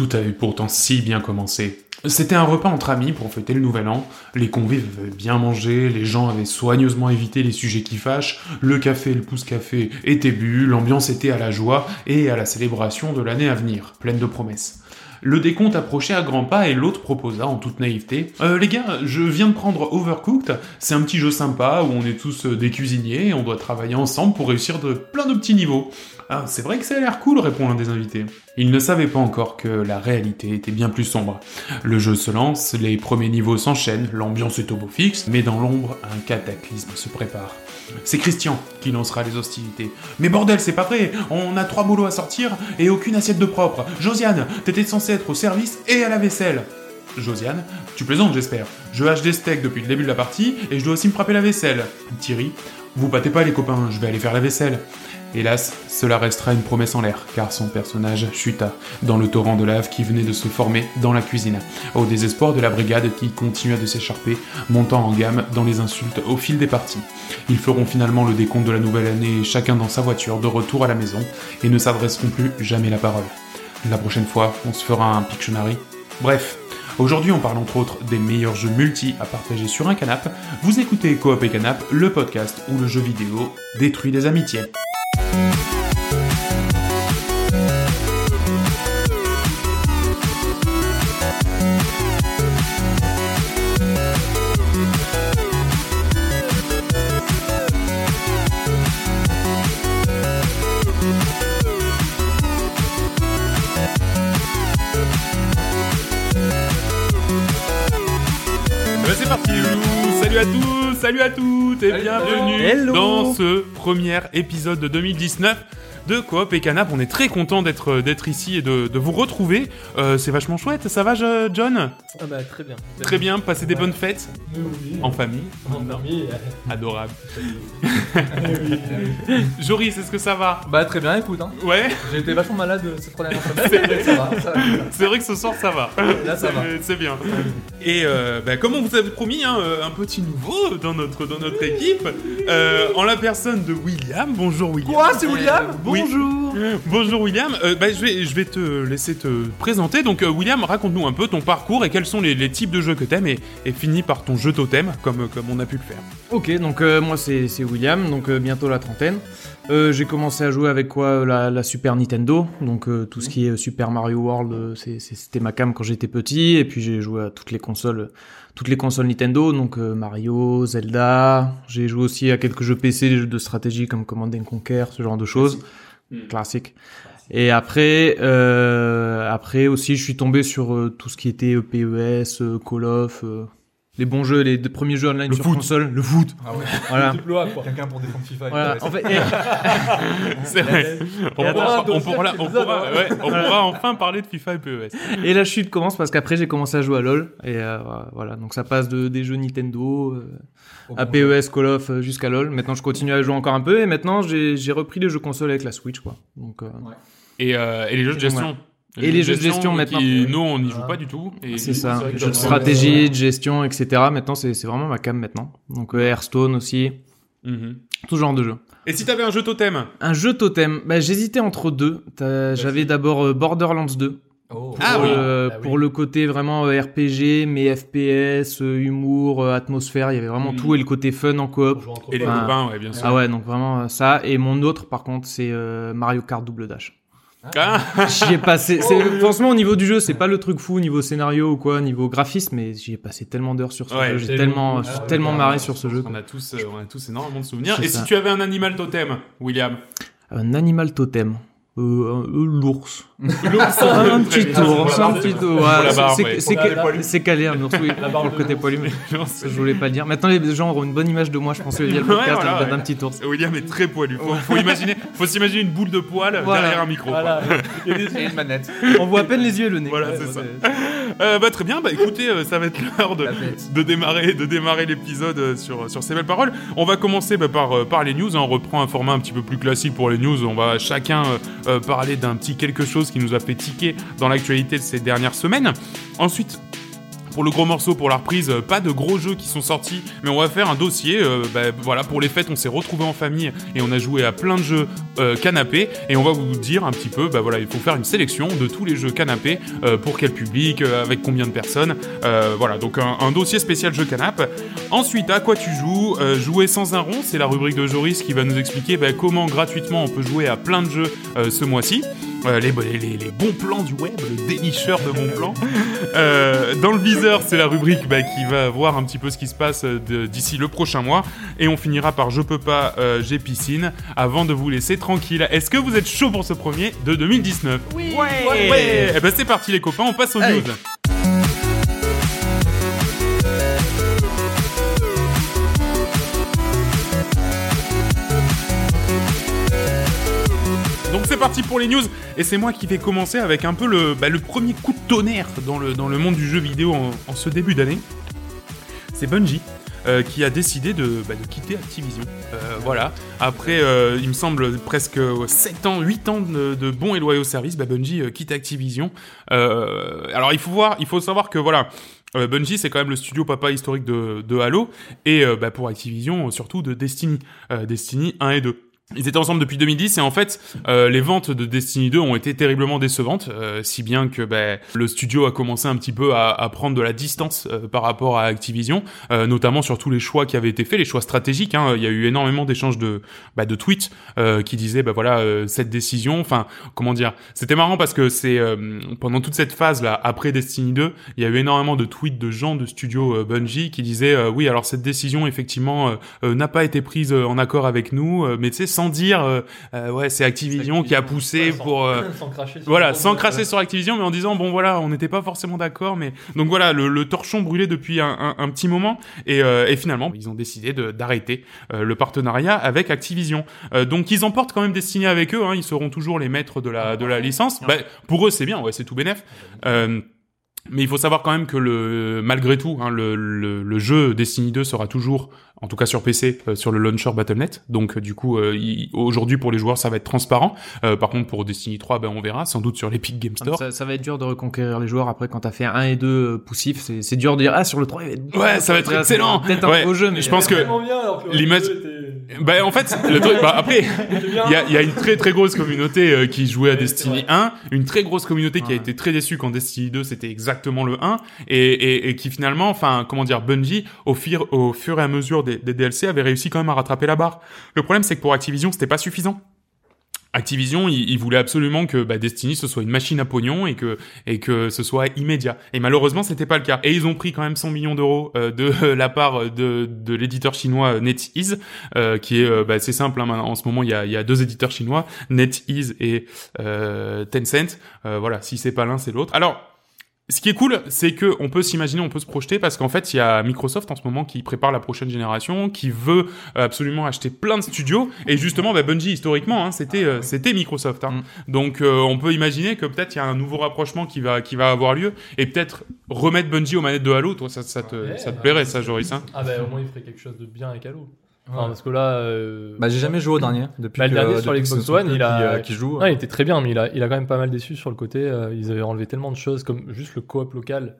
Tout avait pourtant si bien commencé. C'était un repas entre amis pour fêter le nouvel an. Les convives avaient bien mangé, les gens avaient soigneusement évité les sujets qui fâchent, le café le pouce-café étaient bu, l'ambiance était à la joie et à la célébration de l'année à venir, pleine de promesses. Le décompte approchait à grands pas et l'autre proposa en toute naïveté euh, Les gars, je viens de prendre Overcooked, c'est un petit jeu sympa où on est tous euh, des cuisiniers et on doit travailler ensemble pour réussir de plein de petits niveaux. Ah, c'est vrai que ça a l'air cool, répond l'un des invités. Il ne savait pas encore que la réalité était bien plus sombre. Le jeu se lance, les premiers niveaux s'enchaînent, l'ambiance est au fixe, mais dans l'ombre, un cataclysme se prépare. C'est Christian qui lancera les hostilités. Mais bordel, c'est pas vrai On a trois boulots à sortir et aucune assiette de propre. Josiane, t'étais censé être au service et à la vaisselle. Josiane, tu plaisantes j'espère. Je hache des steaks depuis le début de la partie et je dois aussi me frapper la vaisselle. Thierry, vous battez pas les copains, je vais aller faire la vaisselle. Hélas, cela restera une promesse en l'air, car son personnage chuta dans le torrent de lave qui venait de se former dans la cuisine, au désespoir de la brigade qui continua de s'écharper, montant en gamme dans les insultes au fil des parties. Ils feront finalement le décompte de la nouvelle année, chacun dans sa voiture, de retour à la maison, et ne s'adresseront plus jamais la parole. La prochaine fois, on se fera un Pictionary. Bref, Aujourd'hui, on parle entre autres des meilleurs jeux multi à partager sur un canap. Vous écoutez Coop et Canap, le podcast où le jeu vidéo détruit des amitiés. À tous, salut à toutes et bienvenue Hello. dans ce premier épisode de 2019 de Coop et Canap. On est très content d'être d'être ici et de, de vous retrouver. Euh, c'est vachement chouette. Ça va, John? Ah bah très bien. Très bien. Passer des bonnes fêtes Oui, en famille. En famille. Adorable. Joris, est-ce que ça va? Bah très bien, écoute, hein. Ouais. j'ai été vachement malade euh, cette première semaine. ça va. C'est vrai que ce soir ça va. Là ça va. C'est- bien. Et euh, bah, comme on vous avait promis, hein, euh, un petit nouveau dans notre, dans notre équipe, euh, en la personne de William. Bonjour William. Quoi, c'est William? Oui. Bonjour Bonjour William. Euh, bah, je, vais, je vais te laisser te présenter. Donc euh, William, raconte-nous un peu ton parcours et quels sont les, les types de jeux que t'aimes et, et finis par ton jeu totem comme, comme on a pu le faire. Ok, donc euh, moi c'est c'est William, donc euh, bientôt la trentaine. Euh, J'ai commencé à jouer avec quoi la, la Super Nintendo, donc euh, tout ce qui est Super Mario World, c'était ma cam quand j'étais petit, et puis j'ai joué à toutes les consoles, toutes les consoles Nintendo, donc euh, Mario, Zelda. J'ai joué aussi à quelques jeux PC, des jeux de stratégie comme Command and Conquer, ce genre de choses, classique. Et après, euh, après aussi, je suis tombé sur euh, tout ce qui était euh, PES, euh, Call of, les bons jeux, les deux premiers jeux online Le sur foot. console, le foot. Ah ouais, Voilà. Quelqu'un pour défendre FIFA. et Voilà, PES. en fait, et- C'est vrai. On, pourra, attends, on pourra- on épisode, pourra- ouais, on pourra enfin parler de FIFA et PES. et la chute commence parce qu'après j'ai commencé à jouer à LoL et euh, voilà donc ça passe de des jeux Nintendo euh, à bon PES, Call of euh, jusqu'à LoL. Maintenant je continue à jouer encore un peu et maintenant j'ai repris les jeux console avec la Switch quoi. Donc euh, Et, euh, et les jeux de gestion. Et les jeux de gestion, qui, maintenant. Nous, on n'y joue Ah. pas du tout. Et c'est ça, jeux de stratégie, de gestion, etc. Maintenant c'est vraiment ma cam maintenant. Donc euh, Hearthstone aussi, Mhm. tout genre de jeux. Et si t'avais un jeu totem Un jeu totem, bah, j'hésitais entre deux. J'avais d'abord euh, Borderlands 2. Oh. Ah pour, oui. euh, Bah oui. pour le côté vraiment RPG, mais FPS, euh, humour, euh, atmosphère, il y avait vraiment Mm. tout et le côté fun en coop. Et les copains, ouais, bien sûr. Ah ouais, donc vraiment ça. Et mon autre, par contre, c'est euh, Mario Kart Double Dash. Ah, J'y ai passé. c'est- Franchement, au niveau du jeu, c'est pas le truc fou, niveau scénario ou quoi, niveau graphisme, mais j'y ai passé tellement d'heures sur ce Ouais, jeu. J'ai tellement, Ah tellement carrément. marré sur ce jeu. on, a tous, euh, on a tous énormément de souvenirs. Et ça. si tu avais un animal totem, William? Un animal totem. Euh, un- euh, l'ours. L'ours, un petit ours, un petit ours. C'est- calé un ours, oui. Pour le côté poilu, mais je voulais pas le dire. Maintenant, les gens auront une bonne image de moi, je pense, via le podcast, Ouais, voilà, avec ouais. un petit ours. William est très poilu. Faut, faut imaginer, faut s'imaginer une boule de poil Voilà. derrière un micro. quoi. Voilà. Il y a des- il y a une manette. On voit à peine les yeux et le nez. Voilà, Ouais, c'est ça. Euh, bah très bien. Bah écoutez, euh, ça va être l'heure de, de démarrer, de démarrer l'épisode sur sur ces belles paroles. On va commencer bah, par par les news. hein. On reprend un format un petit peu plus classique pour les news. On va chacun euh, parler d'un petit quelque chose qui nous a fait tiquer dans l'actualité de ces dernières semaines. Ensuite. Pour le gros morceau, pour la reprise, euh, pas de gros jeux qui sont sortis, mais on va faire un dossier. euh, bah, voilà, pour les fêtes, on s'est retrouvés en famille et on a joué à plein de jeux euh, canapé. Et on va vous dire un petit peu, bah voilà, il faut faire une sélection de tous les jeux canapé, euh, pour quel public, avec combien de personnes. Voilà, donc un, dossier spécial jeu canap. Ensuite, à quoi tu joues Jouer sans un rond, c'est la rubrique de Joris qui va nous expliquer bah, comment gratuitement on peut jouer à plein de jeux ce mois-ci. Euh, les, les, les- les bons plans du web, le dénicheur de bons plans. Euh, dans le viseur, c'est la rubrique bah, qui va voir un petit peu ce qui se passe euh, d'ici le prochain mois. Et on finira par Je peux pas, euh, j'ai piscine, avant de vous laisser tranquille. Est-ce que vous êtes chaud pour ce premier de 2019 Oui Ouais, ouais. Eh ben c'est parti les copains, on passe aux Allez. news. Parti pour les news et c'est moi qui vais commencer avec un peu le, bah, premier coup de tonnerre dans le, dans le monde du jeu vidéo en, ce début d'année. C'est Bungie euh, qui a décidé de, bah, quitter Activision. Euh, voilà, après euh, il me semble presque 7 ans, 8 ans de, bons et loyaux services, bah, Bungie quitte Activision. Alors il faut voir, il faut savoir que voilà. Bungie, c'est quand même le studio papa historique de, Halo, et bah, pour Activision, surtout de Destiny, Destiny 1 et 2. Ils étaient ensemble depuis 2010 et en fait euh, les ventes de Destiny 2 ont été terriblement décevantes, euh, si bien que bah, le studio a commencé un petit peu à, à prendre de la distance euh, par rapport à Activision, euh, notamment sur tous les choix qui avaient été faits, les choix stratégiques. Hein. Il y a eu énormément d'échanges de, bah, de tweets euh, qui disaient bah voilà euh, cette décision. Enfin comment dire, c'était marrant parce que c'est pendant toute cette phase là après Destiny 2, il y a eu énormément de tweets de gens de studio Bungie qui disaient oui alors cette décision effectivement n'a pas été prise en accord avec nous, mais tu sais sans dire euh, euh, ouais c'est Activision, qui a poussé Ouais, sans- pour euh, sans cracher sur voilà, sans cracher sur Activision, mais en disant bon voilà, on n'était pas forcément d'accord, mais donc voilà, le, le torchon brûlait depuis un, un- un petit moment, et, et finalement ils ont décidé d'arrêter le partenariat avec Activision. Donc ils emportent quand même Destiny avec eux, hein, ils seront toujours les maîtres de la de la licence. Bah, pour eux c'est bien, ouais, c'est tout bénef. Mais il faut savoir quand même que le, malgré tout, hein, le, le, le jeu Destiny 2 sera toujours, en tout cas sur PC, euh, sur le launcher Battle.net. Donc euh, du coup, euh, il- aujourd'hui pour les joueurs, ça va être transparent. Euh, par contre, pour Destiny 3, ben on verra, sans doute sur l'Epic Game Store. Ça, ça va être dur de reconquérir les joueurs après quand t'as fait 1 et 2 euh, poussifs. C'est c'est dur de dire, ah, sur le 3, il va être Ouais, ça va être excellent. Peut-être un Ouais, beau jeu, mais je pense que l'image- était- Ben en fait, le truc, bah, après, il y a, il y a une très très grosse communauté euh, qui jouait à Destiny c'est 1, une très grosse communauté qui a été très déçue quand Destiny 2 c'était exactement le 1 et, et, et qui finalement, enfin comment dire, Bungie au fur, au fur et à mesure des, des DLC avait réussi quand même à rattraper la barre. Le problème c'est que pour Activision c'était pas suffisant. Activision, ils, ils voulaient absolument que bah, Destiny ce soit une machine à pognon et que et que ce soit immédiat. Et malheureusement, c'était pas le cas. Et ils ont pris quand même 100 millions d'euros euh, de la part de, de l'éditeur chinois NetEase, euh, qui est euh, bah, c'est simple. hein, en ce moment, il y a, il y a deux éditeurs chinois, NetEase et euh, Tencent. Euh, voilà, si c'est pas l'un, c'est l'autre. Alors. Ce qui est cool, c'est que on peut s'imaginer, on peut se projeter, parce qu'en fait, il y a Microsoft en ce moment qui prépare la prochaine génération, qui veut euh, absolument acheter plein de studios, et justement, bah, Bungie historiquement, hein, c'était euh, c'était Microsoft. Hein. Donc, euh, on peut imaginer que peut-être il y a un nouveau rapprochement qui va qui va avoir lieu, et peut-être remettre Bungie aux manettes de Halo. Toi, ça, ça te Ouais, ça te bah, plairait, ça, Joris hein Ah bah au moins il ferait quelque chose de bien avec Halo. Enfin, parce que là... euh, Bah, j'ai jamais joué au dernier. Depuis Bah, le que- dernier sur depuis que l'Xbox ce sont One, il a- qui, euh, qui joue. Non, il était très bien, mais il a, il a quand même pas mal déçu sur le côté. euh, ils avaient enlevé tellement de choses comme juste le coop local.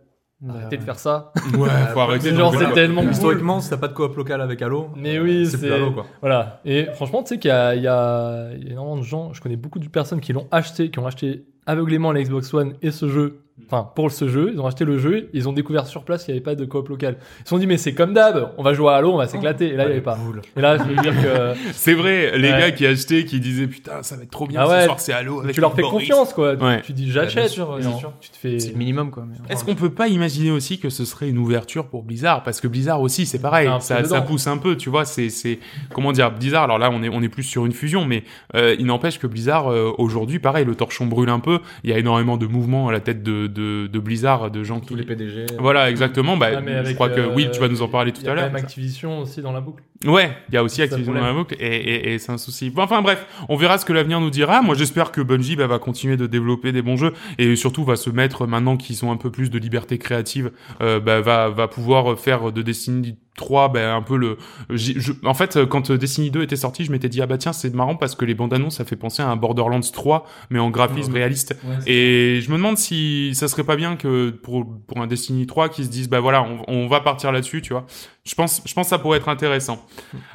Arrêtez de faire ça. Ouais, faut arrêter. genre, c'est tellement cool. Historiquement, si t'as pas de coop local avec Halo, Mais oui, c'est c'est. Halo quoi. Voilà. Et franchement, tu sais qu'il y a, il y, a, il y a énormément de gens, je connais beaucoup de personnes qui l'ont acheté, qui ont acheté aveuglément la Xbox One et ce jeu. Enfin, pour ce jeu, ils ont acheté le jeu, ils ont découvert sur place qu'il n'y avait pas de coop local. Ils se sont dit, mais c'est comme d'hab, on va jouer à Halo, on va s'éclater. Et là, il n'y avait pas. Et là, je veux dire que C'est vrai, les Ouais. gars qui achetaient, qui disaient putain, ça va être trop bien Ah ce ouais, soir, c'est Halo. Avec tu leur fais Boris. confiance, quoi. Tu- Ouais. Tu dis, j'achète. Tu te fais. C'est le minimum, quoi. mais- Est-ce qu'on peut pas imaginer aussi que ce serait une ouverture pour Blizzard? Parce que Blizzard aussi, c'est pareil, ça, pousse un peu, tu vois. C'est, c'est comment dire, Blizzard. Alors là, on est, on est plus sur une fusion, mais euh, il n'empêche que Blizzard euh, aujourd'hui, pareil, le torchon brûle un peu. Il y a énormément de mouvements à la tête de, de, de Blizzard, de gens qui. Tous les PDG. Voilà, exactement. Bah, Ah, mais je crois que euh, Will, tu vas nous en parler Il tout y a à quand l'heure. même Activision aussi dans la boucle. Ouais, il y a aussi Activision dans la boucle et, et, et c'est un souci. Bon, enfin bref, on verra ce que l'avenir nous dira. Moi, j'espère que Bungie bah, va continuer de développer des bons jeux et surtout va se mettre maintenant qu'ils ont un peu plus de liberté créative, euh, bah, va va pouvoir faire de Destiny 3, ben, un peu le. je- en fait, euh, quand euh, Destiny 2 était sorti, je m'étais dit, ah bah tiens, c'est marrant parce que les bandes annonces, ça fait penser à un Borderlands 3, mais en graphisme réaliste. Et je me demande si ça serait pas bien que pour, pour un Destiny 3 qu'ils se disent, bah voilà, on, on va partir là-dessus, tu vois. Je pense, je pense que ça pourrait être intéressant.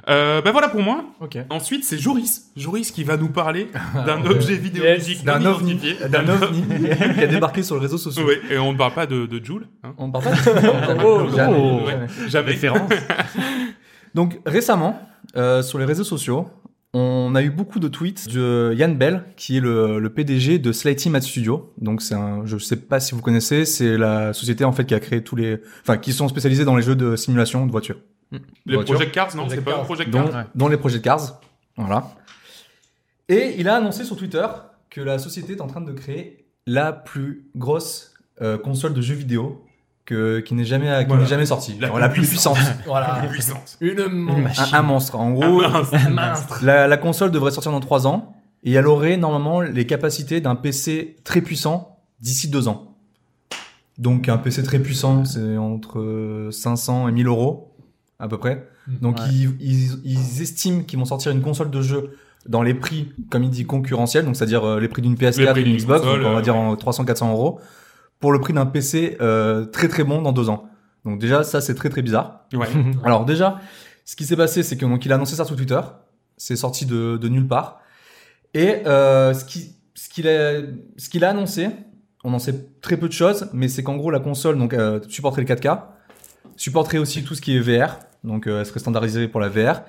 Euh, ben voilà pour moi. Ensuite, c'est Joris. Joris qui va nous parler d'un objet vidéoludique D'un ovni, d'un ovni qui a débarqué sur les réseaux sociaux. Oui, et on ne parle pas de, de Joule. Hein. On ne parle pas de Oh, Jamais, oh. jamais. Jamais. Référence. Donc récemment, euh, sur les réseaux sociaux, on a eu beaucoup de tweets de Yann Bell, qui est le, le PDG de Slighty Mad Studio. Donc c'est un, je sais pas si vous connaissez, c'est la société en fait qui a créé tous les, enfin qui sont spécialisés dans les jeux de simulation de voitures, Les Voiture. Project Cars, non Project C'est pas Project Cars Ouais. dont les projets Cars. Voilà. Et il a annoncé sur Twitter que la société est en train de créer la plus grosse euh, console de jeux vidéo que, qui n'est jamais, qui Voilà. n'est jamais sortie. La la plus plus puissante. Voilà. Puissance. Une machine. un, un monstre. En gros, Mince. La, la console devrait sortir dans 3 ans et elle aurait normalement les capacités d'un PC très puissant d'ici 2 ans. Donc un PC très puissant, c'est entre 500 et 1000 euros à peu près. Donc Ouais. ils, ils, ils estiment qu'ils vont sortir une console de jeu dans les prix, comme il dit, concurrentiels, donc c'est-à-dire euh, les prix d'une Les PS4 prix et d'une Xbox, console, donc on va euh, dire en 300-400 euros, pour le prix d'un PC euh, très très bon dans 2 ans. Donc déjà ça c'est très très bizarre. Ouais. Alors déjà, ce qui s'est passé, c'est que donc il a annoncé ça sur Twitter. C'est sorti de, de nulle part. Et euh, ce qui ce qu'il a ce qu'il a annoncé, on en sait très peu de choses, mais c'est qu'en gros la console donc euh, supporterait le 4K, supporterait aussi tout ce qui est VR, donc euh, elle serait standardisée pour la VR,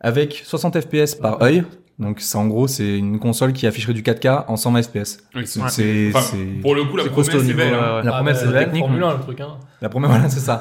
avec 60 FPS par œil. Donc ça en gros c'est une console qui afficherait du 4K en 120 FPS. Oui, c'est- Donc, c'est enfin, c'est- Pour le coup, la C'est promesse est belle. hein. la promesse bah, c'est belle. technique, Formule 1, le truc, hein. La première, voilà, c'est ça.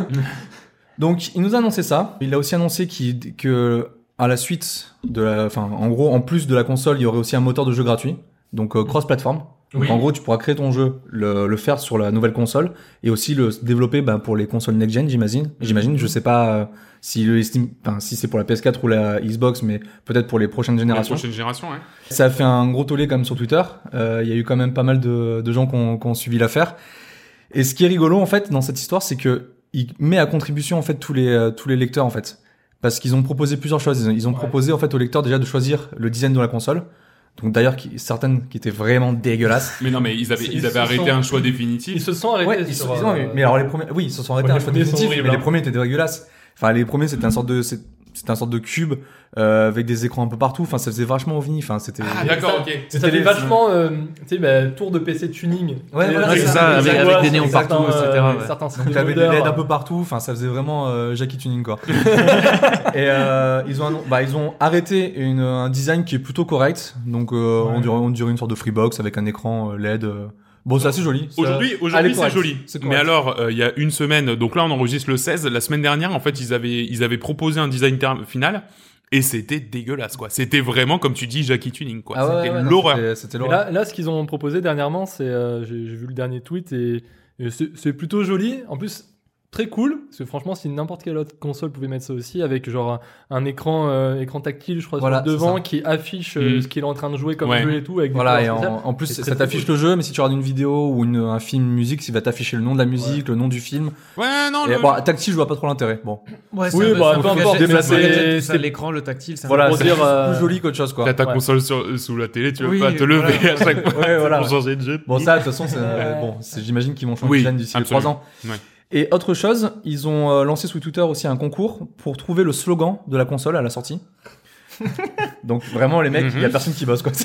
Donc, il nous a annoncé ça. Il a aussi annoncé qu'il, que, à la suite de la, enfin, en gros, en plus de la console, il y aurait aussi un moteur de jeu gratuit. Donc, euh, cross-platform. Donc, Oui. en gros, tu pourras créer ton jeu, le, le faire sur la nouvelle console et aussi le développer ben, pour les consoles next-gen, j'imagine. J'imagine, je sais pas euh, si, le estime, enfin, si c'est pour la PS4 ou la Xbox, mais peut-être pour les prochaines générations. prochaine génération, ouais. Ça a fait un gros tollé comme sur Twitter. Euh, Il y a eu quand même pas mal de, de gens qui ont, qui ont suivi l'affaire. Et ce qui est rigolo en fait dans cette histoire, c'est que il met à contribution en fait tous les euh, tous les lecteurs en fait, parce qu'ils ont proposé plusieurs choses. Ils ont, ils ont Ouais. proposé en fait aux lecteurs déjà de choisir le design de la console. Donc d'ailleurs qui- certaines qui étaient vraiment dégueulasses. Mais non, mais ils avaient, Ils ils avaient arrêté sont- un choix Ils définitif. se sont arrêtés Ouais, ils sur, sont- ils ont- euh, mais alors les premiers, oui, ils se sont arrêtés Ouais, à un les choix définitif, mais les hein. premiers étaient dégueulasses. Enfin les premiers c'était un sorte de c'est- c'était un sorte de cube euh, avec des écrans un peu partout. Enfin ça faisait vachement ovni. Enfin c'était. Ah, d'accord, ça- ok. C'était les- vachement, euh, tu sais, bah, tour de PC tuning. Ouais, voilà, c'est ça, ça, avec- avec voit des néons certains, partout, etc., euh, ouais. Certains Donc t'avais des LED un peu partout, enfin ça faisait vraiment euh, Jackie Tuning quoi. et euh, ils ont bah ils ont arrêté une, un design qui est plutôt correct, donc euh, on Ouais. dirait on dirait une sorte de freebox avec un écran euh, LED. Bon c'est assez joli. Aujourd'hui, aujourd'hui est c'est joli. Mais alors, euh, il y a une semaine, donc là on enregistre le 16, la semaine dernière, en fait, ils avaient, ils avaient proposé un design final, et c'était dégueulasse, quoi. C'était vraiment, comme tu dis, Jackie Tuning, quoi. Ah ouais, c'était ouais, ouais, non, l'horreur. c'était- là, là, ce qu'ils ont proposé dernièrement, c'est, euh, j'ai vu le dernier tweet et, c'est plutôt joli. En plus, très cool. Parce que franchement, si n'importe quelle autre console pouvait mettre ça aussi, avec genre un, écran, euh, écran tactile, je crois, Voilà, devant, qui affiche euh, Mm. ce qu'il est en train de jouer comme Ouais. jeu et tout. Avec des Voilà et en, en plus ça t'affiche cool. le jeu, mais si tu regardes une vidéo ou une, un film musique, ça va t'afficher le nom de la musique, le nom du film. Ouais, non, Et le- bon, tactile je vois pas trop l'intérêt. Bon, Ouais, Oui, ça- bah, peu ça- importe, ça- c'est- l'écran, le tactile, ça voilà, pour c'est dire, euh, plus joli qu'autre chose quoi. T'as ta console sous la télé, tu veux pas te lever à chaque fois Ouais, voilà. pour changer de jeu. Bon, ça, de toute façon, c'est, Ouais. bon, j'imagine qu'ils vont changer de design d'ici les trois absolument. ans. Et autre chose, ils ont euh, lancé sur Twitter aussi un concours pour trouver le slogan de la console à la sortie. Donc vraiment, les mecs, il y a Mhm. personne qui bosse, quoi.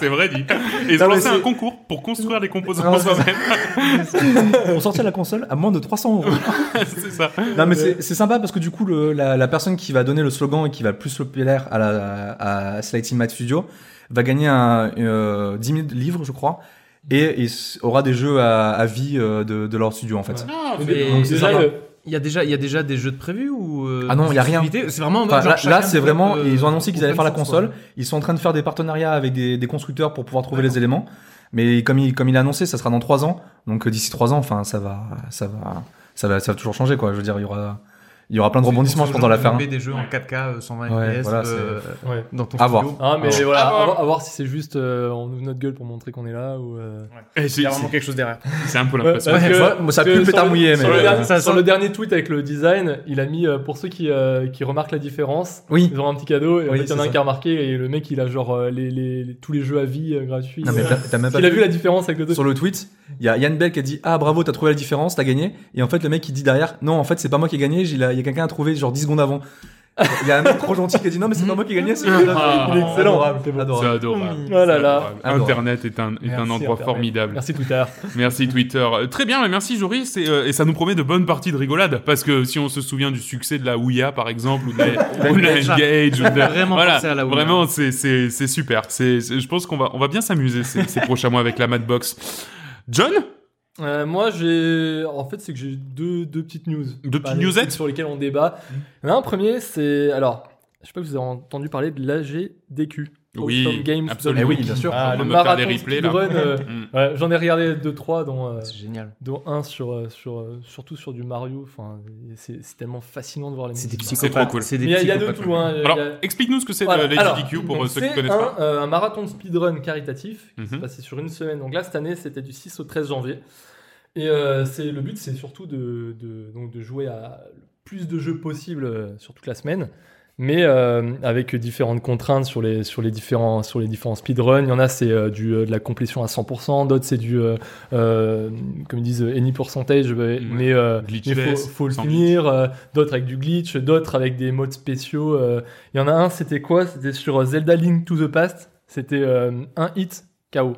c'est vrai dit. Et ils Non, ont lancé un concours pour construire les composants soi-même. pour sortir la console à moins de 300 euros. c'est ça. Non, mais c'est, c'est sympa parce que du coup, le, la, la personne qui va donner le slogan et qui va le plus le plaire à la, à Slighting Mad Studio va gagner un, euh, 10 000 livres, je crois. Et, s- aura des jeux à, à vie euh, de, de leur studio, en fait. Ah, Il y a déjà, il y a déjà des jeux de prévus ou euh, Ah non, il y a rien. possibilités C'est vraiment Enfin, genre là, là, c'est vraiment, euh, ils ont annoncé qu'ils allaient faire la quoi. console. Ils sont en train de faire des partenariats avec des, des constructeurs pour pouvoir trouver les éléments. Mais comme il, comme il a annoncé, ça sera dans trois ans. Donc euh, d'ici trois ans, enfin, ça va, ça va, ça va, ça va toujours changer, quoi. Je veux dire, il y aura, Il y aura plein de rebondissements, je pense, dans l'affaire. Développer des jeux en 4K, euh, 120 Ouais, FPS voilà, euh, Ouais. dans ton À studio. voir. Ah, mais Ah, voilà, à voir. voir, à voir si c'est juste euh, on ouvre notre gueule pour montrer qu'on est là ou. euh, Il y a vraiment quelque chose derrière. c'est un peu l'impression. ça pue le pétard sur mouillé, sur mais, le euh, dernier- ça sur le dernier tweet avec le design, il a mis euh, pour ceux qui, euh, qui remarquent la différence, Oui. ils auront un petit cadeau et en Oui, fait il y en a un qui a remarqué et le mec il a genre euh, les, les- les- tous les jeux à vie euh, gratuits. Non, mais t'as t'as même pas il a vu la différence avec le truc. sur le tweet. Il y a Yann Bell qui a dit Ah, bravo, t'as trouvé la différence, t'as gagné. Et en fait, le mec, il dit derrière Non, en fait, c'est pas moi qui ai gagné, y a, il y a quelqu'un à trouver genre 10 secondes avant. Il y a un mec trop gentil qui a dit Non, mais c'est pas moi qui ai gagné, c'est. Ah, il est excellent. Adorable, C'est bon. Adorable. adorable. Oh là. Internet est un, est un endroit Internet. formidable. Merci Twitter. Merci Twitter. Euh, Très bien, mais merci Joris. Et, euh, et ça nous promet de bonnes parties de rigolade. Parce que si on se souvient du succès de la Ouya, par exemple, ou de la, ou de la Engage, ou de- Vraiment voilà, à la Ouya. Vraiment, c'est, c'est, c'est super. C'est, c'est- je pense qu'on va, on va bien s'amuser ces, ces prochains mois avec la Madbox. John? Euh, moi, j'ai. En fait, c'est que j'ai deux, deux petites news. Deux petites newsettes sur lesquels on débat. A un premier, c'est. Alors, je sais pas si vous avez entendu parler de l'AGDQ. Oui, Awesome Games absolument. Eh oui, bien sûr. Ah, On le va me faire marathon des replays, euh, Mm. ouais, J'en ai regardé deux, trois, dont, euh, C'est génial. dont un sur, euh, sur, euh, surtout sur du Mario. Enfin, c'est tellement fascinant de voir les C'est des. C'est cool. Il y a- il y a de tout. Hein. Alors, a- explique-nous ce que c'est Voilà. de Alors, l'AGDQ pour donc ceux qui connaissent un, pas. euh, un marathon de speedrun caritatif qui s'est Mhm. passé sur une semaine. Donc là, cette année, c'était du 6 au 13 janvier. Et euh, c'est le but, c'est surtout de, de- donc de jouer à le plus de jeux possible sur toute la semaine, mais euh, avec différentes contraintes sur les, sur les, différents, sur les différents speedruns. Il y en a, c'est euh, du, euh, de la complétion à 100%, d'autres, c'est du, euh, comme ils disent, any percentage, mais, faut, faut le finir. d'autres avec du glitch, d'autres avec des modes spéciaux. Il y en a un, c'était quoi? C'était sur Zelda Link to the Past. C'était un hit KO.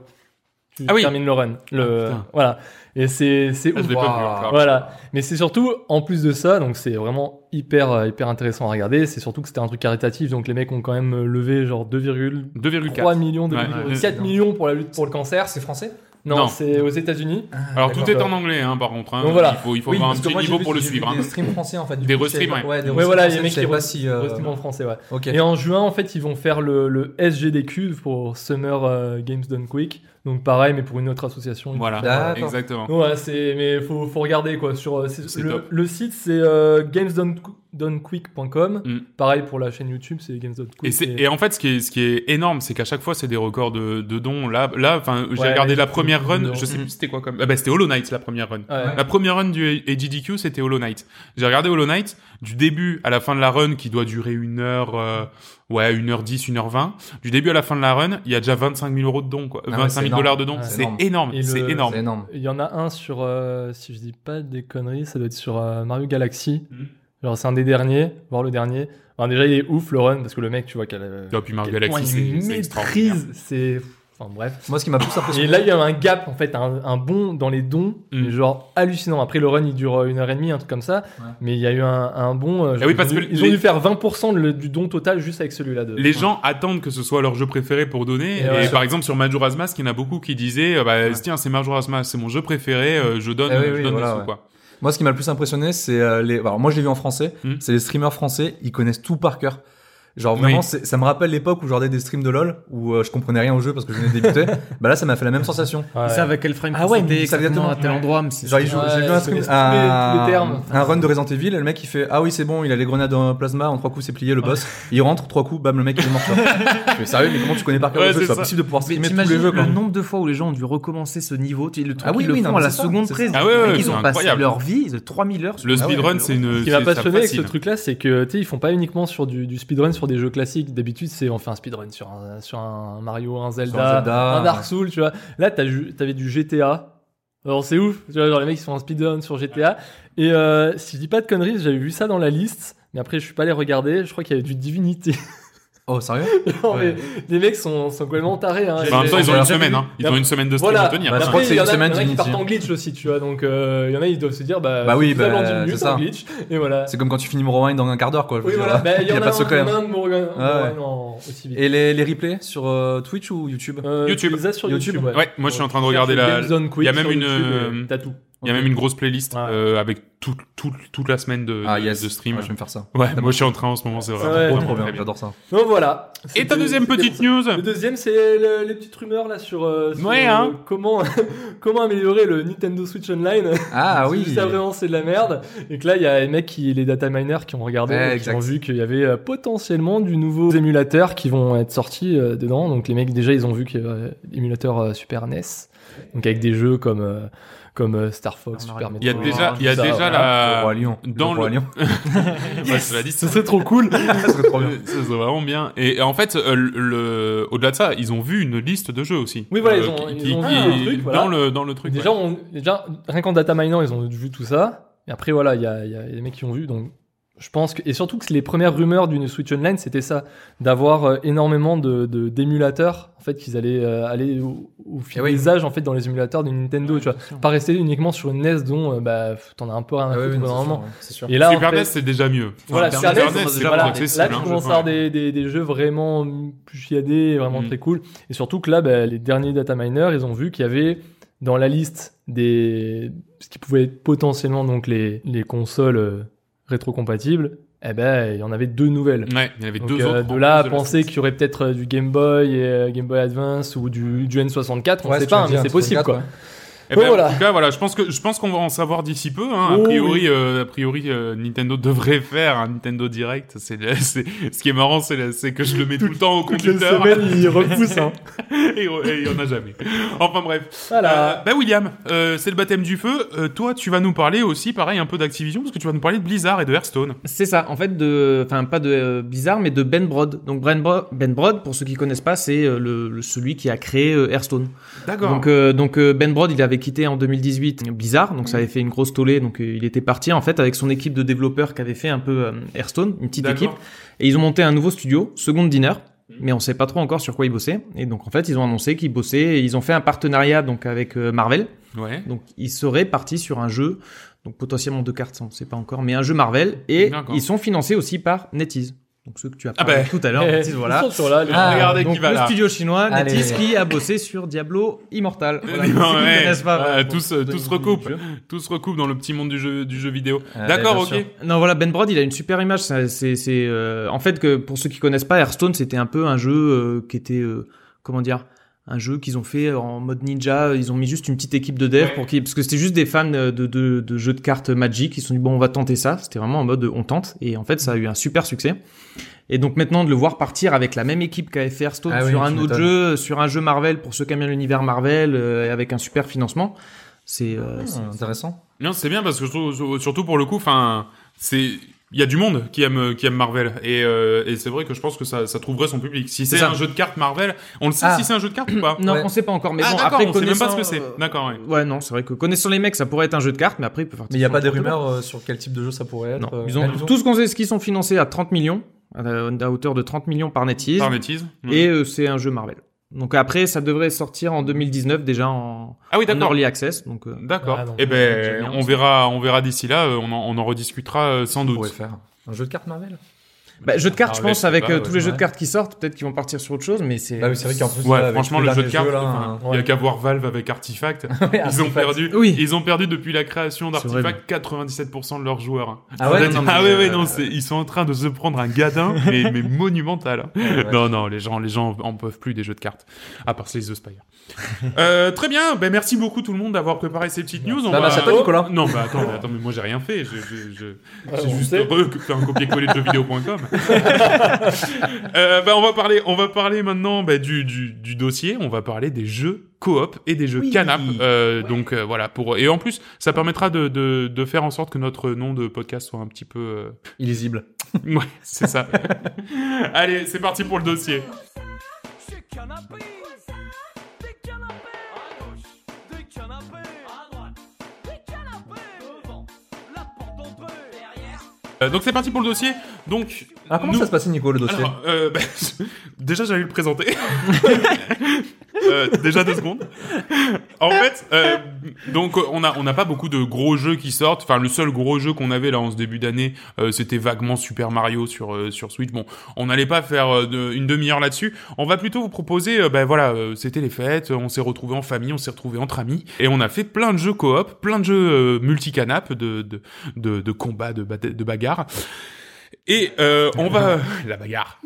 Ah oui. termines le run. Le, Ah, voilà. Et c'est c'est Ah, je ouf. l'ai pas vu Wow. encore. Voilà. Mais c'est surtout, en plus de ça, donc c'est vraiment hyper, euh, hyper intéressant à regarder. C'est surtout que c'était un truc caritatif, donc les mecs ont quand même euh, levé genre 2,3 2,4. millions, de Ouais. 4 millions pour la lutte pour le cancer. C'est français? Non, Non. c'est aux États-Unis. Alors tout est en anglais, hein, par contre. hein. Donc voilà. Il faut, il faut Oui, avoir un petit niveau vu- pour le suivre. hein. Des streams français en fait. du Des restreams, pas- ouais. des Ouais, voilà, les mecs qui pas si. euh, Restream en français, ouais. Ok. Et en juin, en fait, ils vont faire le, le SGDQ pour Summer euh, Games Done Quick. Donc pareil, mais pour une autre association. Voilà, exactement. Voilà, c'est mais faut faut regarder quoi sur euh, le, site c'est euh, gamesdonequick.com. Mm. Pareil pour la chaîne YouTube, c'est Games Done Quick. Et, en fait, ce qui est, ce qui est énorme, c'est qu'à chaque fois, c'est des records de, de dons. Là, là, enfin, j'ai Ouais, regardé la première run. Je sais Mm. plus c'était quoi comme. Ah bah, c'était Hollow Knight la première run. Ouais. La première run du AGDQ, c'était Hollow Knight. J'ai regardé Hollow Knight du début à la fin de la run, qui doit durer une heure, euh, ouais, une heure dix, une heure vingt. Du début à la fin de la run, il y a déjà 25 000 euros de dons, quoi. Ah ouais, 25 c'est 000 énorme. dollars de dons. C'est énorme. C'est énorme. Il y en a un sur euh, si je dis pas des conneries, ça doit être sur euh, Mario Galaxy. Mhm. Genre c'est un des derniers, voire le dernier. Déjà il est ouf le run parce que le mec tu vois qu'elle a Et puis Mario Galaxy, c'est- maîtrise, c'est enfin bref. Moi, ce qui m'a plus Et impressionné. là, il y a un gap, en fait, un, un bond dans les dons, Mm. genre hallucinant. Après, le run, il dure une heure et demie, un truc comme ça. Ouais. Mais il y a eu un, un bond. euh, Ah oui, ils parce ont que dû- ils les- ont dû faire 20% de- du don total juste avec celui-là. De... Les gens attendent que ce soit leur jeu préféré pour donner. Et Et, ouais. par exemple, sur Majora's Mask, il y en a beaucoup qui disaient, euh, bah, Ouais. tiens, c'est Majora's Mask, c'est mon jeu préféré, euh, je donne, Eh oui, je oui, donne voilà, des sous, ouais. quoi. Moi, ce qui m'a le plus impressionné, c'est les. Alors, moi, je l'ai vu en français. Hmm. C'est les streamers français. Ils connaissent tout par cœur. Genre vraiment, Oui. ça me rappelle l'époque où je regardais des streams de LoL où euh, je comprenais rien au jeu parce que je venais de débuter. bah là, ça m'a fait la même sensation. Ouais. Ils savent à quel frame Ah ouais, c'était mais ça exactement à tel endroit. Mais Genre, il joue- Ouais, j'ai vu ils un, stream, un, un run de Resident Evil et le mec il fait Ah oui, c'est bon, il a les grenades en plasma, en trois coups c'est plié le boss. Il rentre, trois coups, bam, le mec il est mort. fais sérieux, mais comment tu connais par cœur Ouais, le jeu? c'est pas ça. possible de pouvoir Mais streamer tous les jeux quoi. le nombre de fois où les gens ont dû recommencer ce niveau, tu sais, le truc Ah qu'ils oui, le font à mais la ça, seconde ça. Ah ouais, ouais, ils ont passé leur vie de 3000 heures. sur Le speedrun, c'est une. Ce qui m'a ça passionné avec ce fascine. truc-là, c'est que tu sais, ils font pas uniquement sur du speedrun sur des jeux classiques. D'habitude, c'est on fait un speedrun sur un, sur un Mario, un Zelda, Zelda, un Dark ouais. Souls, tu vois. Là, t'avais du GTA. Alors c'est ouf, tu vois, genre les mecs ils font un speedrun sur GTA. Et euh, si je dis pas de conneries, j'avais vu ça dans la liste, mais après je suis pas allé regarder. Je crois qu'il y avait du Divinity. Oh, sérieux Non, Ouais. mais les mecs sont, sont complètement tarés. Hein. Enfin, en même temps, ils ont une semaine, hein. Ils ont une semaine de stream Voilà. à tenir. Bah, je crois que c'est il y une en a- semaine il y en a qui partent en glitch aussi, tu vois. Donc, euh, il y en a, ils doivent se dire, bah, Bah oui, bah, dans 10 minutes c'est ça. en glitch. Et voilà. C'est comme quand tu finis Morrowind dans un quart d'heure quoi. Oui, voilà. Bah, il y, Il y en a pas de secret. un, il y en a hein. un de Ah en- aussi vite. Et les, les replays sur euh, Twitch ou YouTube Euh, YouTube. sur YouTube. Ouais, moi, je suis en train de regarder la- Game Zone Quick il y a même une, T'as tout. Il y a même une grosse playlist Ouais. euh, avec tout, tout- toute la semaine de, Ah de- yes, de stream. Ouais, je vais me faire ça. Ouais, moi je suis en train en ce moment, c'est vraiment, Ouais. Trop, bien, j'adore ça. Donc voilà. Et ta deuxième petite news Le deuxième, c'est le- les petites rumeurs là sur, euh, sur, Ouais, euh, hein. comment, comment améliorer le Nintendo Switch Online. Ah oui. Ça vraiment c'est de la merde. Et que là, il y a les mecs qui, les data miners qui ont regardé, Ouais, et qui ont vu qu'il y avait euh, potentiellement du nouveau émulateurs qui vont être sortis euh, dedans. Donc les mecs déjà, ils ont vu qu'il y avait l'émulateur euh, Super NES, donc avec des jeux comme euh, comme euh, Star Fox, Super Il y a déjà, il y a ça, déjà voilà. Le roi la. lion. dans le roi le- lion. Cela dit, Ce serait trop cool. Ça serait trop bien. Ça serait vraiment bien. Et, et en fait, euh, le, le- au-delà de ça, ils ont vu une liste de jeux aussi. Oui, voilà, Euh, ils ont- qui- ils qui- ont vu qui- le truc, voilà. dans le dans le truc. déjà, ouais. on, déjà, rien qu'en data minant, ils ont vu tout ça. Et après, voilà, il y a, il y a des mecs qui ont vu. Donc, je pense que. Et surtout que les premières rumeurs d'une Switch Online, c'était ça. D'avoir euh, énormément de, de- d'émulateurs. En fait, qu'ils allaient euh, aller au, au fil Eh oui. des âges, en fait, dans les émulateurs de Nintendo, tu vois. Pas rester uniquement sur une NES dont, euh, bah, t'en as un peu rien à foutre c'est c'est sûr. Et là, Super en fait, NES, c'est déjà mieux. Voilà, Super NES, a c'est déjà plus Voilà, accessible. là, hein, tu commences à avoir des, des, des jeux vraiment plus chiadés, vraiment Mm. très cool. Et surtout que là, bah, les derniers data miners, ils ont vu qu'il y avait dans la liste des ce qui pouvait être potentiellement donc les, les consoles euh, rétrocompatibles. Eh ben, il y en avait deux nouvelles. Ouais, il y en avait Donc, deux euh, autres. de là à de penser qu'il y aurait peut-être euh, du Game Boy et euh, Game Boy Advance ou du, du N64, on Ouais, sait pas, mais c'est possible 64, quoi. ouais. Eh ben, Voilà. En tout cas, voilà, je pense que je pense qu'on va en savoir d'ici peu. Hein. A Oh, priori, euh, a priori, euh, Nintendo devrait faire un Nintendo Direct. C'est, ce qui est marrant, c'est, que je le mets tout le temps au Toutes les conducteur semaines, ils repoussent. Hein. et et il y en a jamais. Enfin bref. Voilà. Euh, bah William, euh, c'est le baptême du feu. Euh, toi, tu vas nous parler aussi, pareil, un peu d'Activision, parce que tu vas nous parler de Blizzard et de Hearthstone. C'est ça, en fait, de, enfin pas de euh, Blizzard, mais de Ben Brod. Donc Ben Brod, ben Brod pour ceux qui connaissent pas, c'est euh, le, le- celui qui a créé euh, Hearthstone. D'accord. Donc, euh, donc euh, Ben Brod, il avait quitté en 2018 Blizzard, donc ça avait fait une grosse tollée. Donc euh, il était parti en fait avec son équipe de développeurs qui avait fait un peu Hearthstone, une petite équipe, et ils ont monté un nouveau studio, Second Dinner. Mais on sait pas trop encore sur quoi ils bossaient. Et donc en fait, ils ont annoncé qu'ils bossaient. Et ils ont fait un partenariat donc avec Marvel. Ouais. Donc ils seraient partis sur un jeu, donc potentiellement deux cartes, on ne sait pas encore, mais un jeu Marvel. Et ils sont financés aussi par NetEase. Donc ceux que tu as Ah parlé bah. tout à l'heure, Ils voilà. sont sur là, les Ah, Regardez Donc qui va le là. studio chinois. NetEase qui a bossé sur Diablo Immortal. Voilà, Non, ouais. connaissent pas, Ouais, voilà, tous, pour euh, donner tous recoupent. idée du jeu. Tout se recoupe dans le petit monde du jeu, du jeu vidéo. Ouais, D'accord, ok. sûr. Non, voilà, Ben Brod, il a une super image. c'est, euh, en fait que pour ceux qui connaissent pas, Hearthstone, c'était un peu un jeu euh, qui était, euh, comment dire, un jeu qu'ils ont fait en mode ninja. Ils ont mis juste une petite équipe de dev pour qu'ils, parce que c'était juste des fans de, de, de jeux de cartes Magic. Ils se sont dit bon, on va tenter ça. C'était vraiment en mode on tente. Et en fait, ça a eu un super succès. Et donc maintenant de le voir partir avec la même équipe qu'avait fait Hearthstone Ah sur un autre jeu, sur un jeu Marvel pour ceux qui aiment bien l'univers Marvel, euh, avec un super financement. C'est, euh, c'est- Ah, intéressant. Non, c'est bien parce que surtout, surtout pour le coup, enfin, c'est il y a du monde qui aime qui aime Marvel et, euh, et c'est vrai que je pense que ça, ça trouverait son public. Si c'est un jeu de cartes Marvel, on le sait Ah. si c'est un jeu de cartes ou pas Non, Ouais. on sait pas encore. Mais Ah bon, après on sait même pas ce que c'est. D'accord, ouais. Ouais, non, c'est vrai que connaissant les mecs, ça pourrait être un jeu de cartes, mais après, il peut faire. Mais il n'y a pas quoi. rumeurs euh, sur quel type de jeu ça pourrait être Non, euh, ils ont tout ce qu'on sait, ce qu'ils sont financés à 30 millions, à, à hauteur de 30 millions par NetEase, Par bêtise. et euh, c'est un jeu Marvel. Donc après, ça devrait sortir en 2019 déjà en, ah oui, en d'accord. early access. Donc euh, D'accord. Ah, Eh ben, on verra, on verra d'ici là. euh, On en, on en rediscutera euh, sans On doute. pourrait faire un jeu de cartes Marvel? Bah, jeu de cartes, je pense, avec pas, euh, ouais, tous les jeux de cartes qui sortent, peut-être qu'ils vont partir sur autre chose, mais c'est. Bah oui, c'est vrai qu'en plus, Ouais, là, franchement, les le jeu de cartes, enfin, il hein. y a qu'à voir Valve avec Artifact. Ils ont perdu. Oui. Ils ont perdu depuis la création d'Artifact 97% de leurs joueurs. hein. Ah ouais, Ah non, mais, ouais, ouais, euh, non, ils sont en train de se prendre un gadin, mais, mais monumental. hein. ouais. Non, non, les gens, les gens en peuvent plus des jeux de cartes, à part Slay the Spire. euh, très bien, ben merci beaucoup tout le monde d'avoir préparé ces petites news. On Bah, va- merci à toi, Nicolas. Non, bah attends, mais attends, mais moi j'ai rien fait. Je- je- je- Ouais, J'ai on juste fait un copier-coller de jeuxvideo.com. euh, bah, on va parler, on va parler maintenant bah, du, du, du dossier. On va parler des jeux coop et des jeux Oui. canap. Euh, Donc euh, voilà pour et en plus ça permettra de, de, de faire en sorte que notre nom de podcast soit un petit peu euh, Illisible. ouais c'est ça. Allez c'est parti pour le dossier. Donc c'est parti pour le dossier. Donc Alors, comment nous- ça se passait, Nico, le dossier Alors, euh, bah, déjà j'allais le présenter. Euh, euh, déjà deux secondes. En fait, euh, donc on a on n'a pas beaucoup de gros jeux qui sortent. Enfin, le seul gros jeu qu'on avait là en ce début d'année, euh, c'était vaguement Super Mario sur euh, sur Switch. Bon, on n'allait pas faire euh, une demi-heure là-dessus. On va plutôt vous proposer, euh, ben voilà, euh, c'était les fêtes, on s'est retrouvés en famille, on s'est retrouvés entre amis, et on a fait plein de jeux coop, plein de jeux euh, multicanap, de de de, de combat, de, de bagarre. Et euh, on va la bagarre.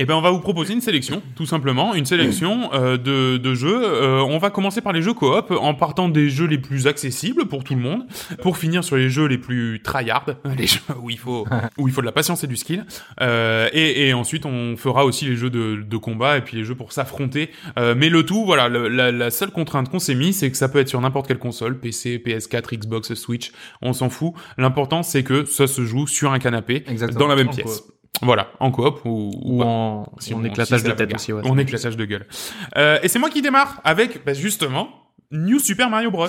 Eh ben, on va vous proposer une sélection, tout simplement, une sélection euh, de, de jeux. Euh, on va commencer par les jeux coop, en partant des jeux les plus accessibles pour tout le monde, pour finir sur les jeux les plus tryhard, les jeux où il faut où il faut de la patience et du skill. Euh, et, et ensuite, on fera aussi les jeux de, de combat et puis les jeux pour s'affronter. Euh, mais le tout, voilà, le- la, la seule contrainte qu'on s'est mis, c'est que ça peut être sur n'importe quelle console, PC, PS4, Xbox, Switch, on s'en fout. L'important, c'est que ça se joue sur un canapé, Exactement. dans la même pièce. Voilà, en coop ou, Ou en, Si en on- éclatage de tête bagarre. aussi, ouais. En éclatage de gueule. Euh, et c'est moi qui démarre avec, bah, justement, New Super Mario Bros.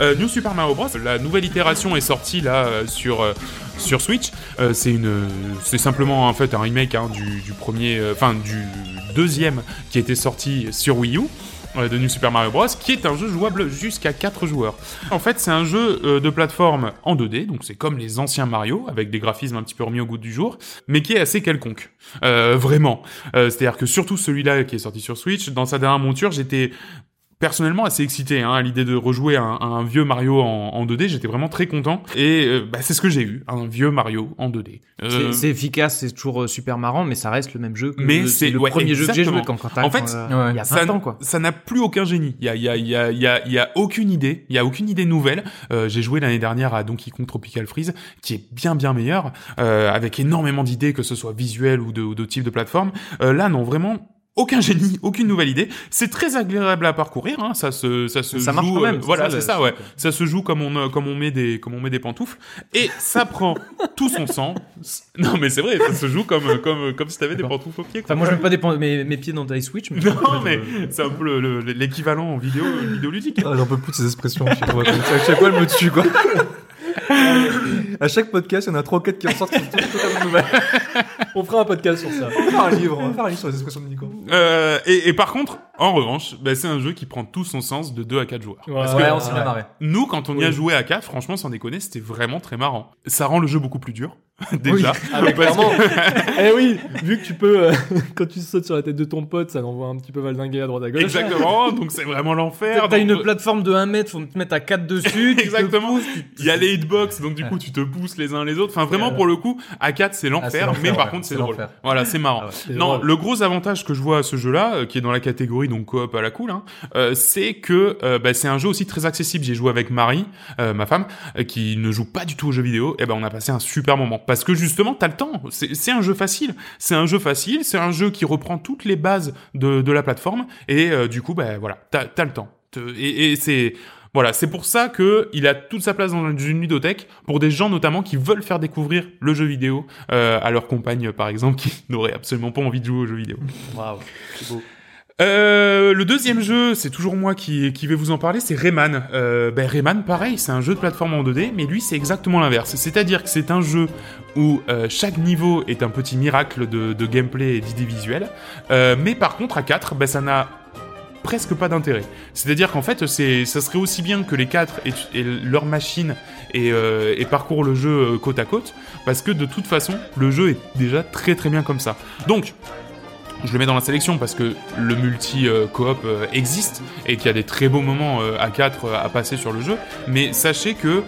Euh, New Super Mario Bros. La nouvelle itération est sortie là euh, sur euh, sur Switch. Euh, c'est une, c'est simplement en fait un remake hein, du, du premier, euh, enfin du deuxième qui était sorti sur Wii U. de New Super Mario Bros, qui est un jeu jouable jusqu'à 4 joueurs. En fait, c'est un jeu euh, de plateforme en 2D, donc c'est comme les anciens Mario, avec des graphismes un petit peu remis au goût du jour, mais qui est assez quelconque. Euh, vraiment. Euh, C'est-à-dire que surtout celui-là qui est sorti sur Switch, dans sa dernière monture, j'étais personnellement assez excité hein, à l'idée de rejouer un, un vieux Mario en, en 2D. J'étais vraiment très content et euh, bah, c'est ce que j'ai eu, un vieux Mario en 2D. Euh, C'est- efficace, c'est toujours euh, super marrant, mais ça reste le même jeu que Mais c'est- le ouais, premier jeu que j'ai joué quand, quand En fait, quand, euh, ouais. il y a 20 ça, ans, quoi. ça n'a plus aucun génie. Il y a, il y a, il y a, il y a, il y a aucune idée. Il y a aucune idée nouvelle. Euh, j'ai joué l'année dernière à Donkey Kong Tropical Freeze, qui est bien bien meilleur, euh, avec énormément d'idées, que ce soit visuel ou de, ou de type de plateforme. Euh, là, non, vraiment. Aucun génie, aucune nouvelle idée. C'est très agréable à parcourir. Hein. Ça se, ça se Ça joue. marche quand même, euh, c'est voilà, ça, c'est ça, ouais. Ça se joue comme on, euh, comme on met des, comme on met des pantoufles. Et ça prend tout son sens. Non, mais c'est vrai, ça se joue comme, comme, comme si t'avais des pantoufles au pied. quoi. Enfin, moi, je mets pas des pan- mes, mes pieds dans ta Switch, mais Non, mais c'est un peu le- le- l'équivalent en vidéo, vidéoludique. Ah, J'en peux plus de ces expressions. à chaque fois, elle me tue, quoi. à chaque podcast, il y en a 3 ou 4 qui en sortent qui sont toutes totalement nouvelles. On fera un podcast sur ça. On va faire un livre, on va faire un livre sur les expressions de Nico. Euh, et, et par contre, en revanche, bah, c'est un jeu qui prend tout son sens de 2 à 4 joueurs. Parce Ouais, que on s'est bien marré. nous, quand on y a Oui. joué à 4, franchement, sans déconner, c'était vraiment très marrant. Ça rend le jeu beaucoup plus dur, déjà. Ah, mais clairement. eh oui, vu que tu peux, euh, quand tu sautes sur la tête de ton pote, ça l'envoie un petit peu valdinguer à droite à gauche. Exactement, donc c'est vraiment l'enfer. t'as Donc, une plateforme de 1 mètre, faut te mettre à 4 dessus. Exactement. pousses, tu- Il y a les hitbox, donc du coup tu te pousses les uns les autres. Enfin vraiment pour le coup, à 4 c'est Ah, l'enfer, mais par ouais. contre c'est drôle. l'enfer. Voilà, c'est marrant. Ah ouais. Non, drôle. le gros avantage que je vois à ce jeu-là, euh, qui est dans la catégorie donc coop à la cool, hein, euh, c'est que euh, bah, c'est un jeu aussi très accessible. J'ai joué avec Marie, euh, ma femme, qui ne joue pas du tout aux jeux vidéo. Et ben on a passé un super moment parce que justement t'as le temps. C'est un jeu facile. C'est un jeu facile. C'est un jeu qui reprend toutes les bases de, la plateforme et du coup ben voilà, t'as as le temps. Te- Et, c'est voilà, c'est pour ça que il a toute sa place dans une ludothèque pour des gens notamment qui veulent faire découvrir le jeu vidéo à leur compagne par exemple qui n'aurait absolument pas envie de jouer aux jeux vidéo. Waouh, c'est beau. Euh, le deuxième jeu, c'est toujours moi qui, vais vous en parler, c'est Rayman. Euh, ben Rayman, pareil, c'est un jeu de plateforme en 2D, mais lui, c'est exactement l'inverse. C'est-à-dire que c'est un jeu où euh, chaque niveau est un petit miracle de, gameplay et d'idées visuelles. Mais par contre, à 4, ben, ça n'a presque pas d'intérêt. C'est-à-dire qu'en fait, ça serait aussi bien que les quatre aient leur machine et, et parcourent le jeu côte à côte, parce que de toute façon, le jeu est déjà très très bien comme ça. Donc, je le mets dans la sélection parce que le multi coop euh, existe et qu'il y a des très beaux moments euh, à 4 euh, à passer sur le jeu. Mais sachez que,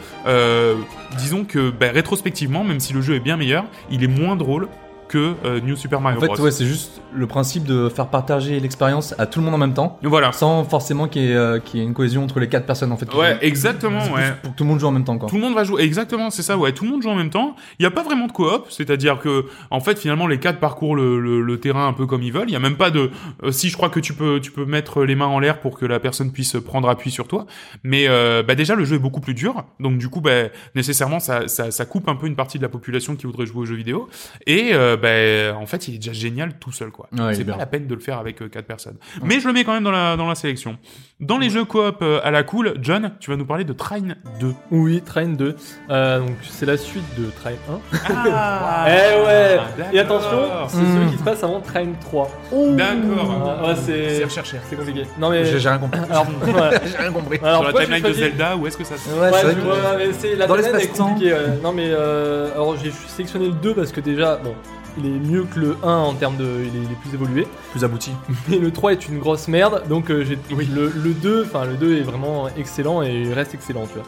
disons que bah, rétrospectivement, même si le jeu est bien meilleur, il est moins drôle que euh, New Super Mario En fait, Bros. ouais, c'est juste le principe de faire partager l'expérience à tout le monde en même temps, Voilà. sans forcément qu'il y, ait, euh, qu'il y ait une cohésion entre les quatre personnes en fait. Ouais, exactement. C'est Ouais. Pour que tout le monde joue en même temps, quoi. Tout le monde va jouer, exactement, c'est ça, ouais. Tout le monde joue en même temps. Il n'y a pas vraiment de coop, c'est-à-dire que, en fait, finalement, les quatre parcourent le, le, le terrain un peu comme ils veulent. Il y a même pas de. euh, si je crois que tu peux, tu peux mettre les mains en l'air pour que la personne puisse prendre appui sur toi. Mais bah déjà, le jeu est beaucoup plus dur, donc du coup, bah, nécessairement, ça, ça, ça coupe un peu une partie de la population qui voudrait jouer aux jeux vidéo. Et euh, bah, ben, en fait, il est déjà génial tout seul, quoi. Ouais, c'est est pas bien. la peine de le faire avec euh, quatre personnes. Mais je le mets quand même dans la, dans la sélection. Dans les jeux coop euh, à la cool, John, tu vas nous parler de Train 2. Oui, Train 2. Euh, donc c'est la suite de Train 1. Ah, eh ouais Et attention, c'est Hmm. celui qui se passe avant Train 3. D'accord. Ouais, ouais, c'est C'est recherché. c'est compliqué. Non mais J'ai j'ai rien compris. alors. J'ai rien compris. Alors, Sur la timeline de choisi- Zelda, où est-ce que ça se Ouais, Ouais, c'est que- vois, mais c'est la Dans timeline est l'espace-temps. compliquée. Non mais euh, alors j'ai sélectionné le 2 parce que déjà bon, il est mieux que le 1 en termes de il est, il est plus évolué. Plus abouti. Mais le 3 est une grosse merde, donc euh, j'ai Oui. le, le 2, enfin le 2 est vraiment excellent et il reste excellent, tu vois.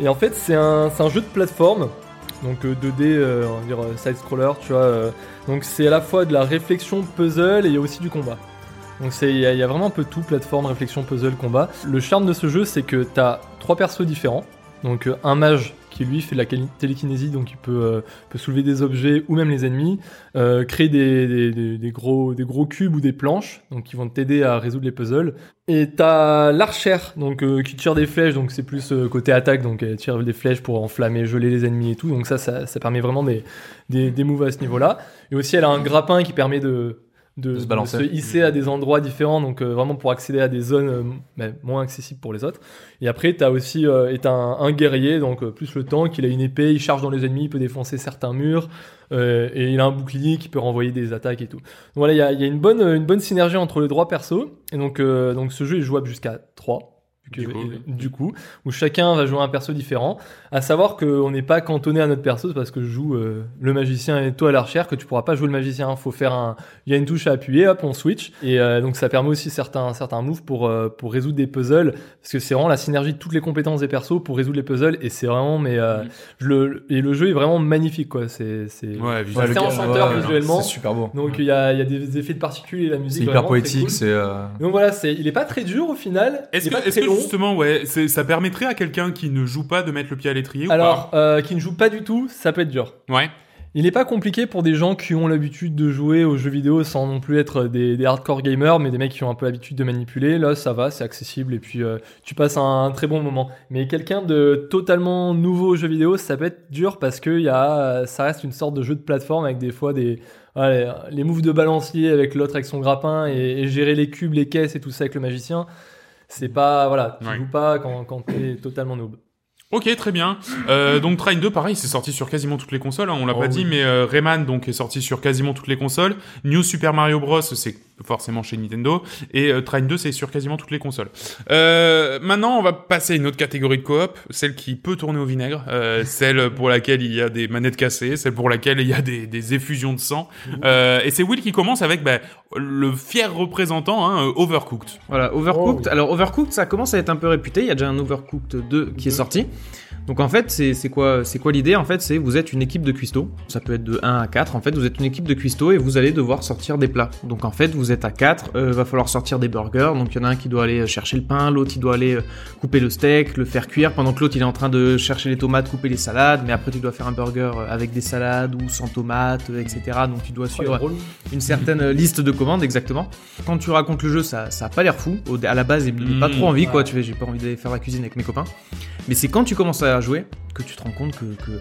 Et en fait, c'est un, un jeu de plateforme, donc euh, 2D, euh, on va dire euh, side scroller, tu vois. euh, donc c'est à la fois de la réflexion, puzzle et il y a aussi du combat. Donc il y, y a vraiment un peu tout, plateforme, réflexion, puzzle, combat. Le charme de ce jeu, c'est que t'as trois persos différents. Donc euh, un mage qui lui fait de la télékinésie, donc il peut, euh, peut soulever des objets ou même les ennemis, euh, créer des, gros, cubes ou des planches, donc qui vont t'aider à résoudre les puzzles. Et t'as l'archère, donc euh, qui tire des flèches, donc c'est plus côté attaque, donc elle tire des flèches pour enflammer, geler les ennemis et tout. Donc ça, ça, ça permet vraiment des, des, des moves à ce niveau-là. Et aussi, elle a un grappin qui permet de de, De se balancer. de se hisser à des endroits différents, donc euh, vraiment pour accéder à des zones euh, mais moins accessibles pour les autres. Et après, t'as aussi euh, t'as un, un guerrier, donc euh, plus le tank, il a une épée, il charge dans les ennemis, il peut défoncer certains murs, euh, et il a un bouclier qui peut renvoyer des attaques et tout. Donc voilà, il y a, y a une, bonne, une bonne synergie entre les droits perso, et donc, euh, donc ce jeu est jouable jusqu'à 3. Du coup. du coup, où chacun va jouer un perso différent. À savoir qu'on n'est pas cantonné à notre perso, c'est parce que je joue euh, le magicien et toi l'archère que tu pourras pas jouer le magicien. Faut faire un, il y a une touche à appuyer, hop, on switch. Et euh, donc ça permet aussi certains certains moves pour euh, pour résoudre des puzzles, parce que c'est vraiment la synergie de toutes les compétences des persos pour résoudre les puzzles. Et c'est vraiment, mais euh, je le et le jeu est vraiment magnifique quoi. C'est c'est Ouais, enchanteur visuellement. C'est super beau. donc il y a il y a des effets de particules et la musique. C'est hyper poétique. cool. C'est. euh, Donc voilà, c'est il est pas très dur au final. Est-ce est que. Justement, ouais, ça permettrait à quelqu'un qui ne joue pas de mettre le pied à l'étrier ou Alors, euh, qui ne joue pas du tout, ça peut être dur. Ouais. Il n'est pas compliqué pour des gens qui ont l'habitude de jouer aux jeux vidéo sans non plus être des, des hardcore gamers, mais des mecs qui ont un peu l'habitude de manipuler. Là, ça va, c'est accessible et puis euh, tu passes un, très bon moment. Mais quelqu'un de totalement nouveau aux jeux vidéo, ça peut être dur parce que y a, ça reste une sorte de jeu de plateforme avec des fois des ouais, les moves de balancier avec l'autre avec son grappin et, et gérer les cubes, les caisses et tout ça avec le magicien. C'est pas voilà, tu Ouais. joues pas quand, quand t'es totalement noob. Ok, très bien. Euh, donc Train 2, pareil, c'est sorti sur quasiment toutes les consoles. hein, on l'a Oh pas oui. dit, mais euh, Rayman donc est sorti sur quasiment toutes les consoles. New Super Mario Bros, c'est forcément chez Nintendo, et euh, Train 2, c'est sur quasiment toutes les consoles. Euh, maintenant, on va passer à une autre catégorie de coop, celle qui peut tourner au vinaigre, euh, celle pour laquelle il y a des manettes cassées, celle pour laquelle il y a des, des effusions de sang. Euh, et c'est Will qui commence avec bah, le fier représentant, hein, Overcooked. Voilà, Overcooked. Alors, Overcooked, ça commence à être un peu réputé. Il y a déjà un Overcooked 2 qui est sorti. Donc, en fait, c'est quoi, c'est quoi l'idée? En fait, c'est vous êtes une équipe de cuistots. Ça peut être de 1 à 4. En fait, vous êtes une équipe de cuistots et vous allez devoir sortir des plats. Donc, en fait, vous êtes à 4. Euh, va falloir sortir des burgers. Donc, il y en a un qui doit aller chercher le pain, l'autre, il doit aller euh, couper le steak, le faire cuire, pendant que l'autre, il est en train de chercher les tomates, couper les salades. Mais après, tu dois faire un burger euh, avec des salades ou sans tomates, euh, etc. Donc, tu dois suivre une certaine liste de commandes exactement. Quand tu racontes le jeu, ça, ça a pas l'air fou. À la base, il Mmh, pas trop envie quoi. Tu fais, j'ai pas envie d'aller faire la cuisine avec mes copains. Mais c'est quand tu commences à jouer que tu te rends compte que, que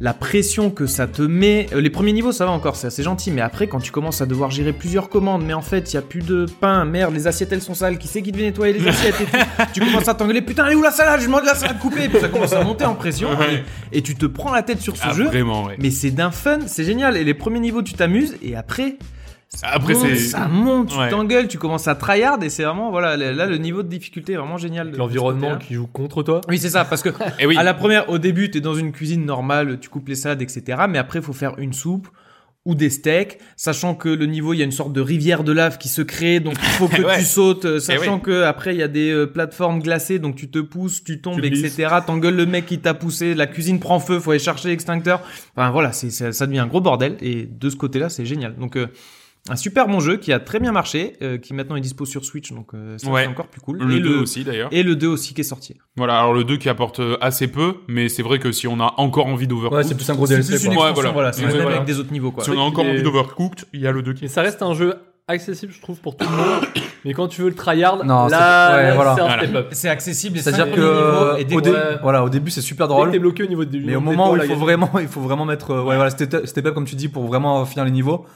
la pression que ça te met. euh, les premiers niveaux, ça va encore, c'est assez gentil. Mais après, quand tu commences à devoir gérer plusieurs commandes, mais en fait, il y a plus de pain, merde, les assiettes elles sont sales. Qui c'est qui devait nettoyer les assiettes et tout Tu commences à t'engueuler. Putain, elle est où la salade? Je demande la salade coupée. Et puis ça commence à monter en pression. Ouais. Et, et tu te prends la tête sur ce Ah, jeu. vraiment, ouais. Mais c'est d'un fun, c'est génial. Et les premiers niveaux, tu t'amuses. Et après, Après, monte, c'est- ça monte, tu Ouais. t'engueules, tu commences à tryhard. Et c'est vraiment, voilà, là, le niveau de difficulté est vraiment génial. L'environnement qui joue contre toi. Oui, c'est ça, parce que Et oui. à la première, au début, t'es dans une cuisine normale, tu coupes les salades, etc. Mais après, il faut faire une soupe ou des steaks, sachant que le niveau, il y a une sorte de rivière de lave qui se crée, donc il faut que Ouais. tu sautes, euh, sachant oui. que après il y a des euh, plateformes glacées, donc tu te pousses, tu tombes, Tu etc. T'engueules le mec qui t'a poussé, la cuisine prend feu, faut aller chercher l'extincteur. Enfin voilà, c'est ça, ça devient un gros bordel, et de ce côté-là, c'est génial. Donc euh, un super bon jeu qui a très bien marché, euh, qui maintenant est dispo sur Switch, donc euh, Ouais. c'est encore plus cool. Le et 2 aussi, d'ailleurs. Et le 2 aussi qui est sorti. Voilà, alors le 2 qui apporte euh, assez peu, mais c'est vrai que si on a encore envie d'Overcooked, Ouais, c'est plus un gros C'est DLC. quoi. Ouais, extension, voilà. voilà, c'est voilà. avec des autres niveaux quoi. si on a encore envie est- d'Overcooked, il y a le 2 qui Et ça reste un jeu accessible, je trouve, pour tout le monde. mais quand tu veux le tryhard, Non, c'est- là, ouais, là, voilà. c'est un Voilà. step-up. C'est accessible les C'est-à-dire cinq que et au, dé- ouais. voilà, au début c'est super drôle, t'es bloqué au niveau du. mais au moment où il faut vraiment, il faut vraiment mettre, ouais, voilà, step step up comme tu dis pour vraiment finir les niveaux,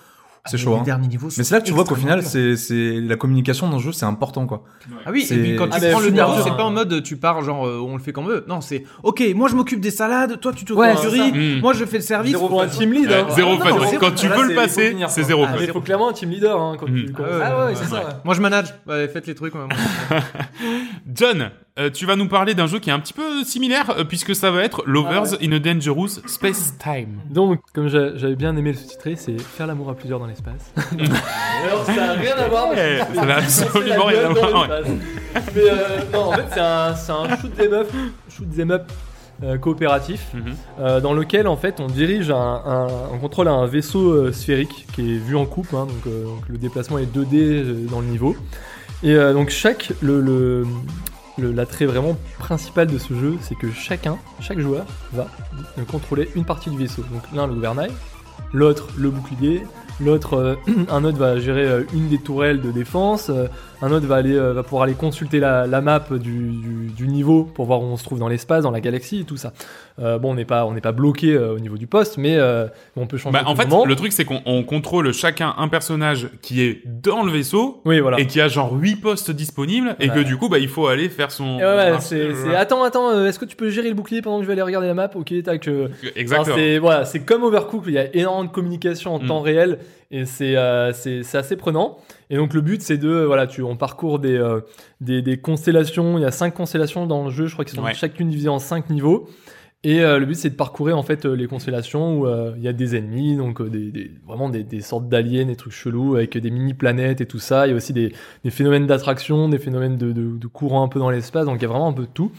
c'est Ah, chaud. Les hein. derniers niveaux. Mais c'est là que tu vois qu'au final, c'est c'est la communication dans le jeu, c'est important quoi. Ah oui, C'est- et puis quand Ah, tu prends le dur, c'est hein. pas en mode tu pars genre euh, on le fait comme eux. Non, c'est ok, moi je m'occupe des salades, toi tu te Ouais, du c'est riz, ça. Mm. moi je fais le service. Zéro pour un team lead. Ouais, hein. zéro non, non, c'est- Quand tu là, veux le c'est- passer, c'est zéro Ah, fun. mais faut clairement un team leader hein, quand tu. Ah ouais, Ah ouais, ouais, c'est ça. ouais. Moi je manage. Faites les trucs. moi. John, euh, tu vas nous parler d'un jeu qui est un petit peu similaire euh, puisque ça va être Lovers Ah in a Dangerous Space Time. Donc, comme j'a- j'avais bien aimé le sous-titré, c'est Faire l'amour à plusieurs dans l'espace. Alors, ça n'a rien à voir. Ouais, ça n'a absolument rien à voir, l'espace. Mais euh, non, en fait, c'est un, shoot 'em up, shoot 'em up euh, coopératif Mhm. euh, dans lequel en fait on dirige un, un- on contrôle un vaisseau euh, sphérique qui est vu en coupe, hein, donc, euh, donc le déplacement est 2D euh, dans le niveau. Et euh, donc chaque le- l'attrait vraiment principal de ce jeu, c'est que chacun, chaque joueur va euh, contrôler une partie du vaisseau. Donc l'un le gouvernail, l'autre le bouclier, l'autre euh, un autre va gérer euh, une des tourelles de défense, un autre va aller euh, va pouvoir aller consulter la, la map du, du- du niveau pour voir où on se trouve dans l'espace, dans la galaxie et tout ça. Euh, bon, on n'est pas on pas bloqué euh, au niveau du poste, mais on peut changer. Bah, en fait, moment. le truc c'est qu'on on contrôle chacun un personnage qui est dans le vaisseau oui voilà. et qui a genre 8 postes disponibles et que du coup bah il faut aller faire son ouais, c'est, attends, attends, est-ce que tu peux gérer le bouclier pendant que je vais aller regarder la map? Ok, tac. Exactement. Enfin, c'est voilà, c'est comme Overcooked, il y a énormément de communication en Mm. temps réel et c'est euh, assez prenant. Et donc le but c'est de euh, voilà, tu on parcourt des, euh, des des constellations, il y a cinq constellations dans le jeu, je crois qu'ils sont Ouais. chacune divisées en cinq niveaux. Et euh, le but c'est de parcourir en fait les constellations où il y a des ennemis, donc des, des- vraiment des, des sortes d'aliens, des trucs chelous avec des mini planètes et tout ça. Il y a aussi des, phénomènes d'attraction, des phénomènes de, de, de courant un peu dans l'espace, donc il y a vraiment un peu de tout.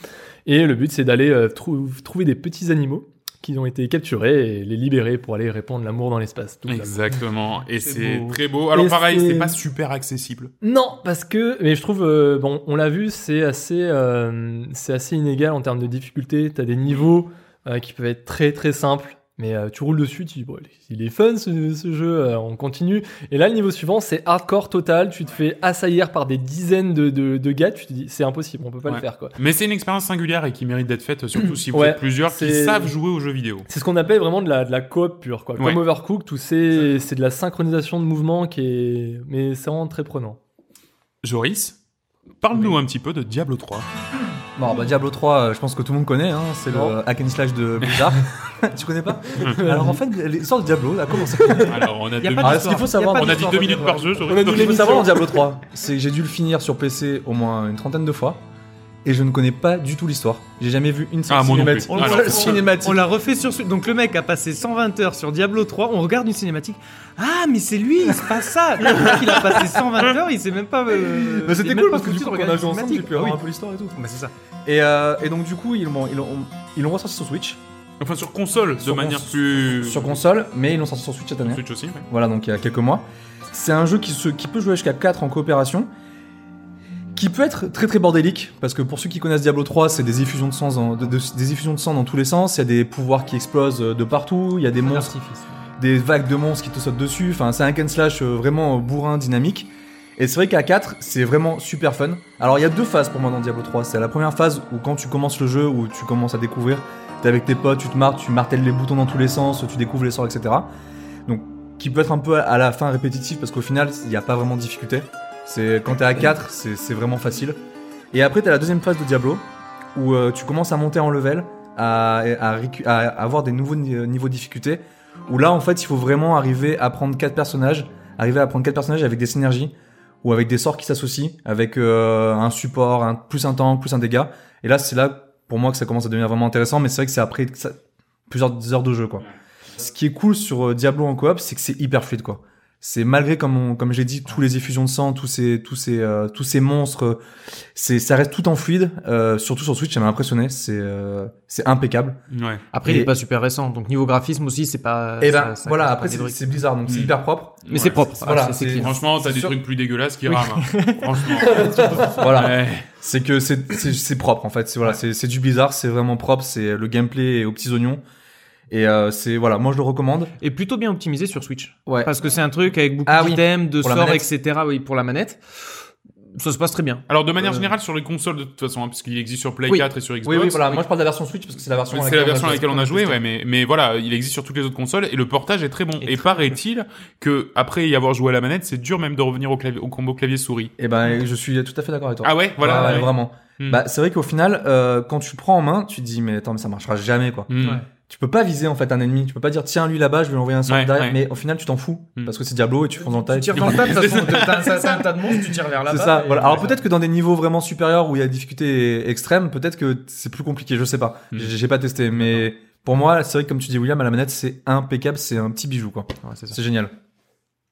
Et le but c'est d'aller trou- trouver des petits animaux qui ont été capturés et les libérer pour aller répandre l'amour dans l'espace. Exactement. Et C'est très beau. Alors Et pareil, c'est- c'est pas super accessible. Non, parce que, mais je trouve, euh, bon, on l'a vu, c'est assez, euh, c'est assez inégal en termes de difficulté. T'as des niveaux euh, qui peuvent être très très simples, mais euh, tu roules dessus, tu dis, bon, il est fun ce, ce jeu, euh, on continue. Et là, le niveau suivant, c'est hardcore total. Tu te fais assaillir par des dizaines de, de, de gars. Tu te dis, c'est impossible, on peut pas Ouais. le faire, quoi. Mais c'est une expérience singulière et qui mérite d'être faite, surtout si vous Ouais, êtes plusieurs qui savent jouer aux jeux vidéo. C'est ce qu'on appelle vraiment de la, de la coop pure, quoi. Ouais. Comme Overcooked, tout c'est, c'est de la synchronisation de mouvements qui est, mais c'est vraiment très prenant. Joris, parle-nous un petit peu de Diablo 3. Bon, bah Diablo 3, euh, je pense que tout le monde connaît, hein, c'est le hack and slash de Blizzard. tu connais pas Alors en fait, l'histoire de Diablo, a commencé. Alors, on a, Y a deux minutes- Ah, ce qu'il faut savoir, on a dit d'histoire deux dans minutes Diablo. par jeu. On a dit Ce qu'il faut savoir en Diablo 3, c'est que j'ai dû le finir sur PC au moins une trentaine de fois. Et je ne connais pas du tout l'histoire. J'ai jamais vu une seule Ah, cinématique. Alors, on- cinématique. On l'a refait sur. Donc le mec a passé 120 heures sur Diablo 3, on regarde une cinématique. Ah mais c'est lui, il se passe ça. Le mec il a passé 120 heures, il sait même pas... euh, Mais c'était cool parce que du coup, on a joué ensemble, j'ai pu avoir Ah un oui. peu l'histoire et tout. Bah c'est ça. Et, euh, et donc du coup, ils l'ont ils l'ont- ils l'ont ressorti sur Switch, Enfin, sur console, de manière cons- plus. sur console, mais ils l'ont sorti sur Switch cette année. Switch aussi, ouais. Voilà, donc il y a quelques mois. C'est un jeu qui, se, qui peut jouer jusqu'à 4 en coopération, qui peut être très très bordélique, parce que pour ceux qui connaissent Diablo 3, c'est des effusions de sang, dans, de- de- des effusions de sang dans tous les sens, il y a des pouvoirs qui explosent de partout, il y a des monstres, des vagues de monstres qui te sautent dessus, enfin c'est un and slash euh, vraiment bourrin, dynamique. Et c'est vrai qu'à 4, c'est vraiment super fun. Alors il y a deux phases pour moi dans Diablo 3. C'est la première phase où quand tu commences le jeu, où tu commences à découvrir, t'es avec tes potes, tu te marres, tu martèles les boutons dans tous les sens, tu découvres les sorts, etc. Donc qui peut être un peu à la fin répétitif parce qu'au final, il n'y a pas vraiment de difficulté. C'est quand t'es à 4, c'est vraiment facile. Et après, t'as la deuxième phase de Diablo où euh, tu commences à monter en level, à, à, à avoir des nouveaux euh, niveaux de difficulté. Où là, en fait, il faut vraiment arriver à prendre quatre personnages, arriver à prendre quatre personnages avec des synergies ou avec des sorts qui s'associent, avec euh, un support, un, plus un tank, plus un dégât. Et là, c'est là pour moi que ça commence à devenir vraiment intéressant. Mais c'est vrai que c'est après plusieurs heures de jeu, quoi. Ce qui est cool sur euh, Diablo en coop, c'est que c'est hyper fluide, quoi. C'est malgré comme on- comme j'ai dit tous les effusions de sang, tous ces tous ces euh, tous ces monstres, c'est ça reste tout en fluide. Euh, surtout sur Switch, ça m'a impressionné. C'est euh, c'est impeccable. Ouais. Après il est pas super récent, donc niveau graphisme aussi c'est pas... Et ça- ben ça voilà. Après c'est Blizzard, donc c'est Mm. hyper propre. Mais c'est propre, Voilà, clean. Franchement, t'as des sûr. trucs plus dégueulasses qui Oui. rament. hein. Franchement. Voilà. Ouais. C'est que c'est c'est c'est propre en fait. C'est voilà, c'est c'est du Blizzard, c'est vraiment propre. C'est le gameplay est aux petits oignons. Et euh, c'est voilà, moi je le recommande. Et plutôt bien optimisé sur Switch. Ouais. Parce que c'est un truc avec beaucoup Ah oui, d'items, de pour sorts, etc. Oui, pour la manette. Ça se passe très bien. Alors de manière Euh, générale sur les consoles de toute façon, hein, parce qu'il existe sur Play Oui. 4 et sur Xbox. Oui, oui, voilà. Moi je parle de la version Switch parce que c'est la version. C'est la version à laquelle on a joué, ouais, mais, mais voilà, il existe sur toutes les autres consoles et le portage est très bon. Et paraît-il que après y avoir joué à la manette, c'est dur même de revenir au, clavier, au combo clavier souris. Et ben, je suis tout à fait d'accord avec toi. Ah ouais, voilà. Ouais, ouais, ouais. vraiment. Hmm. Bah, c'est vrai qu'au final, euh, quand tu prends en main, tu te dis, mais attends, mais ça marchera jamais, quoi. Hmm. Ouais. Tu peux pas viser, en fait, un ennemi. Tu peux pas dire, tiens, lui là-bas, je vais lui envoyer un sort Ouais, derrière. ouais. Mais au final, tu t'en fous. Hmm. Parce que c'est Diablo et tu fonces dans le tas. Tu tires dans le tas, t'as un, t'as un tas de monstres, tu tires vers là-bas. C'est ça, voilà. Alors peut-être que dans des niveaux vraiment supérieurs où il y a difficulté extrême, peut-être que c'est plus compliqué, je sais pas. Hmm. J'ai pas testé, mais pour moi, c'est vrai que comme tu dis William, à la manette, c'est impeccable, c'est un petit bijou, quoi. Ouais, c'est génial.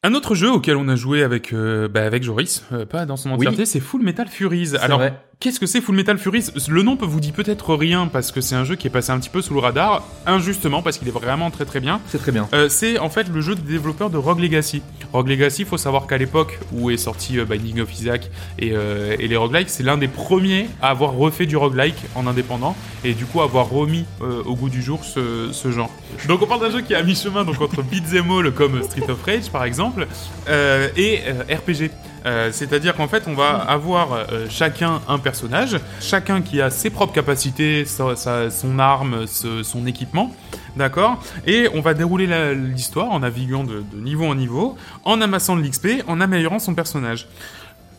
Un autre jeu auquel on a joué avec euh, bah, avec Joris, euh, pas dans son Oui. entièreté, c'est Full Metal Furies. Alors vrai. Qu'est-ce que c'est Full Metal Furies Le nom peut vous dire peut-être rien parce que c'est un jeu qui est passé un petit peu sous le radar, injustement parce qu'il est vraiment très très bien. C'est très bien. Euh, c'est en fait le jeu des développeurs de Rogue Legacy. Rogue Legacy, faut savoir qu'à l'époque où est sorti euh, Binding of Isaac et, euh, et les roguelikes, c'est l'un des premiers à avoir refait du roguelike en indépendant et du coup avoir remis au goût du jour ce, ce genre. Donc on parle d'un jeu qui est à mi-chemin donc entre beat'em all comme Street of Rage par exemple et RPG. Euh, C'est-à-dire qu'en fait, on va avoir euh, chacun un personnage, chacun qui a ses propres capacités, son arme, son équipement, d'accord? Et on va dérouler l'histoire en naviguant de, de niveau en niveau, en amassant de l'XP, en améliorant son personnage.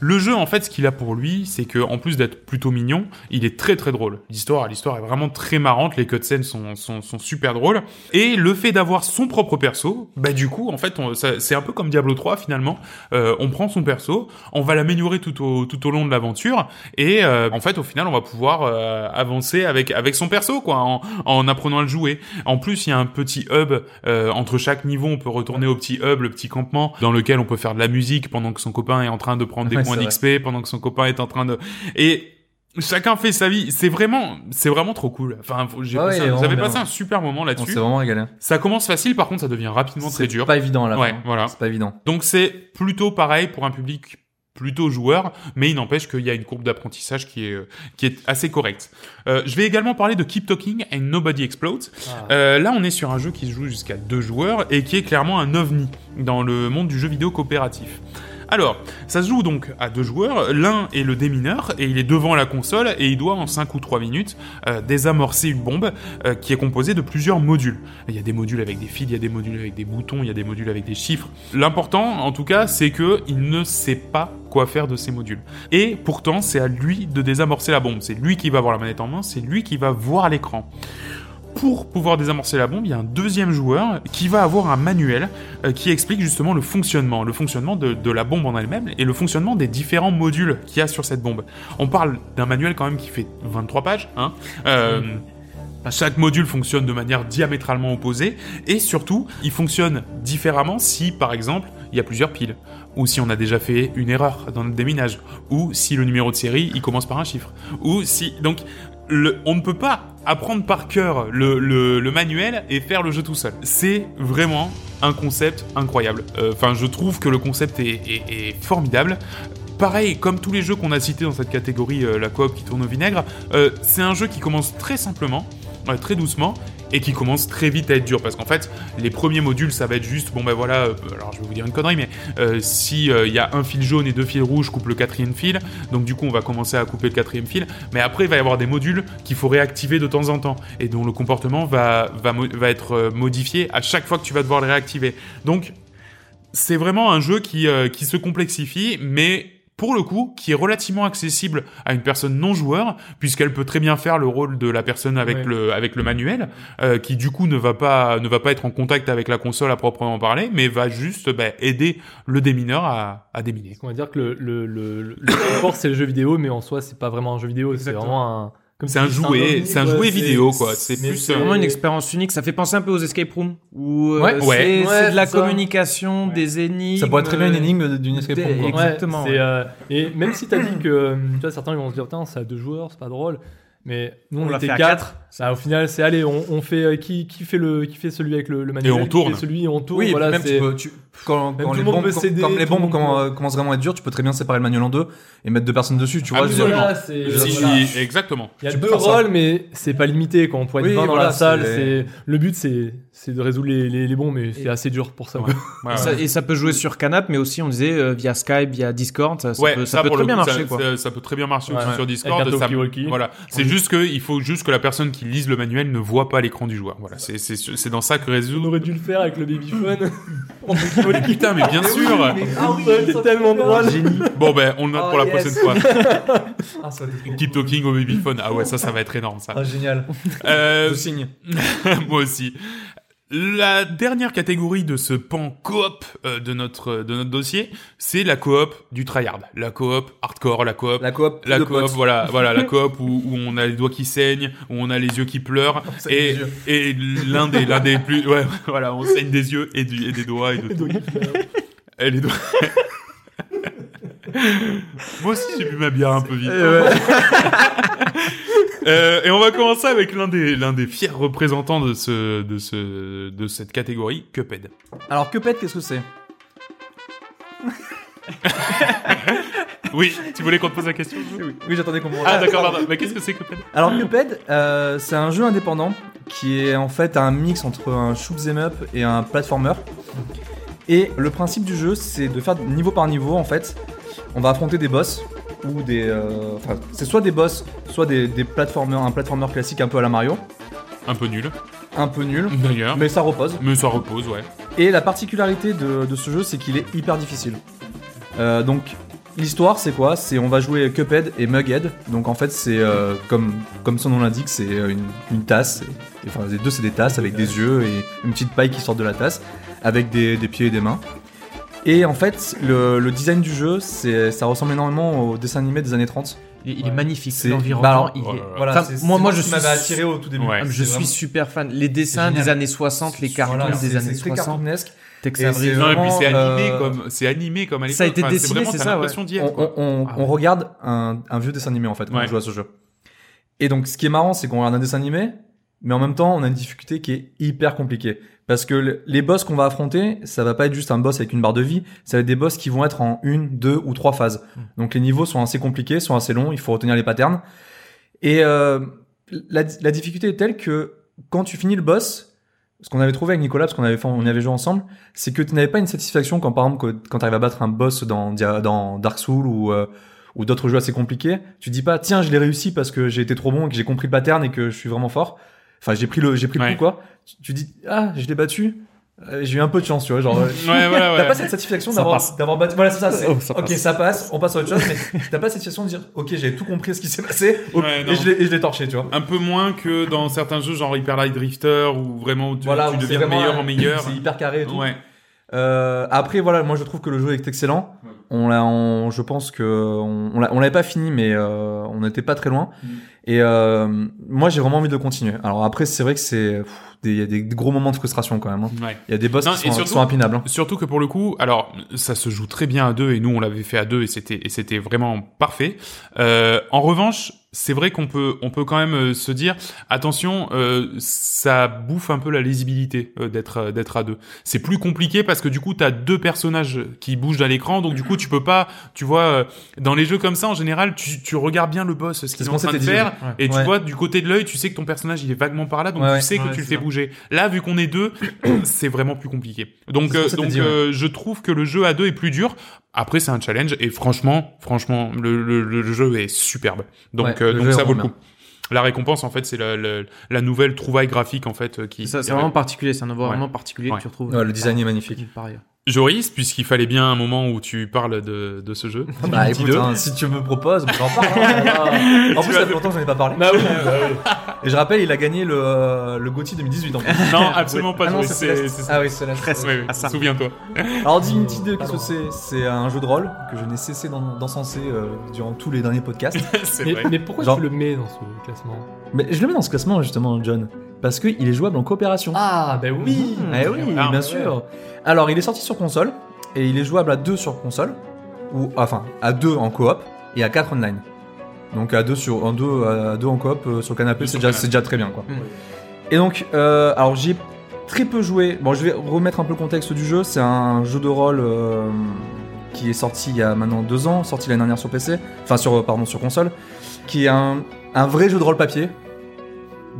Le jeu, en fait, ce qu'il a pour lui, c'est que en plus d'être plutôt mignon, il est très très drôle. L'histoire, l'histoire est vraiment très marrante. Les cutscenes sont, sont, sont super drôles. Et le fait d'avoir son propre perso, bah du coup, en fait, c'est un peu comme Diablo 3 finalement. Euh, on prend son perso, on va l'améliorer tout au tout au long de l'aventure, et euh, en fait, au final, on va pouvoir euh, avancer avec avec son perso, quoi, en, en apprenant à le jouer. En plus, il y a un petit hub euh, entre chaque niveau. On peut retourner au petit hub, le petit campement, dans lequel on peut faire de la musique pendant que son copain est en train de prendre des Ouais, points c'est d'XP, pendant que son copain est en train de et chacun fait sa vie. C'est vraiment, c'est vraiment trop cool. Enfin, j'ai Ouais, passé un- passé super moment là-dessus. s'est vraiment régalé. Ça commence facile, par contre, ça devient rapidement très C'est dur. pas évident à la Ouais, voilà. C'est pas évident. Donc c'est plutôt pareil pour un public plutôt joueur, mais il n'empêche qu'il y a une courbe d'apprentissage qui est euh, qui est assez correcte. Euh, je vais également parler de Keep Talking and Nobody Explodes. Ah. Euh, là, on est sur un jeu qui se joue jusqu'à deux joueurs et qui est clairement un ovni dans le monde du jeu vidéo coopératif. Alors, ça se joue donc à deux joueurs, l'un est le démineur et il est devant la console et il doit en 5 ou 3 minutes euh, désamorcer une bombe euh, qui est composée de plusieurs modules. Il y a des modules avec des fils, il y a des modules avec des boutons, il y a des modules avec des chiffres. L'important en tout cas, c'est que il ne sait pas quoi faire de ces modules. Et pourtant, c'est à lui de désamorcer la bombe, c'est lui qui va avoir la manette en main, c'est lui qui va voir l'écran pour pouvoir désamorcer la bombe, il y a un deuxième joueur qui va avoir un manuel euh, qui explique justement le fonctionnement, le fonctionnement de, la bombe en elle-même et le fonctionnement des différents modules qu'il y a sur cette bombe. On parle d'un manuel quand même qui fait 23 pages, hein. Euh, Chaque module fonctionne de manière diamétralement opposée et surtout, il fonctionne différemment si, par exemple, il y a plusieurs piles ou si on a déjà fait une erreur dans notre déminage ou si le numéro de série il commence par un chiffre ou si donc le- on ne peut pas apprendre par cœur le, manuel et faire le jeu tout seul. C'est vraiment un concept incroyable. Euh, Enfin, je trouve que le concept est, formidable. Pareil, comme tous les jeux qu'on a cités dans cette catégorie, euh, la coop qui tourne au vinaigre, euh, c'est un jeu qui commence très simplement, très doucement, et qui commence très vite à être dur. Parce qu'en fait, les premiers modules, ça va être juste, bon ben voilà, euh, alors je vais vous dire une connerie, mais euh, si euh, il y a un fil jaune et deux fils rouges, coupe le quatrième fil, donc du coup on va commencer à couper le quatrième fil, mais après il va y avoir des modules qu'il faut réactiver de temps en temps, et dont le comportement va, va, va être euh, modifié à chaque fois que tu vas devoir le réactiver. Donc c'est vraiment un jeu qui, euh, qui se complexifie, mais pour le coup, qui est relativement accessible à une personne non joueur, puisqu'elle peut très bien faire le rôle de la personne avec Ouais. le avec le manuel, euh, qui du coup ne va pas ne va pas être en contact avec la console à proprement parler, mais va juste bah, aider le démineur à, à déminer. On va dire que le, le, le, le, le c'est le jeu vidéo, mais en soi, c'est pas vraiment un jeu vidéo, c'est vraiment un. Comme C'est un jouet, c'est un jouet vidéo quoi. C'est mais plus c'est vraiment une expérience unique. Ça fait penser un peu aux escape rooms où euh, Ouais. c'est Ouais. c'est Ouais, de la communication, des énigmes. Ça pourrait être très bien une énigme d'une escape room. quoi. Exactement, euh, et même si t'as dit que, euh, tu vois, certains ils vont se dire, putain, c'est à deux joueurs, c'est pas drôle. Mais nous, on, On l'a était fait à quatre. Ça, au final, c'est allez, on, on fait euh, qui, qui fait le qui fait celui avec le, le manuel, on qui tourne. fait celui et on tourne. Oui, et voilà, même c'est tu peux, tu, quand, Même quand tout les le monde bombes, peut quand- s'aider, quand les bombes peut- euh, commencent vraiment à être dures, tu peux très bien séparer le manuel en deux et mettre deux personnes dessus, tu vois. Absolument. Voilà, Si, voilà. Exactement. Il y a Tu peux deux rôles, mais c'est pas limité. Quand on pourrait être Oui, 20 dans voilà, la salle, c'est- c'est le but, c'est c'est de résoudre les, les, les bons, mais c'est Et- assez dur pour ça. Ouais. Et ça, et ça peut jouer sur Canap, mais aussi on disait euh, via Skype, via Discord, ça, peut, ça peut pour très bien marcher ça, peut très bien marcher sur Discord. Voilà, c'est juste que il faut juste que la personne qui lise le manuel ne voit pas l'écran du joueur. Voilà, c'est c'est c'est dans ça que On résout. aurait dû le faire avec le babyphone. Putain, mais bien sûr. Ah oui, c'est tellement drôle. Bon ben, on le note Oh, pour la yes. prochaine fois. Ah, ça va être trop Keep talking au babyphone. Ah ouais, ça, ça va être énorme ça. Ah, génial. Euh, Je signe. moi aussi. La dernière catégorie de ce pan coop euh, de notre de notre dossier, c'est la coop du tryhard, la coop hardcore, la coop La coop, la coop, voilà, voilà, la coop où, où on a les doigts qui saignent, où on a les yeux qui pleurent, et, et l'un des, l'un des plus, ouais, voilà, on saigne des yeux et, du, et des doigts et de tout. Et les doigts. Moi aussi, j'ai bu ma bière un peu vite. Euh, et on va commencer avec l'un des, l'un des fiers représentants de ce, de ce, de cette catégorie, Cuphead. Alors, Cuphead, qu'est-ce que c'est? Oui, tu voulais qu'on te pose la question Oui, j'attendais qu'on me Ah, d'accord, pardon. Mais qu'est-ce que c'est Cuphead? Alors Cuphead, euh, c'est un jeu indépendant qui est en fait un mix entre un shoot 'em up et un platformer. Et le principe du jeu, c'est de faire niveau par niveau en fait. On va affronter des boss ou des, euh, enfin, c'est soit des boss, soit des, des platformers, un platformer classique un peu à la Mario, Un peu nul, un peu nul, d'ailleurs. mais ça repose. Mais ça repose, ouais. Et la particularité de, de ce jeu, c'est qu'il est hyper difficile. Euh, donc, l'histoire, c'est quoi? C'est on va jouer Cuphead et Mughead. Donc, en fait, c'est euh, comme, comme son nom l'indique, c'est euh, une, une tasse. Et- Enfin, les deux, c'est des tasses avec des yeux et une petite paille qui sort de la tasse, avec des, des pieds et des mains. Et en fait, le, le design du jeu, c'est, ça ressemble énormément au dessin animé des années 30. Il, il est magnifique, C'est- l'environnement. bah alors, il est- ouais, ouais. Voilà, Enfin, moi- moi, je suis- attiré au tout début. Ouais. Je suis vraiment- super fan. Les dessins des années 60, les cartoons Voilà, des années c'est très 60. cartoonesque. Tex Et Avery. c'est Non, et puis c'est vraiment, animé euh, comme, c'est animé comme à l'époque. Ça a été Enfin, dessiné, vraiment, c'est ça, l'impression d'y être, on, on- on- Ah on regarde un, un vieux dessin animé en fait quand Ouais. on joue à ce jeu. Et donc ce qui est marrant c'est qu'on regarde un dessin animé, mais en même temps on a une difficulté qui est hyper compliquée. Parce que le- les boss qu'on va affronter, ça va pas être juste un boss avec une barre de vie, ça va être des boss qui vont être en une, deux ou trois phases. Hmm. Donc les niveaux sont assez compliqués, sont assez longs, il faut retenir les patterns. Et euh, la, la difficulté est telle que quand tu finis le boss, ce qu'on avait trouvé avec Nicolas, parce qu'on avait, fait- on avait joué ensemble, c'est que tu n'avais pas une satisfaction quand par exemple quand tu arrives à battre un boss dans Dark Souls ou, euh, ou d'autres jeux assez compliqués, tu dis pas tiens je l'ai réussi parce que j'ai été trop bon et que j'ai compris le pattern et que je suis vraiment fort. Enfin j'ai pris le j'ai pris le Ouais. coup quoi. Tu, tu dis ah je l'ai battu. Euh, j'ai eu un peu de chance tu vois genre. euh, Ouais, voilà, T'as ouais. pas cette satisfaction d'avoir d'avoir battu. Voilà c'est ça. c'est- Oh, ça ok passe. ça passe, on passe à autre chose, mais t'as pas cette sensation de dire ok j'ai tout compris ce qui s'est passé Ouais, et je l'ai et je l'ai torché tu vois. Un peu moins que dans certains jeux genre Hyper Light Drifter où vraiment où tu, Voilà tu deviens meilleur un- en meilleur. C'est hyper carré et tout. Ouais. Euh, après voilà, moi je trouve que le jeu est excellent. Ouais. On l'a, on- je pense que on, on l'a- on l'avait pas fini, mais euh, on n'était pas très loin. Mm. Et euh, moi j'ai vraiment envie de le continuer. Alors après c'est vrai que c'est, il y a des gros moments de frustration quand même. hein. Ouais. Il y a des boss Non, qui sont, surtout- qui sont impinables. hein. Surtout que pour le coup, alors ça se joue très bien à deux et nous on l'avait fait à deux et c'était et c'était vraiment parfait. Euh, en revanche, c'est vrai qu'on peut on peut quand même euh, se dire attention, euh, ça bouffe un peu la lisibilité euh, d'être euh, d'être à deux. C'est plus compliqué parce que du coup t'as deux personnages qui bougent à l'écran, donc du coup tu peux pas, tu vois, euh, dans les jeux comme ça en général, tu, tu regardes bien le boss, ce qu'il est en train de faire, ouais. et tu Ouais. vois du côté de l'œil, tu sais que ton personnage il est vaguement par là, donc Ouais, tu sais que tu le fais ça. bouger. Là, vu qu'on est deux, c'est vraiment plus compliqué. Donc, euh, donc dit, euh, je trouve que le jeu à deux est plus dur. Après, c'est un challenge et franchement, franchement, le, le, le jeu est superbe. Donc, Ouais, euh, donc ça vaut le vraiment coup. La récompense, en fait, c'est la, la, la nouvelle trouvaille graphique, en fait, euh, qui. C'est vraiment particulier, c'est un environnement particulier Ouais. que tu retrouves. Ouais, le design est magnifique. ailleurs. Joris, puisqu'il fallait bien un moment où tu parles de, de ce jeu. Bah Dis-nous écoute, hein, si tu me proposes, j'en parle. hein. en plus, ça fait longtemps que j'en ai pas parlé. Bah oui, bah oui. Et je rappelle, il a gagné le, euh, le GOTY 2018 en plus. Non, absolument pas, Ah non, Joris. c'est c'est- Ah oui, c'est la Oui, Ah, souviens-toi. Alors Divinity 2, qu'est-ce que c'est? C'est un jeu de rôle que je n'ai cessé d'en- d'encenser euh, durant tous les derniers podcasts. c'est Mais, vrai. mais pourquoi Genre- tu le mets dans ce classement? Mais je le mets dans ce classement justement, John, parce qu'il est jouable en coopération. Ah, bah oui Eh oui, bien ouais. sûr. Alors, il est sorti sur console et il est jouable à deux sur console, ou enfin à deux en coop et à 4 online. Donc à deux sur en deux, à deux en coop euh, sur canapé, c'est déjà, très bien quoi. Et donc, euh, alors j'ai très peu joué. Bon, je vais remettre un peu le contexte du jeu. C'est un jeu de rôle euh, qui est sorti il y a maintenant deux ans, sorti l'année dernière sur PC, enfin sur pardon sur console, qui est un, un vrai jeu de rôle papier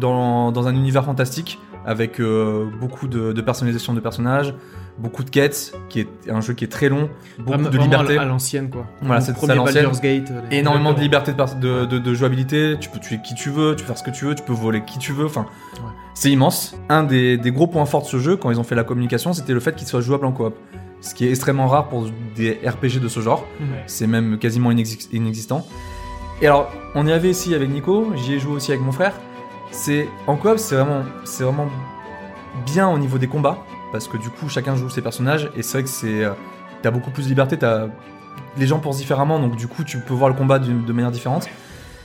dans, dans un univers fantastique avec euh, beaucoup de, de personnalisation de personnages, beaucoup de quêtes, qui est un jeu qui est très long, beaucoup de liberté. à l'ancienne quoi. Voilà, c'est- à l'ancienne. Euh, énormément de liberté de, jouabilité, tu peux tuer qui tu veux, tu peux faire ce que tu veux, tu peux voler qui tu veux, enfin, Ouais. c'est immense. Un des, des gros points forts de ce jeu, quand ils ont fait la communication, c'était le fait qu'il soit jouable en coop. Ce qui est extrêmement rare pour des RPG de ce genre, c'est même quasiment inexi- inexistant. Et alors, on y avait ici avec Nico, j'y ai joué aussi avec mon frère. C'est en coop, c'est vraiment, c'est vraiment bien au niveau des combats, parce que du coup, chacun joue ses personnages, et c'est vrai que c'est, euh, t'as beaucoup plus de liberté, t'as, les gens pensent différemment, donc du coup, tu peux voir le combat de manière différente.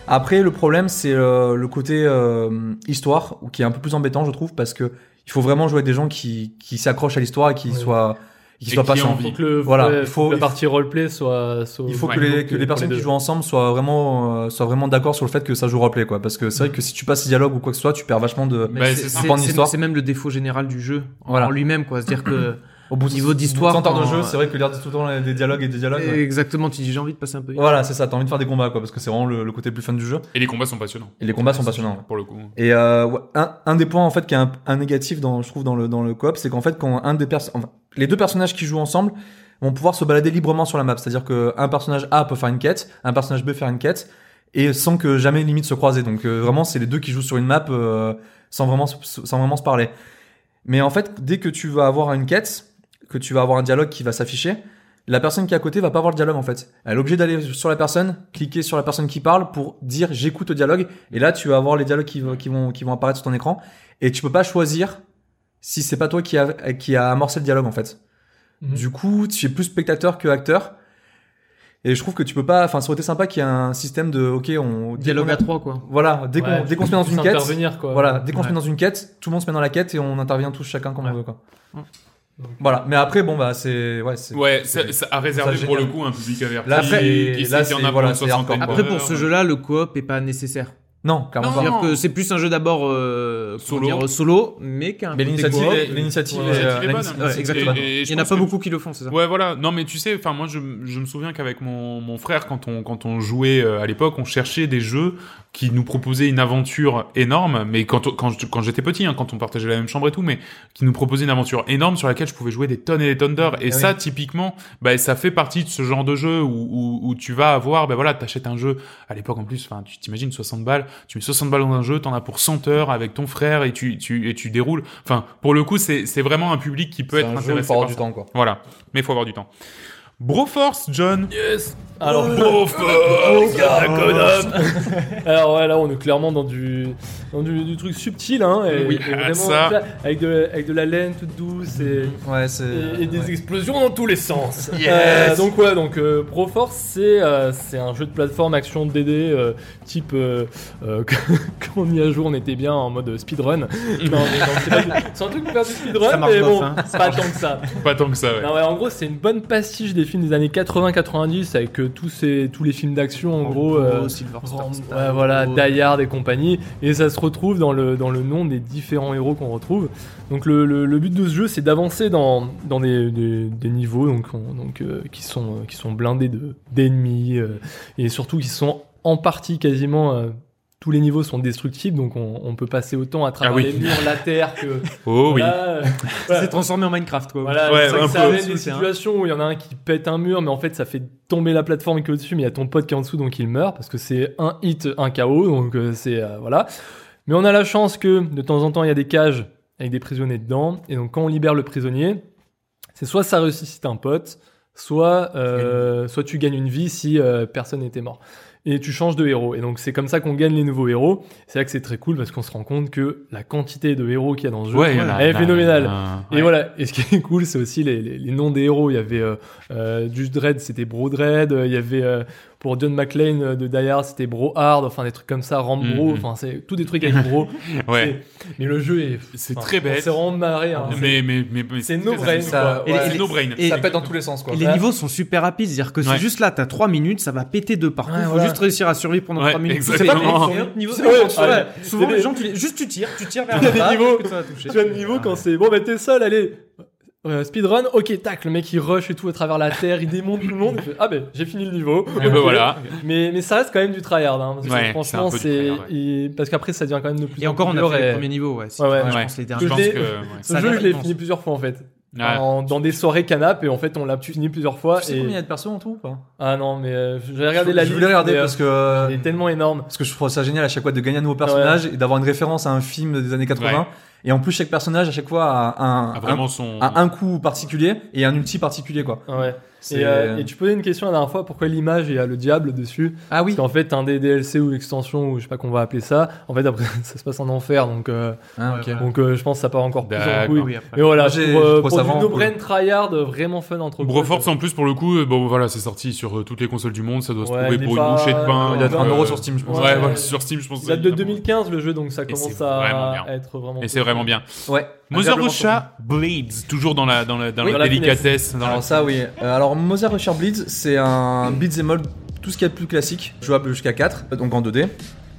Après, le problème, c'est euh, le côté euh, histoire, qui est un peu plus embêtant, je trouve, parce que il faut vraiment jouer avec des gens qui, qui s'accrochent à l'histoire et qui Ouais. soient, et qui Et soient qui envie. Faut que, le, Voilà, ouais, il faut que la il partie roleplay soit, soit Il faut Ouais, que, les, que les personnes les qui jouent ensemble soient vraiment, euh, soient vraiment d'accord sur le fait que ça joue roleplay, quoi. Parce que c'est vrai que si tu passes dialogue ou quoi que ce soit, tu perds vachement de. Bah, c'est- même le défaut général du jeu en Voilà. lui-même quoi. C'est-à-dire que Au bout niveau d'histoire, 100 heures de jeu, c'est vrai que l'air tout le temps des dialogues et des dialogues. ouais. exactement, tu dis j'ai envie de passer un peu vite. Voilà, c'est ça, t'as envie de faire des combats, quoi, parce que c'est vraiment le, le côté le plus fun du jeu. Et les combats sont passionnants. Et les combats sont passionnants. Pour le coup. Et euh, ouais, un, un des points en fait qui est un, un négatif dans, je trouve dans le dans le coop, c'est qu'en fait quand un des perso- enfin, les deux personnages qui jouent ensemble vont pouvoir se balader librement sur la map. C'est-à-dire que un personnage A peut faire une quête, un personnage B faire une quête, et sans que jamais limite se croiser. Donc euh, vraiment c'est les deux qui jouent sur une map euh, sans vraiment sans vraiment se parler. Mais en fait dès que tu vas avoir une quête, que tu vas avoir un dialogue qui va s'afficher, la personne qui est à côté va pas voir le dialogue en fait. Elle est obligée d'aller sur la personne, cliquer sur la personne qui parle pour dire j'écoute le dialogue. Et là, tu vas avoir les dialogues qui, qui vont qui vont apparaître sur ton écran. Et tu peux pas choisir si c'est pas toi qui a qui a amorcé le dialogue en fait. Mhm. Du coup, tu es plus spectateur que acteur. Et je trouve que tu peux pas. Enfin, ça aurait été sympa qu'il y ait un système de ok, on Dialogue a- à trois quoi. Voilà, dès qu'on Ouais, dès qu'on se met dans une quête. intervenir, quoi. Voilà, dès qu'on se met dans une quête, tout le monde se met dans la quête et on intervient tous chacun comme Ouais. on veut quoi. Voilà, mais après bon bah c'est ouais c'est Ouais, ça, ça a réservé ça, pour le coup un public averti. Là, après, là, qu'il y en c'est- a voilà, soixantaine Après pour ce jeu-là, le coop est pas nécessaire. Non clairement Non, pas. C'est-à-dire que c'est plus un jeu d'abord euh, Solo. dire, solo, mais qui a un Mais côté l'initiative, est- l'initiative, Ouais, est, euh, bonne. Ouais, exactement. Et- et Il y en a pas beaucoup qui le font, c'est ça. Ouais, voilà. Non, mais tu sais, enfin, moi, je, je me souviens qu'avec mon, mon frère, quand on, quand on jouait euh, à l'époque, on cherchait des jeux qui nous proposaient une aventure énorme, mais quand, on- quand, j'étais petit, hein, quand on partageait la même chambre et tout, mais qui nous proposaient une aventure énorme sur laquelle je pouvais jouer des tonnes et des tonnes d'heures. Et Ah ça, typiquement, bah, ça fait partie de ce genre de jeu où, où, où tu vas avoir, ben voilà, t'achètes un jeu, à l'époque en plus, enfin, tu t'imagines 60 balles, tu mets 60 balles dans un jeu, t'en as pour 100 heures avec ton frère et tu, tu, et tu déroules. Enfin, pour le coup, c'est, c'est vraiment un public qui peut être un jeu, il intéressé faut avoir par du ça. temps quoi. Voilà, mais il faut avoir du temps. Broforce, John. Yes Alors, Broforce, Alors ouais, là on est clairement dans du, dans du, du truc subtil, hein, et, Oui, et ah, vraiment ça. là, avec de, avec de la laine toute douce et, Ouais, c'est et, et des explosions dans tous les sens. Yes. Euh, donc ouais, donc euh, Proforce c'est euh, c'est un jeu de plateforme action DD euh, type euh, euh, quand on y a joué, on était bien en mode speedrun. non, mais non, c'est pas du- c'est un truc pour faire du speedrun, mais bon, hein. pas tant que ça. Pas tant que ça, ouais. Non, ouais, en gros, c'est une bonne pastiche des films des années 80-90 avec euh, tous ces tous les films d'action en gros. euh, Ram- ouais, voilà. Die Hard et compagnie, et ça se retrouve dans le, dans le nom des différents héros qu'on retrouve. Donc le, le, le but de ce jeu, c'est d'avancer dans, dans des, des, des niveaux donc, on- donc, euh, qui, sont, qui sont blindés de- d'ennemis, euh, et surtout qui sont en partie quasiment... euh, tous les niveaux sont destructibles, donc on, on peut passer autant à travers Ah oui. les murs, la terre que... Oh oui. voilà, euh, C'est transformé en Minecraft quoi. voilà, Ouais, c'est vrai un que ça peu. amène des situations où il y en a un qui pète un mur, mais en fait ça fait tomber la plateforme qui est au-dessus, mais il y a ton pote qui est en dessous, donc il meurt, parce que c'est un hit, un KO, donc euh, c'est... euh, voilà. Mais on a la chance que de temps en temps il y a des cages avec des prisonniers dedans, et donc quand on libère le prisonnier, c'est soit ça ressuscite un pote, soit, euh, soit tu gagnes une vie si euh, personne n'était mort. Et tu changes de héros. Et donc c'est comme ça qu'on gagne les nouveaux héros. C'est là que c'est très cool parce qu'on se rend compte que la quantité de héros qu'il y a dans ce jeu, Ouais, est phénoménale. Et ouais. voilà, et ce qui est cool, c'est aussi les, les, les noms des héros. Il y avait euh, euh, Judge Dredd, c'était Bro Dredd. Il y avait euh, pour John McClane euh, de Die Hard, c'était Bro Hard, enfin des trucs comme ça, Rambo, Mhm. enfin c'est tout des trucs avec Bro. Ouais, C'est- Mais le jeu est. c'est enfin, très bête. s'est vraiment marré. hein. Mais, mais, mais, mais C'est no brain. Ça-. Et- Ouais. et C'est no brain. Et- ça pète dans tous les sens quoi. Et les Ouais. niveaux sont super rapides, c'est-à-dire que c'est Ouais. juste là, t'as 3 minutes, ça va péter de partout. Ouais, faut voilà. juste réussir à survivre pendant Ouais, 3 minutes. exactement. C'est pas un autre niveau. C'est- souvent, C'est les gens, tu les- juste tu tires, tu tires vers Il y a la des niveaux. Tu le quand c'est bon, bah t'es seul, allez. Euh, speedrun, ok, tac, le mec il rush et tout à travers la terre, il démonte tout le monde. il fait, ah ben j'ai fini le niveau. Et ben voilà. Mais, mais ça reste quand même du tryhard. Hein, parce que Ouais, franchement, c'est. ouais. Parce qu'après ça devient quand même de plus Et en encore, on plus a fait et- les premiers niveaux, ouais. c'est- Ouais, ouais. Je pense les Je derniers. Je pense l'ai- que. ouais. Ce jeu, je l'ai fini plusieurs fois en fait. En- dans des soirées canap et en fait on l'a fini plusieurs fois. Tu sais et... combien il y a de persos en tout ou pas? Ah non, mais euh, j'ai regardé la Je liste. voulais regarder euh, parce que Il est tellement énorme. parce que je trouve ça génial à chaque fois de gagner un nouveau personnage et d'avoir une référence à un film des années 80. Et en plus chaque personnage à chaque fois a un, vraiment son. un, a un coup particulier et un ulti particulier quoi. Ouais. Et, euh, et tu posais une question la dernière fois pourquoi l'image il y a le diable dessus Ah oui. Parce qu'en fait, un des DLC ou extension ou je sais pas qu'on va appeler ça, en fait après ça se passe en enfer donc euh, Ah, ok. donc euh, je pense que ça part encore plus en D'accord. couille. Oui, après. Mais voilà, pour, euh, je trouve pour ça du vraiment no cool. brain tryhard vraiment fun entre Broforce en plus pour le coup, bon voilà, c'est sorti sur euh, toutes les consoles du monde, ça doit se Ouais, trouver pour pas- une bouchée de pain. Il être un euh, euro sur Steam je pense. Ouais, sur Steam, je pense. Il date de évidemment. 2015 le jeu donc ça Et commence à être vraiment Et c'est vraiment bien. Ouais. Mother Russia Blades, toujours dans la, dans la, dans Oui, la délicatesse. Dans la... Alors ça oui. Euh, alors Mother Rusher Bleeds, c'est un beat'em all tout ce qu'il y a de plus classique, jouable jusqu'à 4, donc en 2D.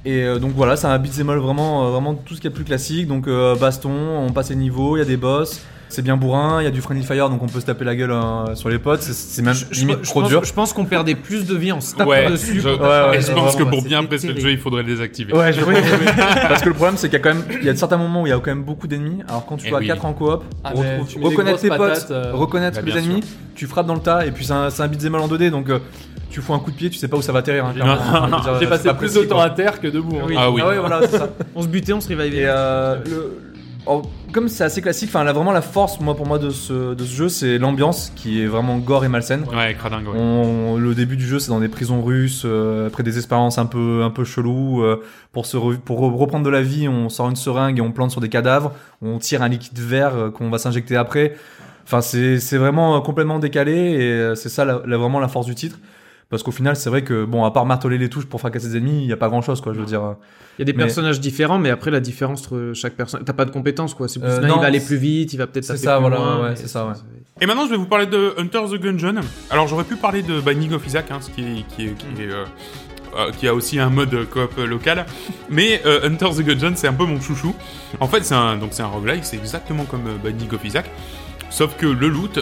Et euh, donc voilà, c'est un beat'em all vraiment, euh, vraiment tout ce qu'il y a de plus classique. Donc baston, on passe les niveaux, il y a des boss, c'est bien bourrin, il y a du friendly fire, donc on peut se taper la gueule euh, sur les potes. C'est- même Je- je- limite je trop pense- dur. Je pense qu'on perdait plus de vie en se tapant Ouais, dessus. je, qu'en- ouais, et je pense que pour bien apprécier le jeu, il faudrait le désactiver. Ouais, je oui. Parce que le problème, c'est qu'il y a quand même, il y a certains moments où il y a quand même beaucoup d'ennemis. Alors quand tu Eh joues à oui. 4 en coop, Ah, reconnaître tes potes, euh, reconnaître les ennemis, tu frappes dans le tas, et puis c'est un, beat'em all en 2D, donc euh, tu fous un coup de pied, tu sais pas où ça va atterrir. Hein, J'ai passé pas plus précis, de temps quoi. à terre que debout. hein. Oui. Ah oui. Ah ouais, voilà, c'est ça. On se butait, on se Et revivait. euh, le- oh, comme c'est assez classique, enfin là vraiment la force, moi pour moi de ce, de ce jeu, c'est l'ambiance qui est vraiment gore et malsaine. Ouais, cradingue, ouais. On- le début du jeu, c'est dans des prisons russes, euh, après des expériences un peu, un peu cheloues. euh, pour, se re- pour re- reprendre de la vie, on sort une seringue et on plante sur des cadavres. On tire un liquide vert euh, qu'on va s'injecter après. Enfin, c'est c'est vraiment euh, complètement décalé et c'est ça la- la- vraiment la force du titre. Parce qu'au final, c'est vrai que, bon, à part marteler les touches pour fracasser ses ennemis, il n'y a pas grand chose, quoi, je veux dire. Il y a des mais- personnages différents, mais après la différence entre chaque personne, t'as pas de compétences quoi. C'est plus Euh, là, non, il va aller plus vite, il va peut-être c'est taper ça, plus voilà, loin, ouais, et c'est ça, ouais. Et maintenant, je vais vous parler de Hunter the Gungeon. Alors, j'aurais pu parler de Binding of Isaac, hein, ce qui, est- qui, est- qui, est, euh, euh, qui a aussi un mode coop local. Mais euh, Hunter the Gungeon, c'est un peu mon chouchou. En fait, c'est un, donc c'est un roguelike, c'est exactement comme euh, Binding of Isaac. Sauf que le loot,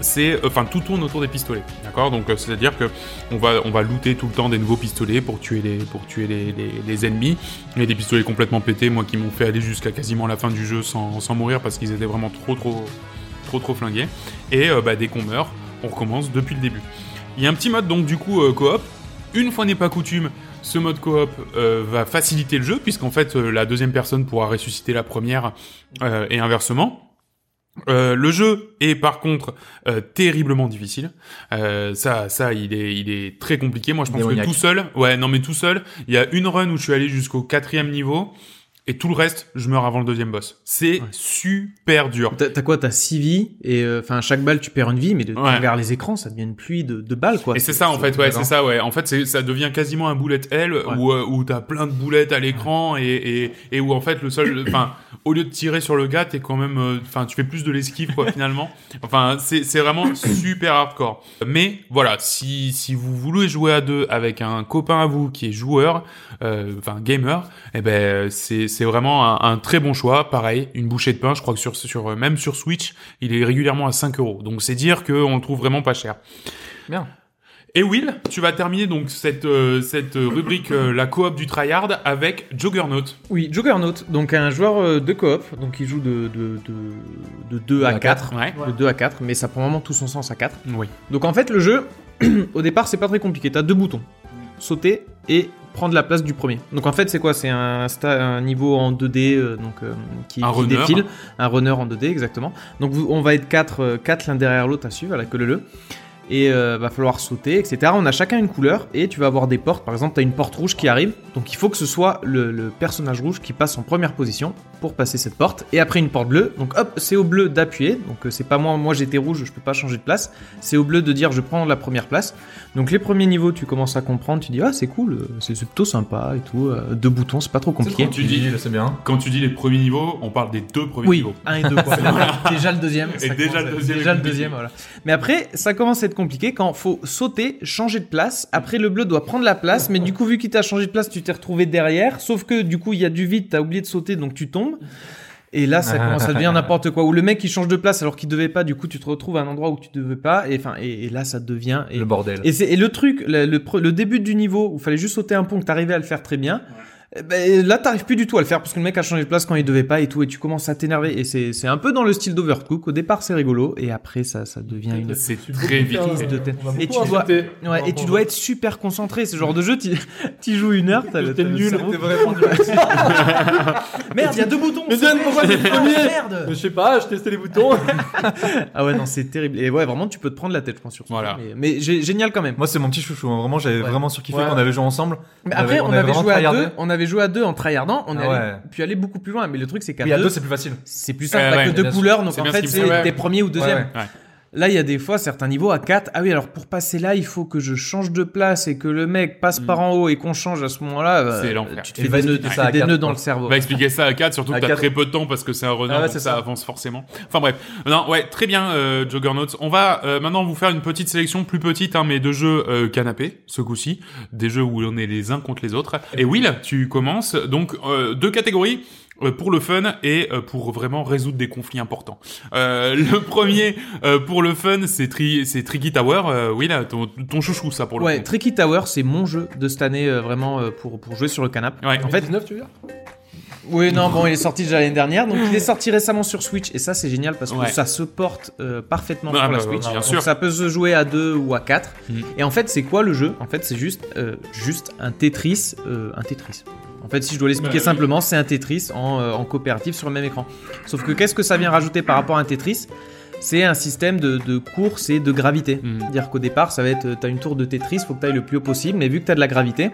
c'est, euh, enfin, tout tourne autour des pistolets, d'accord? Donc, euh, c'est-à-dire que on va, on va looter tout le temps des nouveaux pistolets pour tuer les, pour tuer les, les, les ennemis. Il y a des pistolets complètement pétés, moi, qui m'ont fait aller jusqu'à quasiment la fin du jeu sans, sans mourir parce qu'ils étaient vraiment trop, trop, trop, trop flingués. Et euh, bah, dès qu'on meurt, on recommence depuis le début. Il y a un petit mode donc du coup euh, coop. Une fois n'est pas coutume, ce mode coop euh, va faciliter le jeu puisqu'en fait euh, la deuxième personne pourra ressusciter la première et inversement. Euh, le jeu est par contre euh, terriblement difficile. Euh, ça, ça, il est, il est très compliqué. Moi, je pense Démoniaque. que tout seul, ouais, non mais tout seul, il y a une run où je suis allé jusqu'au quatrième niveau et tout le reste, je meurs avant le deuxième boss. C'est Ouais. super dur. T'as quoi T'as 6 vies et euh, enfin chaque balle tu perds une vie, mais de, Ouais. regardes les écrans, ça devient une pluie de, de balles quoi. Et c'est ça en fait, ouais, c'est ça, ouais. En fait, ça devient quasiment un bullet hell où euh, où t'as plein de boulettes à l'écran et, et et où en fait le seul, enfin, au lieu de tirer sur le gars, t'es quand même, euh, enfin, tu fais plus de l'esquive quoi finalement. Enfin, c'est c'est vraiment super hardcore. Mais voilà, si si vous voulez jouer à deux avec un copain à vous qui est joueur, euh, enfin gamer, eh ben c'est c'est vraiment un, un très bon choix. Pareil, une bouchée de pain, je crois que sur sur même sur Switch, il est régulièrement à 5 euros. Donc c'est dire qu'on le trouve vraiment pas cher. Bien. Et Will, tu vas terminer donc cette, euh, cette euh, rubrique euh, la coop du tryhard avec Juggernaut. Oui, Juggernaut, donc un joueur euh, de coop, donc il joue de, de, de, de 2 à À 4. Ouais. De 2 à 4, mais ça prend vraiment tout son sens à 4. Oui. Donc en fait, le jeu, au départ, c'est pas très compliqué. T'as deux boutons sauter et prendre la place du premier. Donc en fait, c'est quoi? C'est un, niveau en 2D euh, donc, euh, qui, Un qui défile. Un runner en 2D, exactement. Donc vous- on va être 4 quatre, l'un derrière l'autre à suivre à la queue leu et euh, va falloir sauter, etc. On a chacun une couleur et tu vas avoir des portes. Par exemple, tu as une porte rouge qui arrive, donc il faut que ce soit le, le personnage rouge qui passe en première position pour passer cette porte. Et après une porte bleue, donc hop, c'est au bleu d'appuyer. Donc euh, c'est pas moi, moi j'étais rouge, je peux pas changer de place. C'est au bleu de dire je prends la première place. Donc les premiers niveaux, tu commences à comprendre, tu dis ah c'est cool, euh, c'est plutôt sympa et tout. euh, deux boutons, c'est pas trop compliqué. Tu dis- c'est bien. Quand tu dis les premiers niveaux, on parle des deux premiers Oui, niveaux. un et deux. quoi. déjà le deuxième. Et déjà le deuxième Déjà le deuxième, voilà. Mais après, ça commence à être compliqué quand faut sauter, changer de place. Après, le bleu doit prendre la place, mais du coup, vu qu'il t'a changé de place, tu t'es retrouvé derrière. Sauf que du coup, il y a du vide, t'as oublié de sauter, donc tu tombes. Et là, ça commence à devenir n'importe quoi. Ou le mec qui change de place alors qu'il devait pas, du coup, tu te retrouves à un endroit où tu devais pas. Et enfin, et, et là, ça devient. Et, Le bordel. et, c'est, et le truc, le, le, pre- le début du niveau où il fallait juste sauter un pont, que t'arrivais à le faire très bien. Ben, là, t'arrives plus du tout à le faire parce que le mec a changé de place quand il devait pas et tout, et tu commences à t'énerver. Et c'est, c'est un peu dans le style d'Overcook. Au départ, c'est rigolo, et après, ça, ça devient une. C'est très vite. de tête. Et tu dois-. Ouais, et tu dois être super concentré. Ce genre de jeu, tu, tu joues une heure, t'as T'es nul. T'es vraiment nul. Merde, il y a deux boutons. Mais pourquoi t'es le premier Merde. Je sais pas, je testais les boutons. Ah ouais, non, c'est terrible. Et ouais, vraiment, tu peux te prendre la tête, je pense, sur ça. Voilà. Mais, mais gé- génial quand même. Moi, c'est mon petit chouchou. hein. Vraiment, j'avais Ouais. vraiment surkiffé Ouais. qu'on avait joué ensemble. Mais On après, avait- on, avait joué à deux. On avait joué à deux en tryhardant. On Ah puis aller beaucoup plus loin. Mais le truc, c'est qu'à Oui, deux, deux, c'est plus facile. c'est plus simple. Ouais, que deux couleurs, donc en fait, c'est t'es premier ou deuxième. Là, il y a des fois certains niveaux à 4. Ah oui, alors pour passer là, il faut que je change de place et que le mec passe par en haut et qu'on change à ce moment-là. euh, C'est l'enfer. Tu te Et fais des nœuds, ça à des nœuds dans le cerveau. On va expliquer ça à 4, surtout À que t'as très peu de temps parce que c'est un runner, Ah ouais, donc c'est ça, ça. avance forcément. Enfin bref. Non, ouais, très bien, euh, Juggernauts. On va euh, maintenant vous faire une petite sélection plus petite, hein, mais de jeux euh, canapé, ce coup-ci. Des jeux où on est les uns contre les autres. Et Will, tu commences. Donc, euh, deux catégories. Euh, Pour le fun et euh, pour vraiment résoudre des conflits importants. Euh, le premier euh, pour le fun, c'est tri c'est Tricky Tower. Euh, Will, ton, ton chouchou ça pour le Ouais, coup. Tricky Tower, c'est mon jeu de cette année euh, vraiment euh, pour, pour jouer sur le canapé. Ouais. En fait, 19, tu veux dire? Oui, non, bon, il est sorti déjà l'année dernière, donc il est sorti récemment sur Switch et ça c'est génial parce que Ouais. ça se porte euh, parfaitement Ah, sur la bah, Switch. bien Donc, sûr. ça peut se jouer à deux ou à quatre. Mhm. Et en fait, c'est quoi le jeu? En fait, c'est juste, euh, juste un Tetris, euh, un Tetris. En fait, si je dois l'expliquer Bah, oui. simplement, c'est un Tetris en, euh, en coopératif sur le même écran. Sauf que qu'est-ce que ça vient rajouter par rapport à un Tetris? C'est un système de, de course et de gravité. C'est-à-dire qu'au départ, ça va être, t'as une tour de Tetris, faut que tu ailles le plus haut possible, mais vu que tu as de la gravité,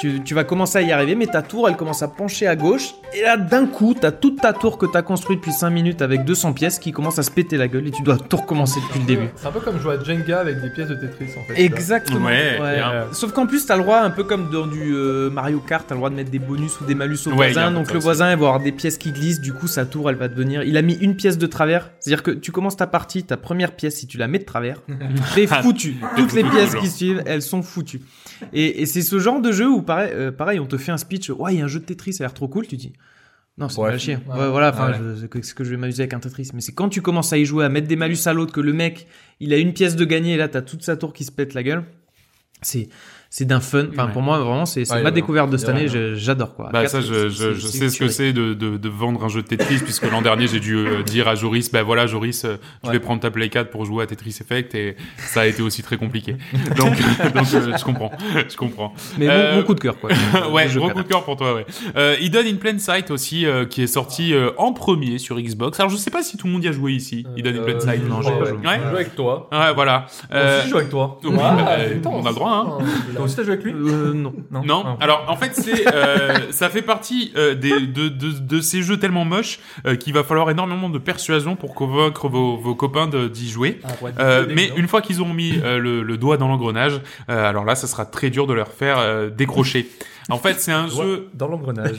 tu, tu vas commencer à y arriver, mais ta tour, elle commence à pencher à gauche, et là, d'un coup, t'as toute ta tour que t'as construite depuis 5 minutes avec 200 pièces qui commence à se péter la gueule, et tu dois tout recommencer depuis le début. C'est un peu comme jouer à Jenga avec des pièces de Tetris en fait. Exactement. Ouais, ouais. bien. Sauf qu'en plus, t'as le droit, un peu comme dans du euh, Mario Kart, t'as le droit de mettre des bonus ou des malus au Ouais, voisin. Donc le voisin, il va avoir des pièces qui glissent, du coup, sa tour, elle va devenir. Il a mis une pièce de travers. C'est-à-dire que tu commences ta partie, ta première pièce, si tu la mets de travers, t'es foutu. Toutes les pièces qui suivent, elles sont foutues. Et, et c'est ce genre de jeu où, pareil, euh, pareil, on te fait un speech, ouais, il y a un jeu de Tetris, ça a l'air trop cool, tu dis. Non, c'est Ouais. Ouais, voilà, enfin, que, c'est que je vais m'amuser avec un Tetris. Mais c'est quand tu commences à y jouer, à mettre des malus à l'autre, que le mec, il a une pièce de gagner, et là, t'as toute sa tour qui se pète la gueule. C'est, c'est d'un fun. Enfin, Ouais. pour moi, vraiment, c'est, c'est Ouais, ma ouais. découverte de cette Ouais, année. J'adore, quoi. Bah ça, je, je, je sais ce que c'est de, de, de vendre un jeu de Tetris, puisque l'an dernier, j'ai dû euh, dire à Joris, bah voilà, Joris, euh, je vais Ouais. prendre ta Play 4 pour jouer à Tetris Effect, et ça a été aussi très compliqué. Donc, donc euh, je comprends, je comprends. Mais Euh, mon, mon coup de cœur, quoi. ouais, gros coup de cœur pour toi, ouais. Euh, Hidden in Plain Sight aussi, euh, qui est sorti euh, en premier sur Xbox. Alors, je sais pas si tout le monde y a joué ici, Hidden in Plain Sight. non, j'ai pas joué. Ouais. Je joue avec toi. Ouais, voilà. Moi Euh, aussi, je joue avec toi. on a le droit, hein. Toi aussi, t'as joué avec lui Euh, non. Non, Ah. alors en fait c'est euh, ça fait partie euh, des, de, de, de ces jeux tellement moches euh, qu'il va falloir énormément de persuasion pour convaincre vos, vos copains de- d'y jouer. Ah, ouais, Euh, mais une fois qu'ils auront mis euh, le, le doigt dans l'engrenage, euh, alors là ça sera très dur de leur faire euh, décrocher. En fait c'est un jeu... Dans l'engrenage.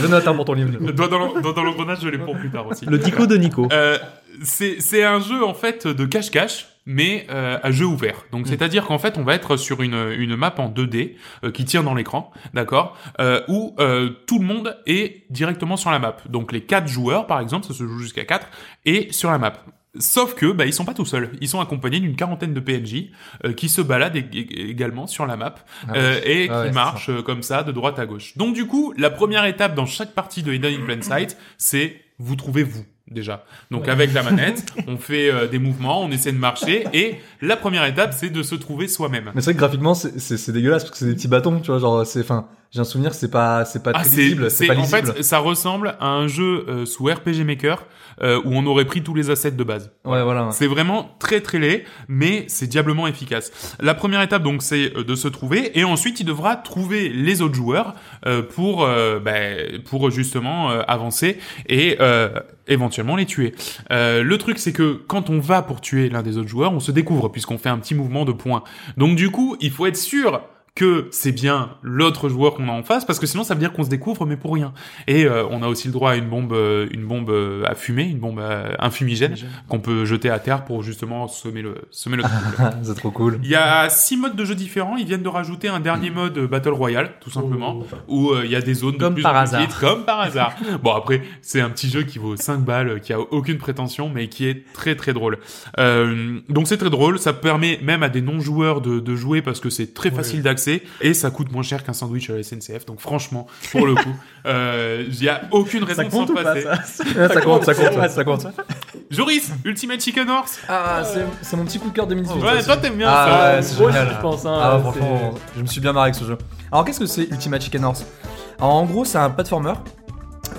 je note un pour ton livre. Le doigt dans l'en- dans dans l'engrenage je l'ai pour plus tard aussi. Le Tico de Nico. Euh, c'est c'est un jeu en fait de cache-cache mais euh, à jeu ouvert. Donc c'est-à-dire qu'en fait on va être sur une, une map en 2D euh, qui tire dans l'écran, d'accord, euh, où euh, tout le monde est directement sur la map. Donc les quatre joueurs par exemple, ça se joue jusqu'à 4 et sur la map. Sauf que bah ils sont pas tout seuls, ils sont accompagnés d'une quarantaine de PNJ euh, qui se baladent ég- ég- également sur la map Ah euh, ouais. et Ah qui ouais, marchent euh, comme ça de droite à gauche. Donc du coup, la première étape dans chaque partie de Hidden in Plain Sight, c'est vous trouvez vous déjà. Donc avec la manette, on fait euh, des mouvements, on essaie de marcher et la première étape c'est de se trouver soi-même. Mais c'est vrai que graphiquement, c'est- c'est c'est dégueulasse parce que c'est des petits bâtons, tu vois, genre, c'est, enfin, J'ai un souvenir c'est pas, c'est pas Ah, très c'est, lisible. C'est c'est- pas en lisible. fait, ça ressemble à un jeu euh, sous RPG Maker euh, où on aurait pris tous les assets de base. ouais, voilà. C'est vraiment très très laid, mais c'est diablement efficace. La première étape donc c'est euh, de se trouver et ensuite il devra trouver les autres joueurs euh, pour euh, ben, pour justement euh, avancer et euh, éventuellement les tuer. Euh, le truc c'est que quand on va pour tuer l'un des autres joueurs, on se découvre puisqu'on fait un petit mouvement de poing. Donc du coup, il faut être sûr que c'est bien l'autre joueur qu'on a en face parce que sinon ça veut dire qu'on se découvre mais pour rien. Et euh, on a aussi le droit à une bombe euh, une bombe euh, à fumer, une bombe à, un fumigène qu'on peut jeter à terre pour justement semer le semer le c'est trop cool. Il y a six modes de jeu différents, ils viennent de rajouter un dernier mode euh, Battle Royale tout simplement où euh, il y a des zones Comme de plus par hasard. petites, comme par hasard. bon après, c'est un petit jeu qui vaut 5 balles, qui a aucune prétention mais qui est très très drôle. Euh, donc c'est très drôle, ça permet même à des non-joueurs de, de jouer parce que c'est très facile d'accès et ça coûte moins cher qu'un sandwich à la SNCF. Donc franchement, pour le coup, euh, il y a aucune raison de s'en passer. ça compte, ça compte, ça compte. Joris, Ultimate Chicken Horse. Ah, c'est, c'est mon petit coup de cœur 2018. Ouais, ça toi t'aimes bien Ah, ça. ouais, génial. je pense. Hein, Ah, franchement, je me suis bien marré avec ce jeu. Alors, qu'est-ce que c'est Ultimate Chicken Horse? Alors, en gros, c'est un platformer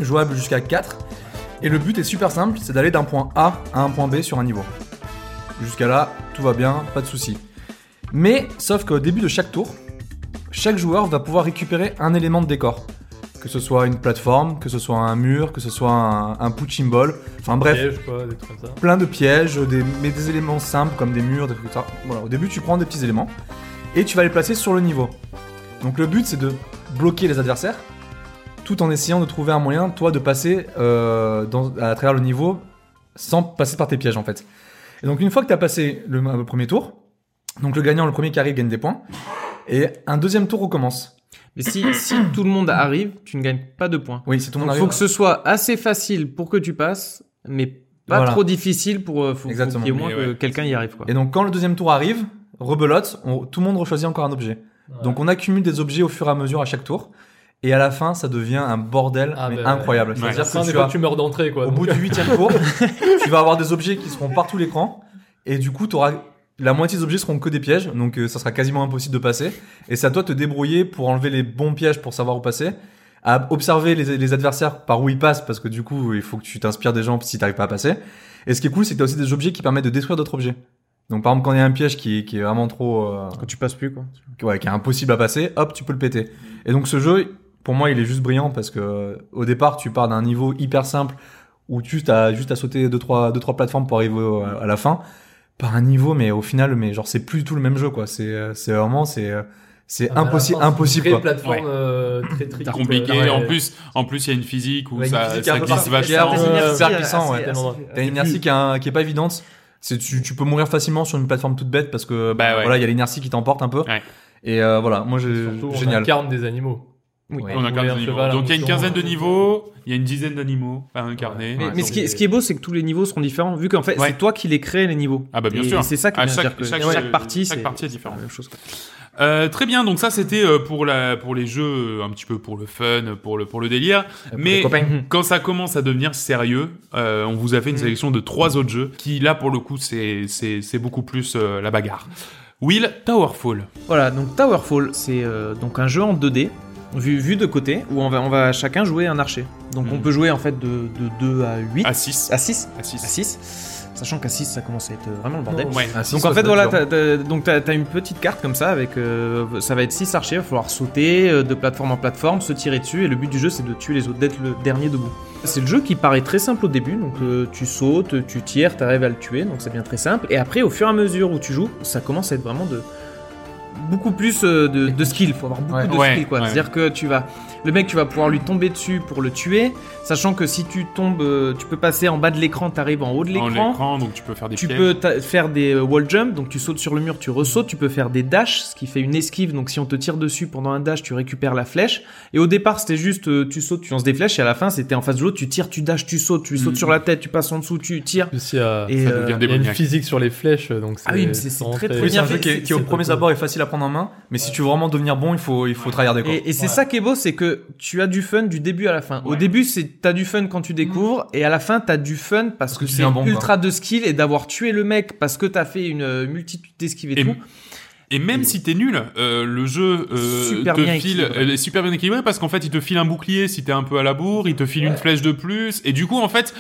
jouable jusqu'à 4. Et le but est super simple c'est d'aller d'un point A à un point B sur un niveau. Jusqu'à là, tout va bien, pas de soucis. Mais, sauf qu'au début de chaque tour, chaque joueur va pouvoir récupérer un élément de décor. Que ce soit une plateforme, que ce soit un mur, que ce soit un, un punching ball. Enfin bref, quoi, des trucs comme ça. plein de pièges, des, mais des éléments simples comme des murs, des trucs comme ça. Voilà, au début, tu prends des petits éléments et tu vas les placer sur le niveau. Donc le but, c'est de bloquer les adversaires tout en essayant de trouver un moyen, toi, de passer euh, dans- à travers le niveau sans passer par tes pièges en fait. Et donc une fois que tu as passé le, le premier tour, donc le gagnant, le premier qui arrive, gagne des points. Et un deuxième tour recommence. Mais si, si tout le monde arrive, tu ne gagnes pas de points. Oui, c'est tout le Il faut que ce soit assez facile pour que tu passes, mais pas Voilà. trop difficile pour euh, faut, faut Exactement. qu'il y ait au moins Mais que ouais. quelqu'un y arrive quoi. Et donc quand le deuxième tour arrive, rebelote, on- tout le monde choisit encore un objet. Donc on accumule des objets au fur et à mesure à chaque tour. Et à la fin, ça devient un bordel Ah, mais bah, incroyable. ouais. C'est-à-dire que tu meurs d'entrée, quoi. au donc, bout du huitième tour, tu vas avoir des objets qui seront partout l'écran. Et du coup, tu auras la moitié des objets seront que des pièges. Donc euh, ça sera quasiment impossible de passer. Et c'est à toi de te débrouiller pour enlever les bons pièges pour savoir où passer. À observer les, les adversaires par où ils passent parce que du coup, il faut que tu t'inspires des gens si t'arrives pas à passer. Et ce qui est cool, c'est que t'as aussi des objets qui permettent de détruire d'autres objets. Donc par exemple, quand il y a un piège qui est, qui est vraiment trop... euh, Quand tu passes plus quoi. ouais, qui est impossible à passer, hop, tu peux le péter. Et donc ce jeu, pour moi, il est juste brillant parce que euh, au départ, tu pars d'un niveau hyper simple où tu as juste à sauter deux trois deux trois plateformes pour arriver à la fin par un niveau mais au final mais genre c'est plus du tout le même jeu quoi, c'est euh, c'est vraiment c'est euh, c'est à la impossible fin, impossible une plateforme Ouais. euh, très très C'est compliqué. Ouais. En plus, en plus, il y a une physique où Ouais, ça, physique ça glisse vachement. super puissant, ouais. T'as une inertie qui, est un- qui est pas évidente. C'est tu, tu peux mourir facilement sur une plateforme toute bête parce que Bah ouais. voilà, il y a l'inertie qui t'emporte un peu. Ouais. Et euh, voilà, moi j'ai Surtout, on génial. incarne des animaux. Oui. Ouais. On a Rouler 15 un niveaux. cheval, un Donc il y a une quinzaine de un niveaux, il y a une dizaine d'animaux à incarner. Mais, Ouais, mais donc ce, qui est, c'est- ce qui est beau, c'est que tous les niveaux seront différents, vu qu'en fait, Ouais. c'est toi qui les crées, les niveaux. Ah bah bien Et sûr. C'est ça qui chaque- c'est-à-dire que chaque- chaque, chaque- partie, chaque c'est partie est différente. la même chose. quoi. Euh, très bien, donc ça c'était euh, pour la pour les jeux euh, un petit peu pour le fun, pour le pour le délire. Mais quand ça commence à devenir sérieux, euh, on vous a fait une Mm. sélection de trois autres jeux qui là pour le coup c'est c'est c'est beaucoup plus euh, la bagarre. Will Towerfall. Voilà, donc Towerfall, c'est euh, donc un jeu en 2D, vu, vu de côté, où on va, on va chacun jouer un archer. Donc on peut jouer en fait de, de 2 à 8, À 6. à 6, À à 6. 6, sachant qu'à 6 ça commence à être vraiment le bordel. Ouais. Donc en fait voilà, t'as, t'as- donc t'as, t'as une petite carte comme ça avec, euh, ça va être 6 archers, il va falloir sauter euh, de plateforme en plateforme, se tirer dessus, et le but du jeu c'est de tuer les autres, d'être le dernier debout. C'est le jeu qui paraît très simple au début, donc euh, tu sautes, tu tires, t'arrives à le tuer, donc ça devient très simple. Et après au fur et à mesure où tu joues, ça commence à être vraiment de beaucoup plus euh, de, de skill, faut avoir beaucoup Ouais. de skill quoi. C'est-à-dire que tu vas, le mec tu vas pouvoir lui tomber dessus pour le tuer, sachant que si tu tombes, euh, tu peux passer en bas de l'écran, t'arrives en haut de l'écran. l'écran, donc tu peux faire des Tu pièges. peux faire des euh, wall jump, donc tu sautes sur le mur, tu ressautes, tu peux faire des dash, ce qui fait une esquive, donc si on te tire dessus pendant un dash, tu récupères la flèche. Et au départ, c'était juste euh, tu sautes, tu lances des flèches, et à la fin, c'était en face de l'autre, tu tires, tu dash, tu sautes, tu sautes Mhm. sur la tête, tu passes en dessous, tu tires. Aussi, euh, Et, Ça euh, devient il y a une physique sur les flèches, donc Ah oui, mais c'est- c'est vraiment très, très Oui, c'est un bien jeu fait, qui, est- qui au premier abord est facile à prendre en main, mais si tu veux vraiment devenir bon, il faut il faut tryharder. Et, et c'est Ouais. ça qui est beau, c'est que tu as du fun du début à la fin. Au début, c'est t'as du fun quand tu découvres, et à la fin, t'as du fun parce que c'est bon, ultra de skill et d'avoir tué le mec parce que t'as fait une euh, multitude d'esquives et, Et- tout. Et même si t'es nul, euh, le jeu euh, Super te bien file, elle est super bien équilibré parce qu'en fait, il te file un bouclier si t'es un peu à la bourre, il te file une flèche de plus, et du coup, en fait,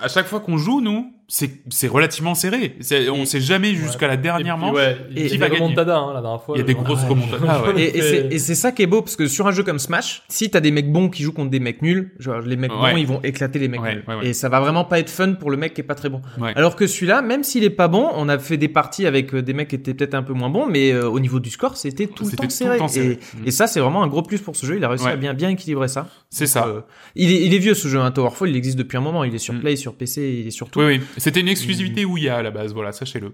à chaque fois qu'on joue, nous, c'est c'est relativement serré. C'est- On sait jamais jusqu'à la dernière Et puis, manche. ouais, Et- qui il va gagner hein, la dernière fois. Il y a des genre. grosses Ouais, remontadas, Et, et c'est- ça qui est beau parce que sur un jeu comme Smash, si t'as des mecs bons qui jouent contre des mecs nuls, genre les mecs Ouais. bons ils vont éclater les mecs Ouais, nuls. ouais, ouais. Et ça va vraiment pas être fun pour le mec qui est pas très bon. Ouais. Alors que celui-là, même s'il est pas bon, on a fait des parties avec euh, des mecs qui étaient peut-être un peu moins bons, mais euh, au niveau du score, c'était tout le C'était temps tout le serré. temps serré. Et, Mm. et ça, c'est vraiment un gros plus pour ce jeu. Il a réussi Ouais. à bien bien équilibrer ça. C'est ça. Euh, il, est, il est vieux ce jeu, un Towerfall. Il existe depuis un moment. Il est sur Mm. Play, sur PC, il est sur tout. Oui, oui. C'était une exclusivité Ouya à la base, voilà, sachez-le.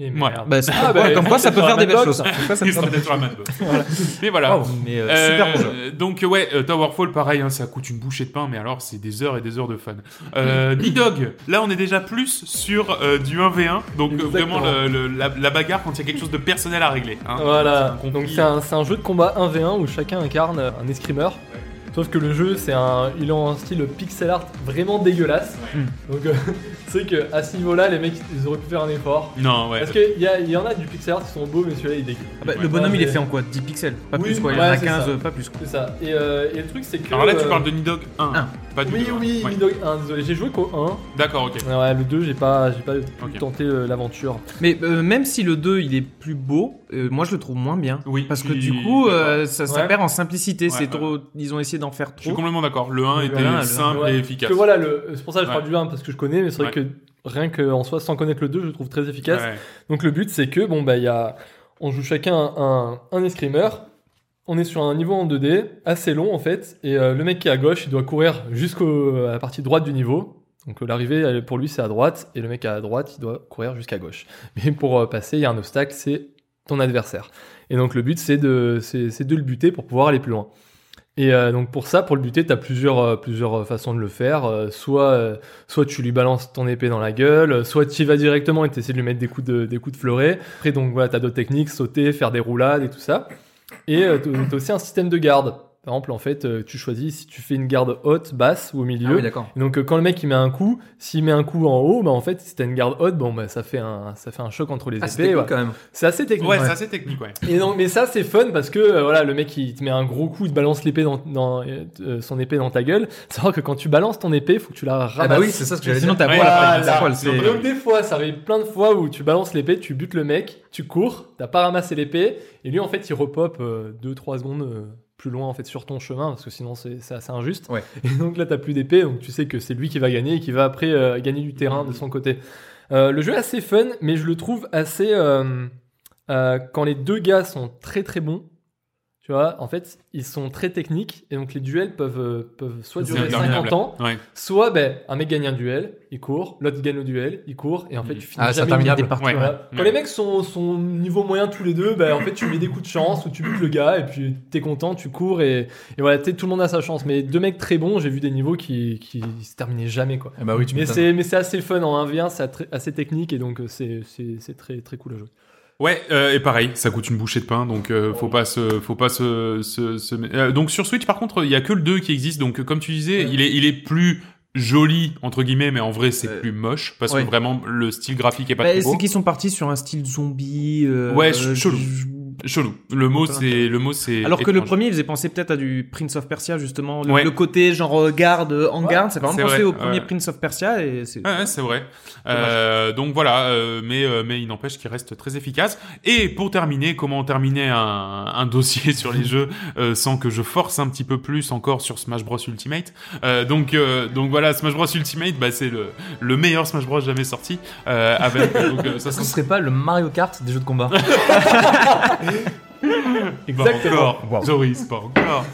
Et Ouais. merde. Bah, Ah, bah, ouais, comme quoi, ça peut faire des belles choses. Mais voilà. Wow, mais euh, super bon jeu. Euh, donc ouais, euh, Towerfall, pareil, hein, ça coûte une bouchée de pain, mais alors c'est des heures et des heures de fun. Euh, Nidog, là on est déjà plus sur euh, du 1v1, donc euh, Exactement. vraiment le- le- la, la bagarre quand il y a quelque chose de personnel à régler. hein. Voilà, donc conflit. c'est un, c'est un jeu de combat 1v1 où chacun incarne un escrimeur. Sauf que le jeu, c'est un, il est en style pixel art vraiment dégueulasse. Hmm. Donc, euh, c'est que à ce niveau-là, les mecs, ils auraient pu faire un effort. Non, ouais. Parce qu'il y, a- il y en a du pixel art qui sont beaux, mais celui-là, il est dégueu. Ah bah, Ouais. Le bonhomme, Ouais, il est fait en quoi? 10 pixels? Pas Oui, plus quoi. Il y ouais, en a c'est 15, ça. euh, pas plus quoi. C'est ça. Et, euh, et le truc, c'est que. Alors là tu euh, parles de Nidog 1, un. pas du Oui, 2. oui, Ouais. Nidog 1, désolé, j'ai joué qu'au 1. D'accord, ok. Ouais, le 2, j'ai pas, j'ai pas tenté euh, l'aventure. Mais euh, même si le 2 il est plus beau, euh, moi je le trouve moins bien. Oui, Parce que du coup, ça, perd en simplicité. C'est trop. Ils ont essayé d'en faire Je suis trop. complètement d'accord. Le 1 Le était 1, le- simple Ouais. et Parce efficace. que voilà, le, c'est pour ça que je Ouais. parle du 1 parce que je connais, mais c'est vrai Ouais. que rien qu'en soi, sans connaître le 2, je le trouve très efficace. Ouais. Donc le but, c'est que, bon, bah, il y a, on joue chacun un, un escrimeur. On est sur un niveau en 2D, assez long en fait, et euh, le mec qui est à gauche, il doit courir jusqu'à la partie droite du niveau. Donc euh, l'arrivée, pour lui, c'est à droite, et le mec à droite, il doit courir jusqu'à gauche. Mais pour euh, passer, il y a un obstacle, c'est ton adversaire. Et donc le but, c'est de, c'est de le buter pour pouvoir aller plus loin. Et euh, donc pour ça, pour le buter, tu as plusieurs, euh, plusieurs façons de le faire. Euh, soit, euh, soit tu lui balances ton épée dans la gueule, soit tu y vas directement et tu de lui mettre des coups de, des coups de fleuret. Après, donc voilà, tu as d'autres techniques, sauter, faire des roulades et tout ça. Et euh, tu aussi un système de garde. Par exemple, en fait, euh, tu choisis si tu fais une garde haute, basse ou au milieu. Ah oui, d'accord. Donc euh, quand le mec il met un coup, s'il met un coup en haut, bah en fait si t'as une garde haute, bon bah ça fait un ça fait un choc entre les Ah, épées. c'était cool ouais. quand même. C'est assez technique. Ouais, Ouais. c'est assez technique, ouais. Et donc mais ça c'est fun parce que euh, voilà le mec il te met un gros coup, il te balance l'épée dans, dans euh, euh, son épée dans ta gueule. C'est vrai que quand tu balances ton épée, faut que tu la ramasses. Ah bah oui, c'est ça ce que j'allais Sinon dire. t'as Ouais, la voilà, poil, c'est- donc des fois, ça arrive plein de fois où tu balances l'épée, tu butes le mec, tu cours, t'as pas ramassé l'épée, et lui en fait il repop 2-3 secondes euh, plus loin en fait sur ton chemin parce que sinon c'est assez injuste. Ouais. Et donc là t'as plus d'épée, donc tu sais que c'est lui qui va gagner et qui va après euh, gagner du terrain de son côté. Euh, le jeu est assez fun, mais je le trouve assez euh, quand les deux gars sont très très bons. Tu vois, en fait, ils sont très techniques et donc les duels peuvent, euh, peuvent soit durer interminable. 50 ans, Ouais. Soit ben, un mec gagne un duel, il court, l'autre gagne le duel, il court, et en fait tu finis Ah, jamais interminable. le Des parties, Ouais. ouais. voilà. Quand les mecs sont, sont niveau moyen tous les deux, ben, en fait tu mets des coups de chance ou tu butes le gars et puis t'es content, tu cours et, et voilà, tout le monde a sa chance. Mais deux mecs très bons, j'ai vu des niveaux qui, qui se terminaient jamais quoi. Ah bah oui, tu Mais c'est, mais c'est assez fun en 1v1, c'est assez technique et donc euh, c'est, c'est, c'est très, très cool à jouer. Ouais, euh, et pareil, ça coûte une bouchée de pain, donc euh, faut pas se, faut pas se, se, se- euh, donc sur Switch, par contre, il y a que le 2 qui existe, donc comme tu disais, il est, il est plus joli entre guillemets, mais en vrai c'est plus moche parce ouais. que vraiment le style graphique est pas Bah, très beau. c'est qu'ils sont partis sur un style zombie. euh, Ouais, ch- chelou. Chelou. Le mot c'est, le mot c'est. Alors que le premier, il faisait penser peut-être à du Prince of Persia, justement. Le, Ouais. le côté genre euh, garde, euh, en Ouais, garde, ça fait c'est vraiment penser vrai, au premier ouais. Prince of Persia. Et c'est... Ouais, ouais, c'est vrai. Euh, donc voilà, euh, mais euh, mais il n'empêche qu'il reste très efficace. Et pour terminer, comment terminer un, un dossier sur les jeux euh, sans que je force un petit peu plus encore sur Smash Bros Ultimate? Euh, donc euh, donc voilà, Smash Bros Ultimate, bah c'est le le meilleur Smash Bros jamais sorti. Euh, avec donc euh, ça sent serait pas le Mario Kart des jeux de combat me. Exactement. Pas encore. Joris, pas encore.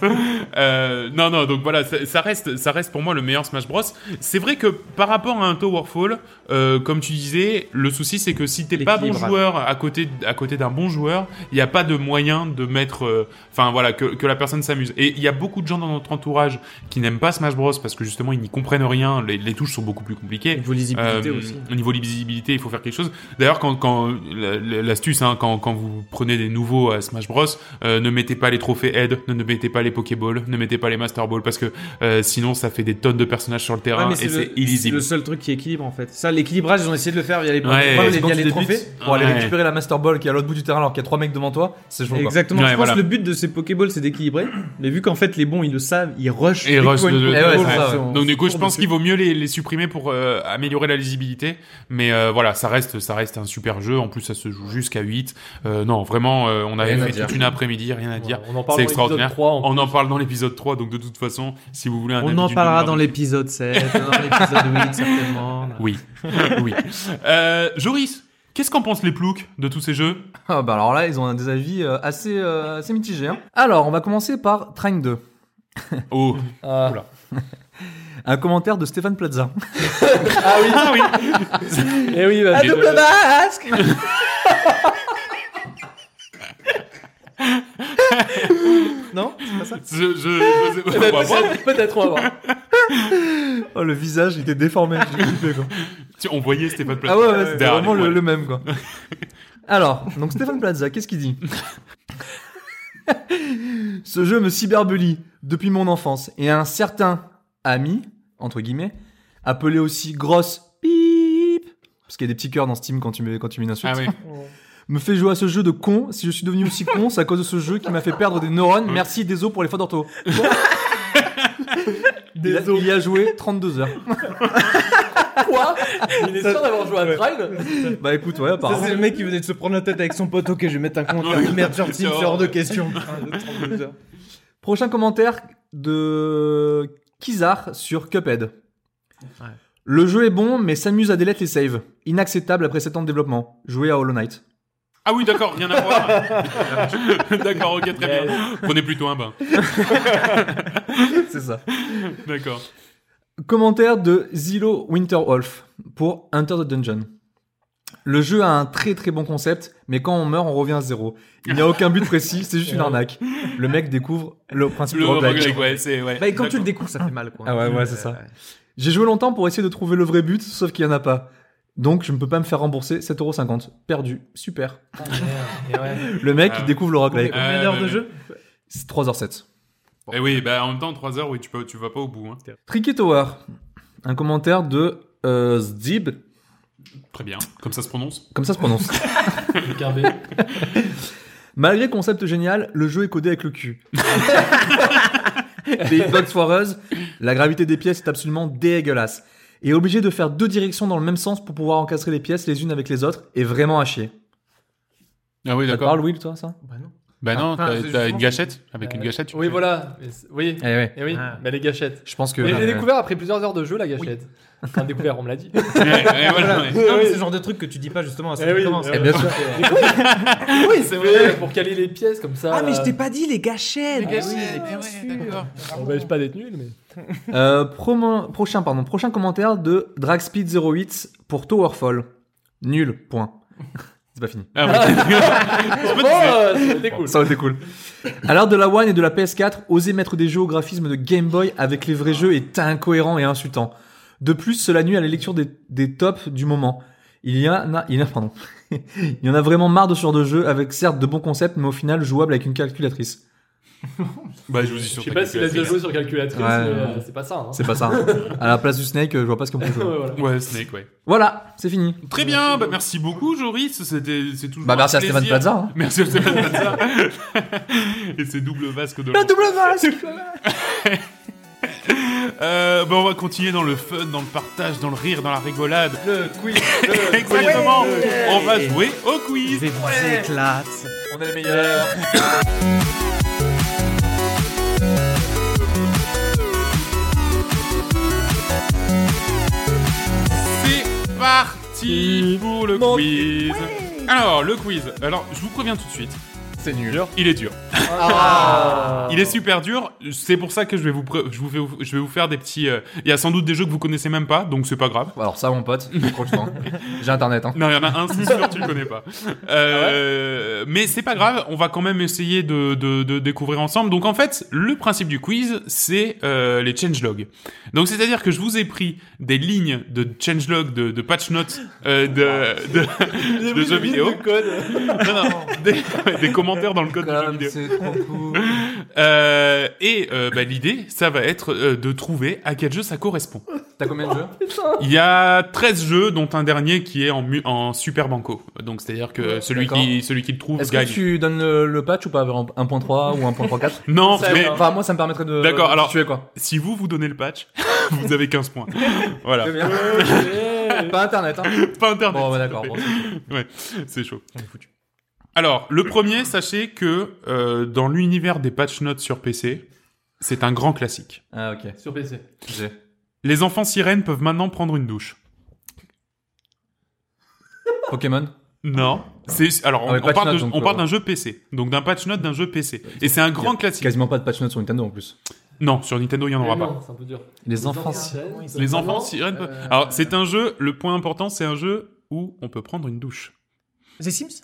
Euh, non, non, donc voilà, ça, ça reste, ça reste pour moi le meilleur Smash Bros. C'est vrai que par rapport à un Towerfall, euh, comme tu disais, le souci c'est que si t'es pas bon joueur à côté, à côté d'un bon joueur, il n'y a pas de moyen de mettre, euh, enfin voilà, que, que la personne s'amuse. Et il y a beaucoup de gens dans notre entourage qui n'aiment pas Smash Bros parce que justement ils n'y comprennent rien, les, les touches sont beaucoup plus compliquées. Niveau lisibilité Euh, aussi. Au niveau lisibilité, il faut faire quelque chose. D'ailleurs, quand, quand la- la- l'astuce, hein, quand, quand vous prenez des nouveaux à Smash Bros, Bros, euh, ne mettez pas les trophées Head, ne, ne mettez pas les Pokéballs, ne mettez pas les Master Balls parce que euh, sinon ça fait des tonnes de personnages sur le Ouais, terrain mais et c'est c'est le, c'est illisible. le seul truc qui équilibre en fait. Ça, l'équilibrage, ils ont essayé de le faire via les, Ouais, via c'est les, via les trophées. pour aller Ouais. récupérer la Master Ball qui est à l'autre bout du terrain alors qu'il y a trois mecs devant toi, c'est. Exactement. Ouais, je pense voilà. que le but de ces Pokéballs, c'est d'équilibrer. Mais vu qu'en fait, les bons, ils le savent, ils rushent. Et dès qu'ils rush voient une de- ouais, ouais. Donc du coup, je pense qu'il vaut mieux les, les supprimer pour euh, améliorer la lisibilité. Mais euh, voilà, ça reste, ça reste un super jeu. En plus, ça se joue jusqu'à 8. Euh, non, vraiment, euh, on avait Rien à fait dire. toute une après-midi, rien à dire. On en parle C'est dans l'épisode extraordinaire. 3. en On en parle dans l'épisode 3, donc de toute façon, si vous voulez un On en parlera dans de- l'épisode 7, dans l'épisode 8, certainement. Oui, oui. Euh, Joris, qu'est-ce qu'en pensent les ploucs de tous ces jeux? Ah bah alors là, ils ont des avis euh, assez, euh, assez mitigés. hein. Alors, on va commencer par Train 2. Oh, Ah. Oula. Un commentaire de Stéphane Plaza. Ah oui, ah oui. Et oui, bah, À double masque Non C'est pas ça je, je, je sais pas. Eh ben, peut-être, peut-être, on va voir. Oh, le visage, il était déformé. j'ai kiffé, quoi. Tiens, On voyait Stéphane Plaza. Ah ouais, ouais, c'était derrière vraiment les le, poils. le même, quoi. Alors, donc Stéphane Plaza, qu'est-ce qu'il dit Ce jeu me cyberbully depuis mon enfance et un certain ami, entre guillemets, appelé aussi grosse pip, parce qu'il y a des petits cœurs dans Steam quand tu mets, quand tu mets une insulte, Ah oui. me fait jouer à ce jeu de con. Si je suis devenu aussi con, c'est à cause de ce jeu qui m'a fait perdre des neurones. Merci, désolé pour les fautes d'ortho. Il a, il y a joué 32 heures. Quoi? Il est sûr d'avoir joué à Train Bah écoute, ouais, Ça, apparemment. c'est le mec qui venait de se prendre la tête avec son pote. Ok, je vais mettre un commentaire de merde sur Team, c'est hors de question. Prochain commentaire de Kizar sur Cuphead. Ouais. Le jeu est bon, mais s'amuse à delete les saves. Inacceptable après 7 ans de développement. Jouer à Hollow Knight. Ah oui, d'accord, rien à voir. d'accord, ok, très bien. Prenez plutôt un bain. C'est ça. D'accord. Commentaire de Zilo Winterwolf pour Enter the Dungeon. Le jeu a un très très bon concept, mais quand on meurt, on revient à zéro. Il n'y a aucun but précis, c'est juste une arnaque. Le mec découvre le principe Le du roguelike. ouais, ouais. Bah, et quand tu le découvres, ça fait mal, quoi. Ah ouais, ouais, c'est ça. J'ai joué longtemps pour essayer de trouver le vrai but, sauf qu'il n'y en a pas. Donc je ne peux pas me faire rembourser 7,50€. Perdu. Super. Le mec, Ah. il découvre le roguelike. Combien Euh, d'heures de jeu C'est 3h07. Eh oui, bah en même temps, 3 heures, oui, tu, peux, tu vas pas au bout. Hein. Tricky Tower. Un commentaire de euh, Zdib. Très bien, comme ça se prononce. Comme ça se prononce. Malgré concept génial, le jeu est codé avec le cul. Les hitbox foireuses, la gravité des pièces est absolument dégueulasse. Et obligé de faire deux directions dans le même sens pour pouvoir encastrer les pièces les unes avec les autres est vraiment à chier. Ah oui, Ça te d'accord. parle, Will, toi, ça? Bah non. Bah non, Enfin, t'as une gâchette Avec une gâchette, tu Oui, peux- voilà. Oui. Eh ouais. Et oui, Ah. mais les gâchettes. Je pense que. Mais je l'ai euh, découvert après plusieurs heures de jeu, la gâchette. Enfin, découvert, on me l'a dit. Voilà, ouais. Non, mais c'est le genre de truc que tu dis pas justement à ceux Eh oui, commencent. eh bien sûr. oui, c'est vrai. Pour caler les pièces comme ça. Ah, mais je t'ai pas dit les gâchettes Les gâchettes, Ah oui, ouais, d'accord. On va pas d'être nul, mais. Euh, promo- prochain, pardon, prochain commentaire de Dragspeed08 pour Towerfall. Nul, point. C'est pas fini. Ah cool. Ça aurait été cool. À l'heure de la One et de la PS4, oser mettre des jeux au graphisme de Game Boy avec les vrais jeux est incohérent et insultant. De plus, cela nuit à la lecture des, des tops du moment. Il y en a, il y en a, pardon. il y en a vraiment marre de ce genre de jeu avec certes de bons concepts, mais au final jouable avec une calculatrice. Bah, je vous dis Je sur sais ta pas s'il a déjà joué sur calculatrice, Ouais. mais euh, c'est pas ça. Hein. C'est pas ça. hein. À la place du Snake, je vois pas ce qu'on peut jouer. Ouais, voilà. Ouais, Snake, ouais. Voilà, c'est fini. Très bien, bah merci beaucoup, Joris. C'était, c'est toujours. Bah, merci un à Stéphane. Plaza. hein. Merci à Stéphane Plaza. Et ses doubles vasques de La double masque Euh, bah, on va continuer dans le fun, dans le partage, dans le rire, dans la rigolade. Le quiz. Exactement. On va jouer au quiz. Je vous éclate. On est les meilleurs. Parti pour le quiz. Alors, le quiz. Alors, je vous préviens tout de suite. C'est nul. Il est dur. Ah. Il est super dur. C'est pour ça que je vais vous, pré- je vous fais, je vais vous faire des petits. euh, Il y a sans doute des jeux que vous connaissez même pas, donc c'est pas grave. Alors ça, mon pote. J'ai internet. Hein. Non, il y en a un, c'est sûr, tu le connais pas. Euh, mais c'est pas grave, on va quand même essayer de, de, de découvrir ensemble. Donc en fait, le principe du quiz, c'est euh, les changelogs. Donc c'est-à-dire que je vous ai pris des lignes de changelog, de, de patch notes euh, de, de, de jeux vidéo. Non, non, des, des supplémentaire dans le code jeu Comme vidéo. c'est trop cool. Euh, et euh, bah, l'idée, ça va être euh, de trouver à quel jeu ça correspond. T'as combien de jeux Il y a 13 jeux, dont un dernier qui est en, mu- en super banco. Donc c'est-à-dire que celui qui, celui qui le trouve Est-ce que tu donnes le, le patch ou pas vers 1.3 ou 1.34 Non, Ça, mais ouais. Enfin, moi, ça me permettrait de. D'accord, alors- tuer quoi. si vous vous donnez le patch, vous avez 15 points. Voilà. Ouais. Pas internet, hein. Pas internet. Bon, bah, d'accord. Bon, C'est chaud. on est foutu. Alors, le premier, sachez que euh, dans l'univers des patch notes sur PC, c'est un grand classique. Ah, ok. Sur PC. J'ai. Les enfants sirènes peuvent maintenant prendre une douche. Pokémon? Non. C'est alors on, Ah ouais, on patch parle, note, de- donc, on parle euh, d'un jeu PC, donc d'un patch note d'un jeu PC. Et c'est un y grand a classique. Quasiment pas de patch notes sur Nintendo en plus. Non, sur Nintendo, il y en aura pas. non, C'est un peu dur. Les enfants. sirènes, Les enfants sirènes. peuvent- euh, Alors, c'est un jeu. Le point important, c'est un jeu où on peut prendre une douche. The Sims?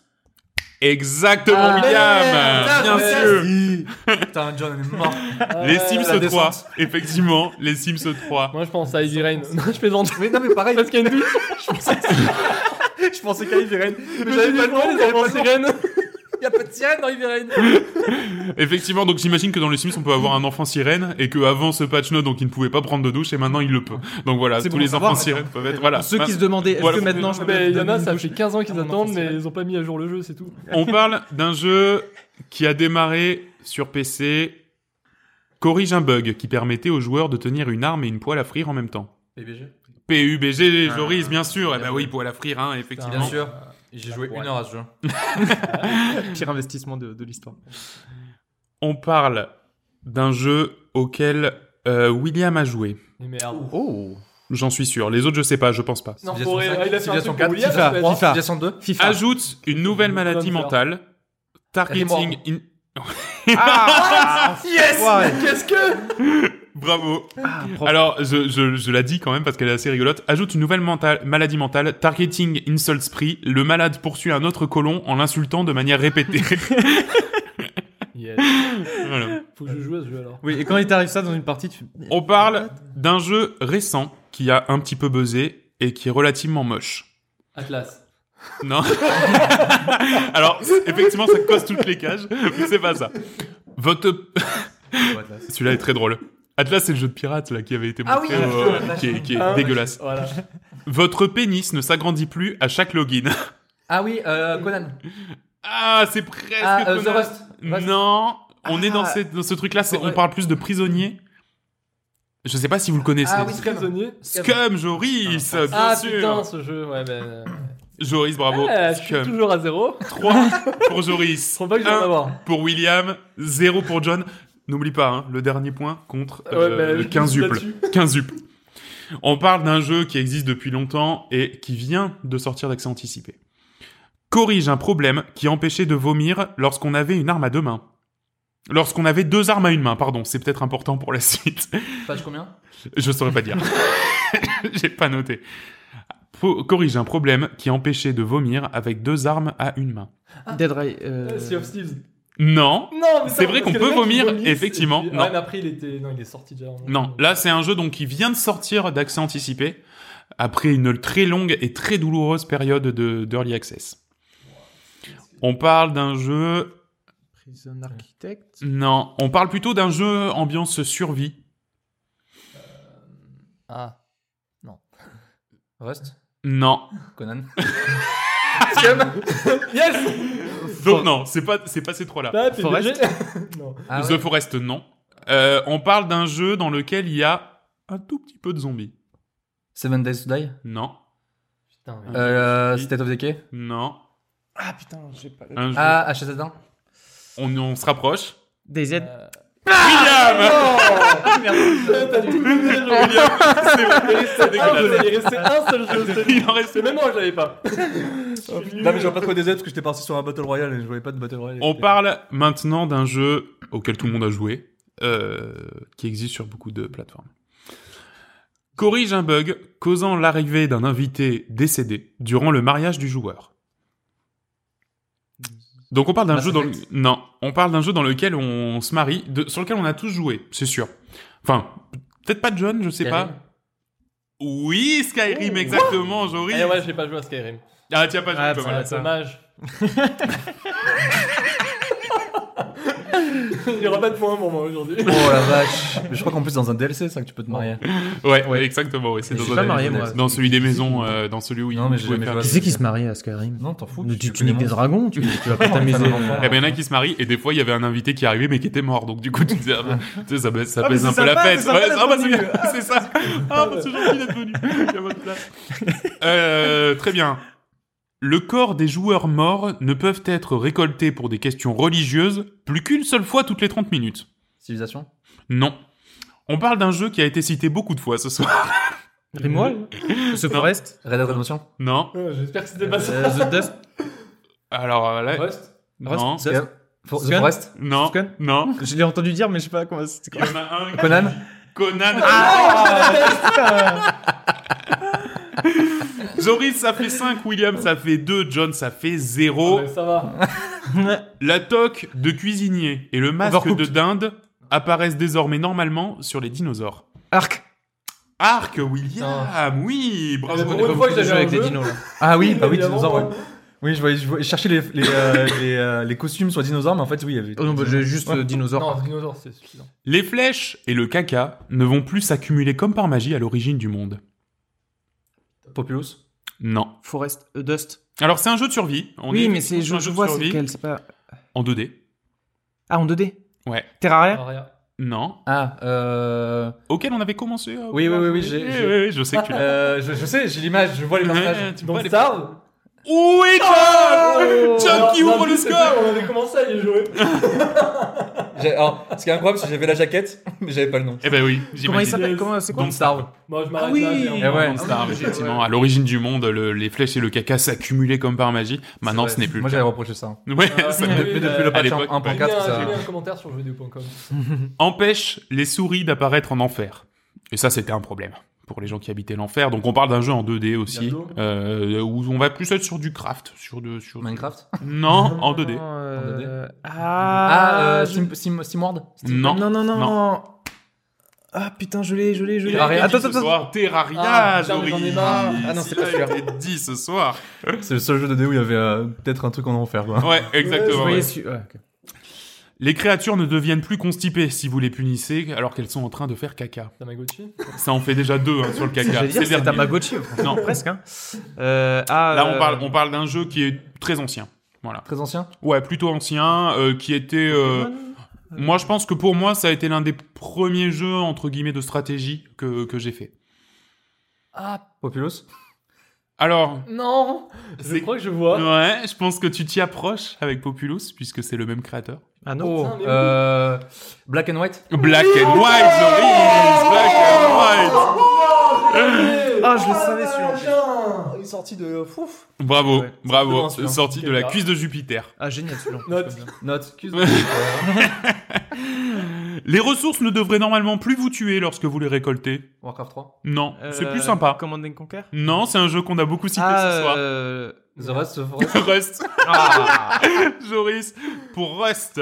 Exactement, Ah, William. merde, Bien sûr. Putain, John est mort. ah, Les Sims la 3. descente. Effectivement, les Sims 3. Moi, je pense à Heavy Rain. Non, je plaisante. Mais non, mais pareil. Parce qu'il y a une douche. je pensais qu'à Ivy Rain. Mais j'avais pas le nom, les enfants sirènes. Il y a pas de sirène dans Ivy Rain. Effectivement, donc j'imagine que dans le Sims, on peut avoir un enfant sirène et que avant ce patch note, donc il ne pouvait pas prendre de douche et maintenant il le peut. Donc voilà, tous bon les savoir, enfants sirènes peuvent être. Voilà. Ceux qui se demandaient, est-ce Voilà. que maintenant je peux il y en a, ça une fait douche 15 ans qu'ils attendent, mais ils ont pas mis à jour le jeu, c'est tout. On parle d'un jeu qui a démarré sur PC, corrige un bug qui permettait aux joueurs de tenir une arme et une poêle à frire en même temps. PBG PUBG, Joris, bien sûr. Eh ben oui, poêle à frire, hein, effectivement. Bien sûr. J'ai joué une heure à ce jeu. Pire investissement de, de l'histoire. On parle d'un jeu auquel euh, William a joué. Mais merde. Oh J'en suis sûr. Les autres, je sais pas, je pense pas. Non, pour- 5, il a fait un Civilization truc 4, pour William, FIFA, être- FIFA. Civilization 2. FIFA. Ajoute une nouvelle maladie mentale. Targeting. in- Ah Yes Ouais. Qu'est-ce que Bravo. Ah, propre. Alors, je, je, je la dis quand même parce qu'elle est assez rigolote. Ajoute une nouvelle mentale- maladie mentale. Targeting insult spree. Le malade poursuit un autre colon en l'insultant de manière répétée. Yes. Voilà. Faut que je joue à ce jeu alors. Oui, et quand il t'arrive ça dans une partie, tu... On parle d'un jeu récent qui a un petit peu buzzé et qui est relativement moche. Atlas. Non. Alors, effectivement, ça coche toutes les cages, mais c'est pas ça. Votre... Celui-là est très drôle. Atlas, c'est le jeu de pirate là qui avait été Ah montré, oui, euh, qui est, qui est Ah, dégueulasse. Voilà. Votre pénis ne s'agrandit plus à chaque login. Ah oui, euh, Conan. Ah, c'est presque. Ah, euh, The Conan. Rust. Rust. Non, on Ah. est dans, cette- dans ce truc-là. c'est- On parle plus de prisonniers. Je sais pas si vous le connaissez. Ah oui, Scum. Prisonnier. Scum, Joris, bien Ah sûr. putain, ce jeu, ouais, ben. Joris, bravo. Ah, je suis Scum. toujours à zéro. 3 pour Joris. Je crois pas que je vais en Un avoir. pour William, 0 pour John. N'oublie pas, hein, le dernier point contre Ouais, euh, bah, je 15 suis uples. là-dessus. 15 uples. On parle d'un jeu qui existe depuis longtemps et qui vient de sortir d'accès anticipé. Corrige un problème qui empêchait de vomir lorsqu'on avait une arme à deux mains. Lorsqu'on avait deux armes à une main, pardon, c'est peut-être important pour la suite. Page combien? Je saurais pas dire. J'ai pas noté. Pro- corrige un problème qui empêchait de vomir avec deux armes à une main. Dead Ray. euh, Ah, Sea of Thieves. Non, Non, C'est vrai qu'on peut vomir, effectivement. Non. Non. mais après, il était. Non, il est sorti déjà. Non, là c'est un jeu donc qui vient de sortir d'accès anticipé après une très longue et très douloureuse période de d'early access. On parle d'un jeu Prison Architect. non, on parle plutôt d'un jeu ambiance survie. Ah. Rust Non. Conan Yes Donc non, c'est pas c'est pas ces trois-là. Là, t'es Forest. obligé. Non. ah, The ouais. Forest non. Euh, on parle d'un jeu dans lequel il y a un tout petit peu de zombies. Seven Days to Die Non. Putain, mais- euh, State of Decay Non. Ah putain, j'ai pas. Un jeu. Ah, HSS1 On, on se rapproche. DayZ. Euh, William T'as tout donné, le jeu. William, c'est vrai, c'est Ah. Il restait un seul jeu. c'est- Il en reste C'est même moi, je l'avais pas. Non, mais j'aurais pas trouvé des aides parce que j'étais parti sur un Battle Royale et je voyais pas de Battle Royale. On parle maintenant d'un jeu auquel tout le monde a joué, euh, qui existe sur beaucoup de plateformes. Corrige un bug causant l'arrivée d'un invité décédé durant le mariage du joueur. Donc on parle d'un jeu dans le... Non, on parle d'un jeu dans lequel on se marie, de... sur lequel on a tous joué, c'est sûr. Enfin, peut-être pas John, je sais Skyrim. pas. Oui, Skyrim, exactement, Joris. Eh ouais, j'ai pas joué à Skyrim. Ah, tiens pas joué, Ah, pas mal. Dommage. Il y aura pas de points pour moi aujourd'hui. Oh la vache. Mais je crois qu'en plus, dans un DLC, c'est ça que tu peux te marier. Ouais, ouais, exactement. Ouais, c'est Je dans, suis un- pas marié, moi. dans celui des maisons, euh, dans celui où il Non, mais j'ai jamais Qui c'est qui se marie à Skyrim Non, t'en fous. Tu, tu, niques des dragons, tu, tu vas pas t'amuser. Eh ben, il y en a qui se marient et des fois il y avait un invité qui arrivait mais qui était mort donc du coup tu disais ah, bah, tu sais ça baisse, ça Ah, baisse un peu la fête Ouais, ah, bah, c'est bien, c'est ça ah bah, c'est gentil d'être venu il y a votre place euh, très bien le corps des joueurs morts ne peuvent être récoltés pour des questions religieuses plus qu'une seule fois toutes les 30 minutes. Civilisation? Non. On parle d'un jeu qui a été cité beaucoup de fois ce soir. Rimwall The Forest Red Dead Redemption? Non. J'espère que c'était pas ça. Euh, The Dust? Alors euh, là Rust? non. Rust? Scam- For- The Forest? Non. Non. Je l'ai entendu dire, mais je sais pas comment c'était. il y en a un Conan? Conan Joris, ça fait 5, William, ça fait 2, John, ça fait 0. Ouais, Ça va. La toque de cuisinier et le masque Overcooked. de dinde apparaissent désormais normalement sur les dinosaures. Arc Arc, William, oui, Ah, bravo. mais pour une fois que j'avais avec jeu. dinos là. Ah oui, bah oui, Évidemment, dinosaures, ouais. Oui, je voyais, je voyais- je cherchais les, les, euh, les, euh, les costumes sur les dinosaures, mais en fait, oui, il y avait. Oh non, bah, j'ai juste Ouais. euh, dinosaure. Non, dinosaure, c'est suffisant. Les flèches et le caca ne vont plus s'accumuler comme par magie à l'origine du monde. Populous. Non. Forest, euh, Dust. Alors c'est un jeu de survie. On oui, est mais c'est, je, un je jeu de vois c'est survie lequel, c'est pas. En 2D. Ah, en 2D Ouais. Terraria? Aria. Non. Ah, euh. Auquel on avait commencé. à Oui, oui, oui, oui, je sais que tu l'as. euh je, je sais, j'ai l'image, je vois les personnages. Donc Starve Oui, John John qui ouvre le score On avait commencé à y jouer. Alors, ce qui est incroyable, c'est que j'avais la jaquette, mais j'avais pas le nom. Eh ben oui, Comment il s'appelle? Comment c'est quoi? Don't Starve. Moi, je m'arrête Ah oui. là. Eh un- ouais. Don't Starve, effectivement. ouais. À l'origine du monde, le- les flèches et le caca s'accumulaient comme par magie. Maintenant, ce n'est plus Moi, j'avais reproché ça. Ouais, Ah, ça- depuis bah, le patch l'époque, 1.4, J'ai mis un- ça. j'ai mis un commentaire sur jeuxvideo.com. empêche les souris d'apparaître en enfer. Et ça, c'était un problème pour les gens qui habitaient l'enfer. Donc, on parle d'un jeu en 2D aussi, euh, où on va plus être sur du craft, sur de, sur. Minecraft Non, en 2D. Non, euh, En 2D. Ah, Ah, euh, je- Steam, Steam, Steamworld Non. non, non, non, non. Ah putain, je l'ai, je l'ai, je l'ai. Terraria. Attends, attends, attends. Terraria, Ah, j'en ai marre. Ah non, c'est pas Celui-là dit ce soir. C'est le seul jeu de 2D où il y avait euh, peut-être un truc en enfer, quoi. Ouais, Je exactement. voyais ouais. su- ouais. Les créatures ne deviennent plus constipées si vous les punissez alors qu'elles sont en train de faire caca. Tamagotchi Ça en fait déjà deux hein, sur le caca. C'est vernis. Tamagotchi. Non. presque. Hein. Euh, ah, Là, on euh, parle, on parle d'un jeu qui est très ancien. Voilà. Très ancien? Ouais, plutôt ancien, euh, qui était. euh, moi, je pense que pour moi, ça a été l'un des premiers jeux entre guillemets de stratégie que, que j'ai fait. Ah, Populous? Alors, non Je C'est- crois que je vois. ouais, je pense que tu t'y approches avec Populous puisque c'est le même créateur. Ah non. Oh, Putain, mais oui. euh, Black and White Black and White, Joris, Black and White. Ah, je le savais celui-là. Il est sorti de fouf Bravo, Ouais, bravo, celui-là. sorti de la cuisse de Jupiter. Ah, génial celui-là. Note. Note. Les ressources ne devraient normalement plus vous tuer lorsque vous les récoltez. Warcraft 3 Non, c'est Euh, plus sympa. Command and Conquer Non, c'est un jeu qu'on a beaucoup cité Ah, ce soir. euh... The Rust of Forest Rust. ah. Joris, pour Rust.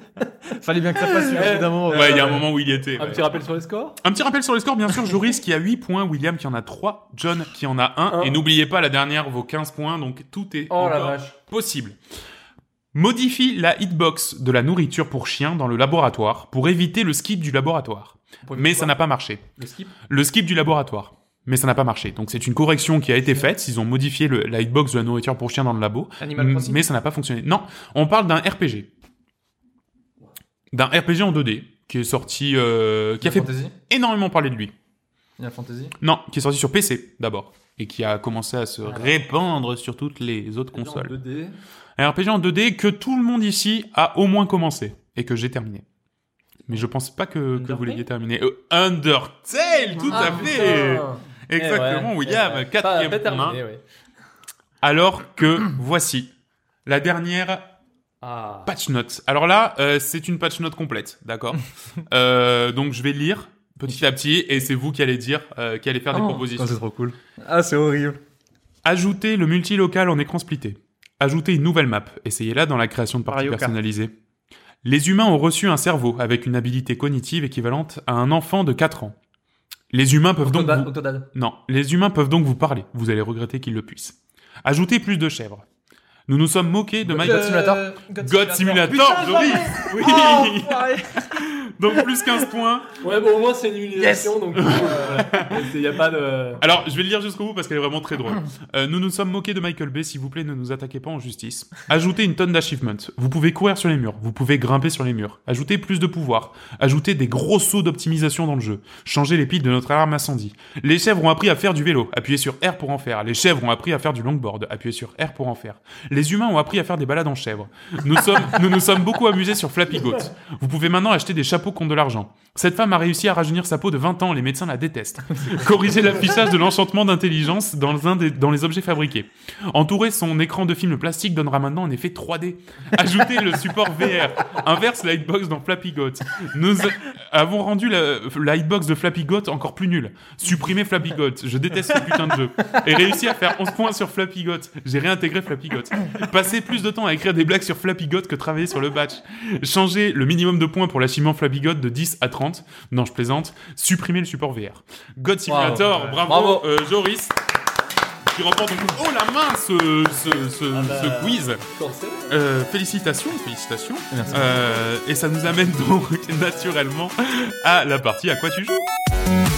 Fallait bien que ça passe bout d'un moment. Ouais, il y a un moment où il y était. Un ouais. petit rappel sur les scores? Un petit rappel sur les scores, bien sûr. Joris qui a 8 points, William qui en a 3, John qui en a 1. Un. Et n'oubliez pas, la dernière vaut 15 points, donc tout est Oh la vache. possible. Modifie la hitbox de la nourriture pour chiens dans le laboratoire pour éviter le skip du laboratoire. Mais ça n'a pas marché. Le skip? Le skip du laboratoire. Mais ça n'a pas marché. Donc c'est une correction qui a été faite. Ils ont modifié le- la hitbox de la nourriture pour chiens dans le labo. Animal Crossing. Mais ça n'a pas fonctionné. Non, on parle d'un RPG. D'un RPG en 2D qui est sorti, euh, qui a fait Fantasy énormément parler de lui. Final Fantasy Non, qui est sorti sur PC d'abord et qui a commencé à se répandre sur toutes les autres consoles. 2D. Un RPG en 2D que tout le monde ici a au moins commencé et que j'ai terminé. Mais je pense pas que, que vous Undertale l'ayez terminé. Euh, Undertale, tout Ah, à fait. putain. Exactement, Eh ouais, William, eh ouais. quatrième Pas- pas point. terminé, ouais. Alors que voici la dernière Ah. patch note. Alors là, euh, c'est une patch note complète, d'accord euh, Donc je vais lire petit à petit et c'est vous qui allez dire, euh, qui allez faire des Oh, propositions. oh, c'est trop cool. Ah, c'est horrible. Ajouter le multilocal en écran splitté. Ajouter une nouvelle map. Essayez-la dans la création de parties personnalisées. Les humains ont reçu un cerveau avec une habilité cognitive équivalente à un enfant de 4 ans. Les humains peuvent donc vous... Octodad. Non, les humains peuvent donc vous parler. Vous allez regretter qu'ils le puissent. Ajouter plus de chèvres. Nous nous sommes moqués de Michael God Simulator. God Simulator, Joris Oui Donc plus 15 points. Ouais, bon, au moins, c'est une humiliation, donc, il y a pas de... Alors, je vais le lire jusqu'au bout parce qu'elle est vraiment très drôle. Euh, nous nous sommes moqués de Michael Bay, s'il vous plaît, ne nous attaquez pas en justice. Ajoutez une tonne d'achievements. Vous pouvez courir sur les murs, vous pouvez grimper sur les murs. Ajoutez plus de pouvoir. Ajoutez des gros sauts d'optimisation dans le jeu. Changez les piles de notre alarme incendie. Les chèvres ont appris à faire du vélo. Appuyez sur R pour en faire. Les chèvres ont appris à faire du longboard. Appuyez sur R pour en faire. Les humains ont appris à faire des balades en chèvre. Nous sommes, nous nous sommes beaucoup amusés sur Flappy Goat. Vous pouvez maintenant acheter des chapeaux contre de l'argent. Cette femme a réussi à rajeunir sa peau de 20 ans, les médecins la détestent. Corriger l'affichage de l'enchantement d'intelligence dans, un des- dans les objets fabriqués. Entourer son écran de film plastique donnera maintenant un effet 3D. Ajouter le support VR. Inverse la hitbox dans Flappy Goat. Nous avons rendu la, hitbox de Flappy Goat encore plus nulle. Supprimer Flappy Goat. Je déteste ce putain de jeu. Et réussi à faire 11 points sur Flappy Goat. J'ai réintégré Flappy Goat. Passer plus de temps à écrire des blagues sur Flappy Goat que travailler sur le batch. Changer le minimum de points pour l'achèvement Flappy Goat de 10 à 30. Non, je plaisante. Supprimer le support VR. God Simulator, Bravo. bravo, Bravo. euh, Joris. Qui remporte donc haut la main ce, ce, ce, Ah bah. ce quiz. Euh, félicitations, félicitations. Merci. Euh, et ça nous amène donc naturellement à la partie à quoi tu joues.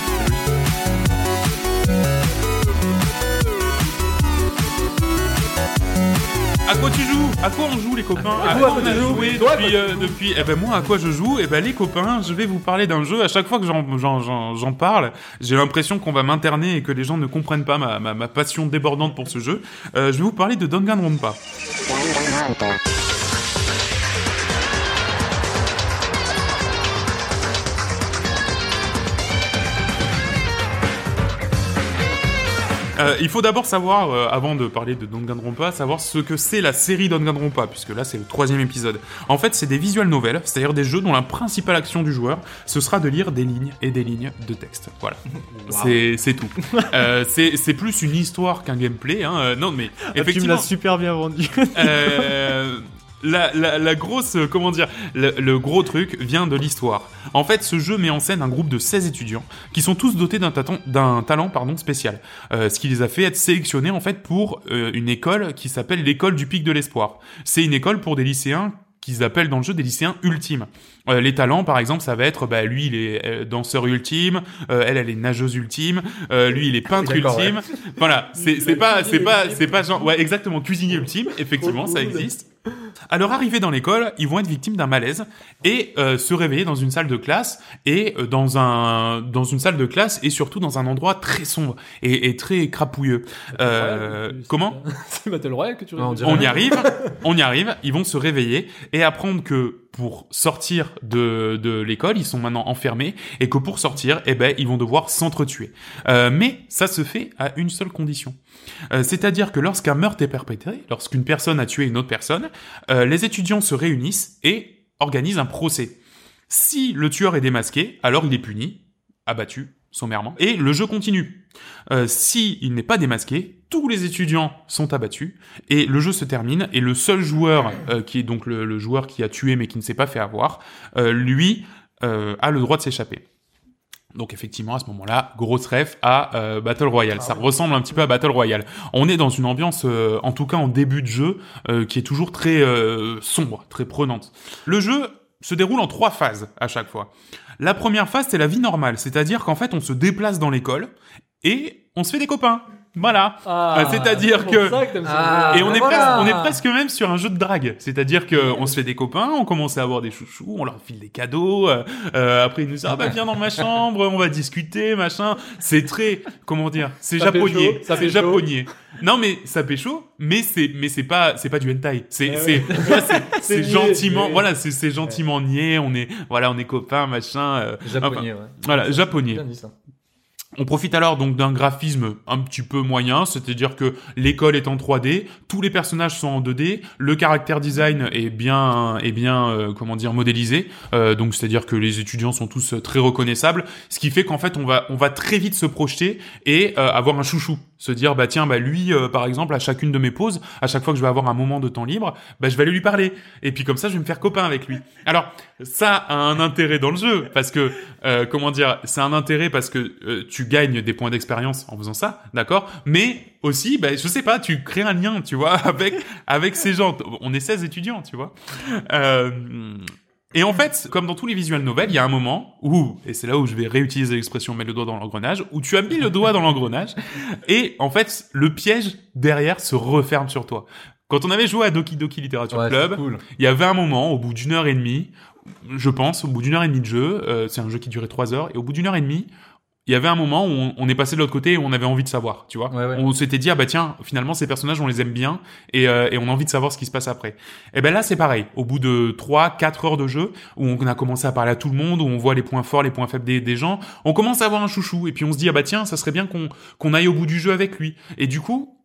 À quoi tu joues? À quoi on joue les copains? À quoi on a joué depuis, euh, depuis? Eh ben moi à quoi je joue? Eh ben les copains, je vais vous parler d'un jeu. À chaque fois que j'en- parle, j'ai l'impression qu'on va m'interner et que les gens ne comprennent pas ma, ma, ma passion débordante pour ce jeu. Euh, je vais vous parler de Danganronpa. Euh, il faut d'abord savoir, euh, avant de parler de Danganronpa, savoir ce que c'est la série Danganronpa, puisque là c'est le troisième épisode. En fait, c'est des visual novels, c'est-à-dire des jeux dont la principale action du joueur, ce sera de lire des lignes et des lignes de texte. Voilà, c'est c'est tout. Euh, c'est plus une histoire qu'un gameplay. Hein. Non, mais Ah, tu me effectivement, l'as super bien vendu. La, la, la grosse, euh, comment dire, le, le gros truc vient de l'histoire. En fait, ce jeu met en scène un groupe de 16 étudiants qui sont tous dotés d'un d'un talent pardon, spécial. Euh, ce qui les a fait être sélectionnés en fait pour euh, une école qui s'appelle l'école du pic de l'espoir. C'est une école pour des lycéens qu'ils appellent dans le jeu des lycéens ultimes. Euh, les talents, par exemple, ça va être, bah, lui, il est euh, danseur ultime, euh, elle, elle est nageuse ultime, euh, lui, il est peintre D'accord, ouais. ultime. Voilà, c'est c'est pas, c'est pas, c'est pas genre, ouais, exactement, cuisinier ultime, effectivement, ça existe. À leur arrivée dans l'école, ils vont être victimes d'un malaise et euh, se réveiller dans une salle de classe et euh, dans un dans une salle de classe et surtout dans un endroit très sombre et, et très crapouilleux. Euh, comment C'est Battle Royale que tu Non, on y arrive, on y arrive, ils vont se réveiller et apprendre que pour sortir de, de l'école, ils sont maintenant enfermés et que pour sortir, eh ben, ils vont devoir s'entretuer. Euh, mais ça se fait à une seule condition. Euh, C'est-à-dire que lorsqu'un meurtre est perpétré, lorsqu'une personne a tué une autre personne, euh, les étudiants se réunissent et organisent un procès. Si le tueur est démasqué, alors il est puni, abattu, sommairement, et le jeu continue. Euh, si il n'est pas démasqué, tous les étudiants sont abattus et le jeu se termine et le seul joueur euh, qui est donc le, le joueur qui a tué mais qui ne s'est pas fait avoir, euh, lui euh, a le droit de s'échapper. Donc effectivement à ce moment-là, grosse ref à euh, Battle Royale. Ça ressemble un petit peu à Battle Royale. On est dans une ambiance, euh, en tout cas en début de jeu, euh, qui est toujours très euh, sombre, très prenante. Le jeu se déroule en trois phases à chaque fois. La première phase, c'est la vie normale, c'est-à-dire qu'en fait, on se déplace dans l'école et on se fait des copains. Voilà. Ah, Euh, c'est-à-dire que- ce Ah. Et on est, voilà. presque, on est presque même sur un jeu de drague. C'est-à-dire que on se fait des copains, on commence à avoir des chouchous, on leur file des cadeaux. euh, euh, après, ils nous disent ah bah viens dans ma chambre, on va discuter, machin. C'est très comment dire, c'est japonais, c'est japonais. Non mais ça pécho, mais c'est mais c'est pas c'est pas du hentai. C'est Ouais, c'est c'est gentiment niais. voilà c'est c'est gentiment niais. On est voilà on est copains machin. euh, Japonais, ouais. voilà japonais. On profite alors donc d'un graphisme un petit peu moyen, c'est-à-dire que l'école est en 3D, tous les personnages sont en 2D, le caractère design est bien, est bien, euh, comment dire, modélisé, euh, donc c'est-à-dire que les étudiants sont tous très reconnaissables, ce qui fait qu'en fait on va, on va très vite se projeter et euh, avoir un chouchou. se dire bah tiens bah lui euh, par exemple à chacune de mes pauses à chaque fois que je vais avoir un moment de temps libre bah je vais aller lui parler et puis comme ça je vais me faire copain avec lui alors ça a un intérêt dans le jeu parce que euh, comment dire c'est un intérêt parce que euh, tu gagnes des points d'expérience en faisant ça d'accord? Mais aussi bah je sais pas tu crées un lien tu vois avec avec ces gens on est 16 étudiants tu vois euh, et en fait, comme dans tous les visual novels, il y a un moment où, et c'est là où je vais réutiliser l'expression mettre le doigt dans l'engrenage, où tu as mis le doigt dans l'engrenage, et en fait, le piège derrière se referme sur toi. Quand on avait joué à Doki Doki Literature Ouais, Club, cool. il y avait un moment, au bout d'une heure et demie, je pense, au bout d'une heure et demie de jeu, euh, c'est un jeu qui durait trois heures, et au bout d'une heure et demie, il y avait un moment où on, on est passé de l'autre côté et on avait envie de savoir, tu vois. Ouais, ouais. On s'était dit, ah bah tiens, finalement, ces personnages, on les aime bien et, euh, et on a envie de savoir ce qui se passe après. Et ben là, c'est pareil. Au bout de 3, 4 heures de jeu, où on a commencé à parler à tout le monde, où on voit les points forts, les points faibles des, des gens, on commence à avoir un chouchou et puis on se dit, ah bah tiens, ça serait bien qu'on qu'on aille au bout du jeu avec lui. Et du coup,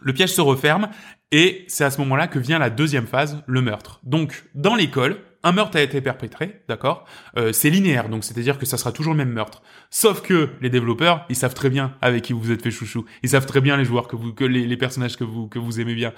le piège se referme et c'est à ce moment-là que vient la deuxième phase, le meurtre. Donc, dans l'école, un meurtre a été perpétré, d'accord euh, C'est linéaire, donc c'est-à-dire que ça sera toujours le même meurtre. Sauf que les développeurs, ils savent très bien avec qui vous vous êtes fait chouchou. Ils savent très bien les joueurs que vous, que les, les personnages que vous que vous aimez bien.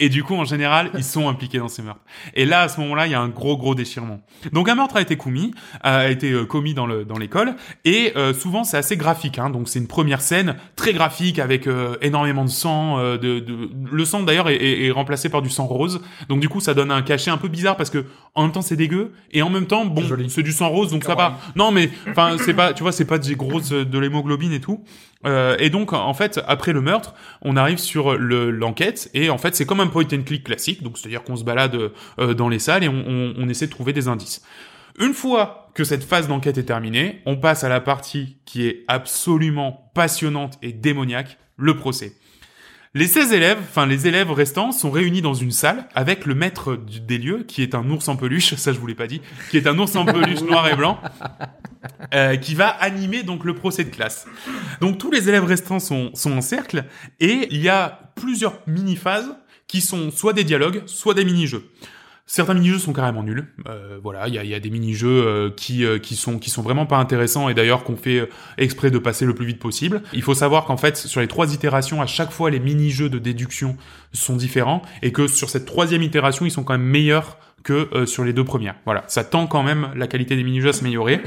Et du coup, en général, ils sont impliqués dans ces meurtres. Et là, à ce moment-là, il y a un gros gros déchirement. Donc un meurtre a été commis, a été euh, commis dans le dans l'école, et euh, souvent c'est assez graphique. Hein, donc c'est une première scène très graphique avec euh, énormément de sang. euh, de, de le sang d'ailleurs est, est, est remplacé par du sang rose. Donc du coup, ça donne un cachet un peu bizarre parce que en même temps c'est dégueu et en même temps bon c'est du sang rose donc ça va. Non mais enfin c'est pas tu vois c'est pas des grosses euh, de l'hémoglobine et tout. Euh, et donc en fait après le meurtre, on arrive sur le- l'enquête et en fait c'est comme un point and click classique, donc c'est-à-dire qu'on se balade euh, dans les salles et on essaie de trouver des indices. Une fois que cette phase d'enquête est terminée, on passe à la partie qui est absolument passionnante et démoniaque, le procès. Les 16 élèves, enfin les élèves restants, sont réunis dans une salle avec le maître du- des lieux, qui est un ours en peluche, ça je vous l'ai pas dit, qui est un ours en peluche noir et blanc, euh, qui va animer donc le procès de classe. Donc tous les élèves restants sont, sont en cercle, et il y a plusieurs mini-phases qui sont soit des dialogues, soit des mini-jeux. Certains mini-jeux sont carrément nuls. Euh, voilà, il y a, des mini-jeux euh, qui euh, qui sont qui sont vraiment pas intéressants et d'ailleurs qu'on fait euh, exprès de passer le plus vite possible. Il faut savoir qu'en fait sur les trois itérations, à chaque fois les mini-jeux de déduction sont différents et que sur cette troisième itération, ils sont quand même meilleurs que sur les deux premières. Voilà, ça tend quand même la qualité des mini-jeux à s'améliorer.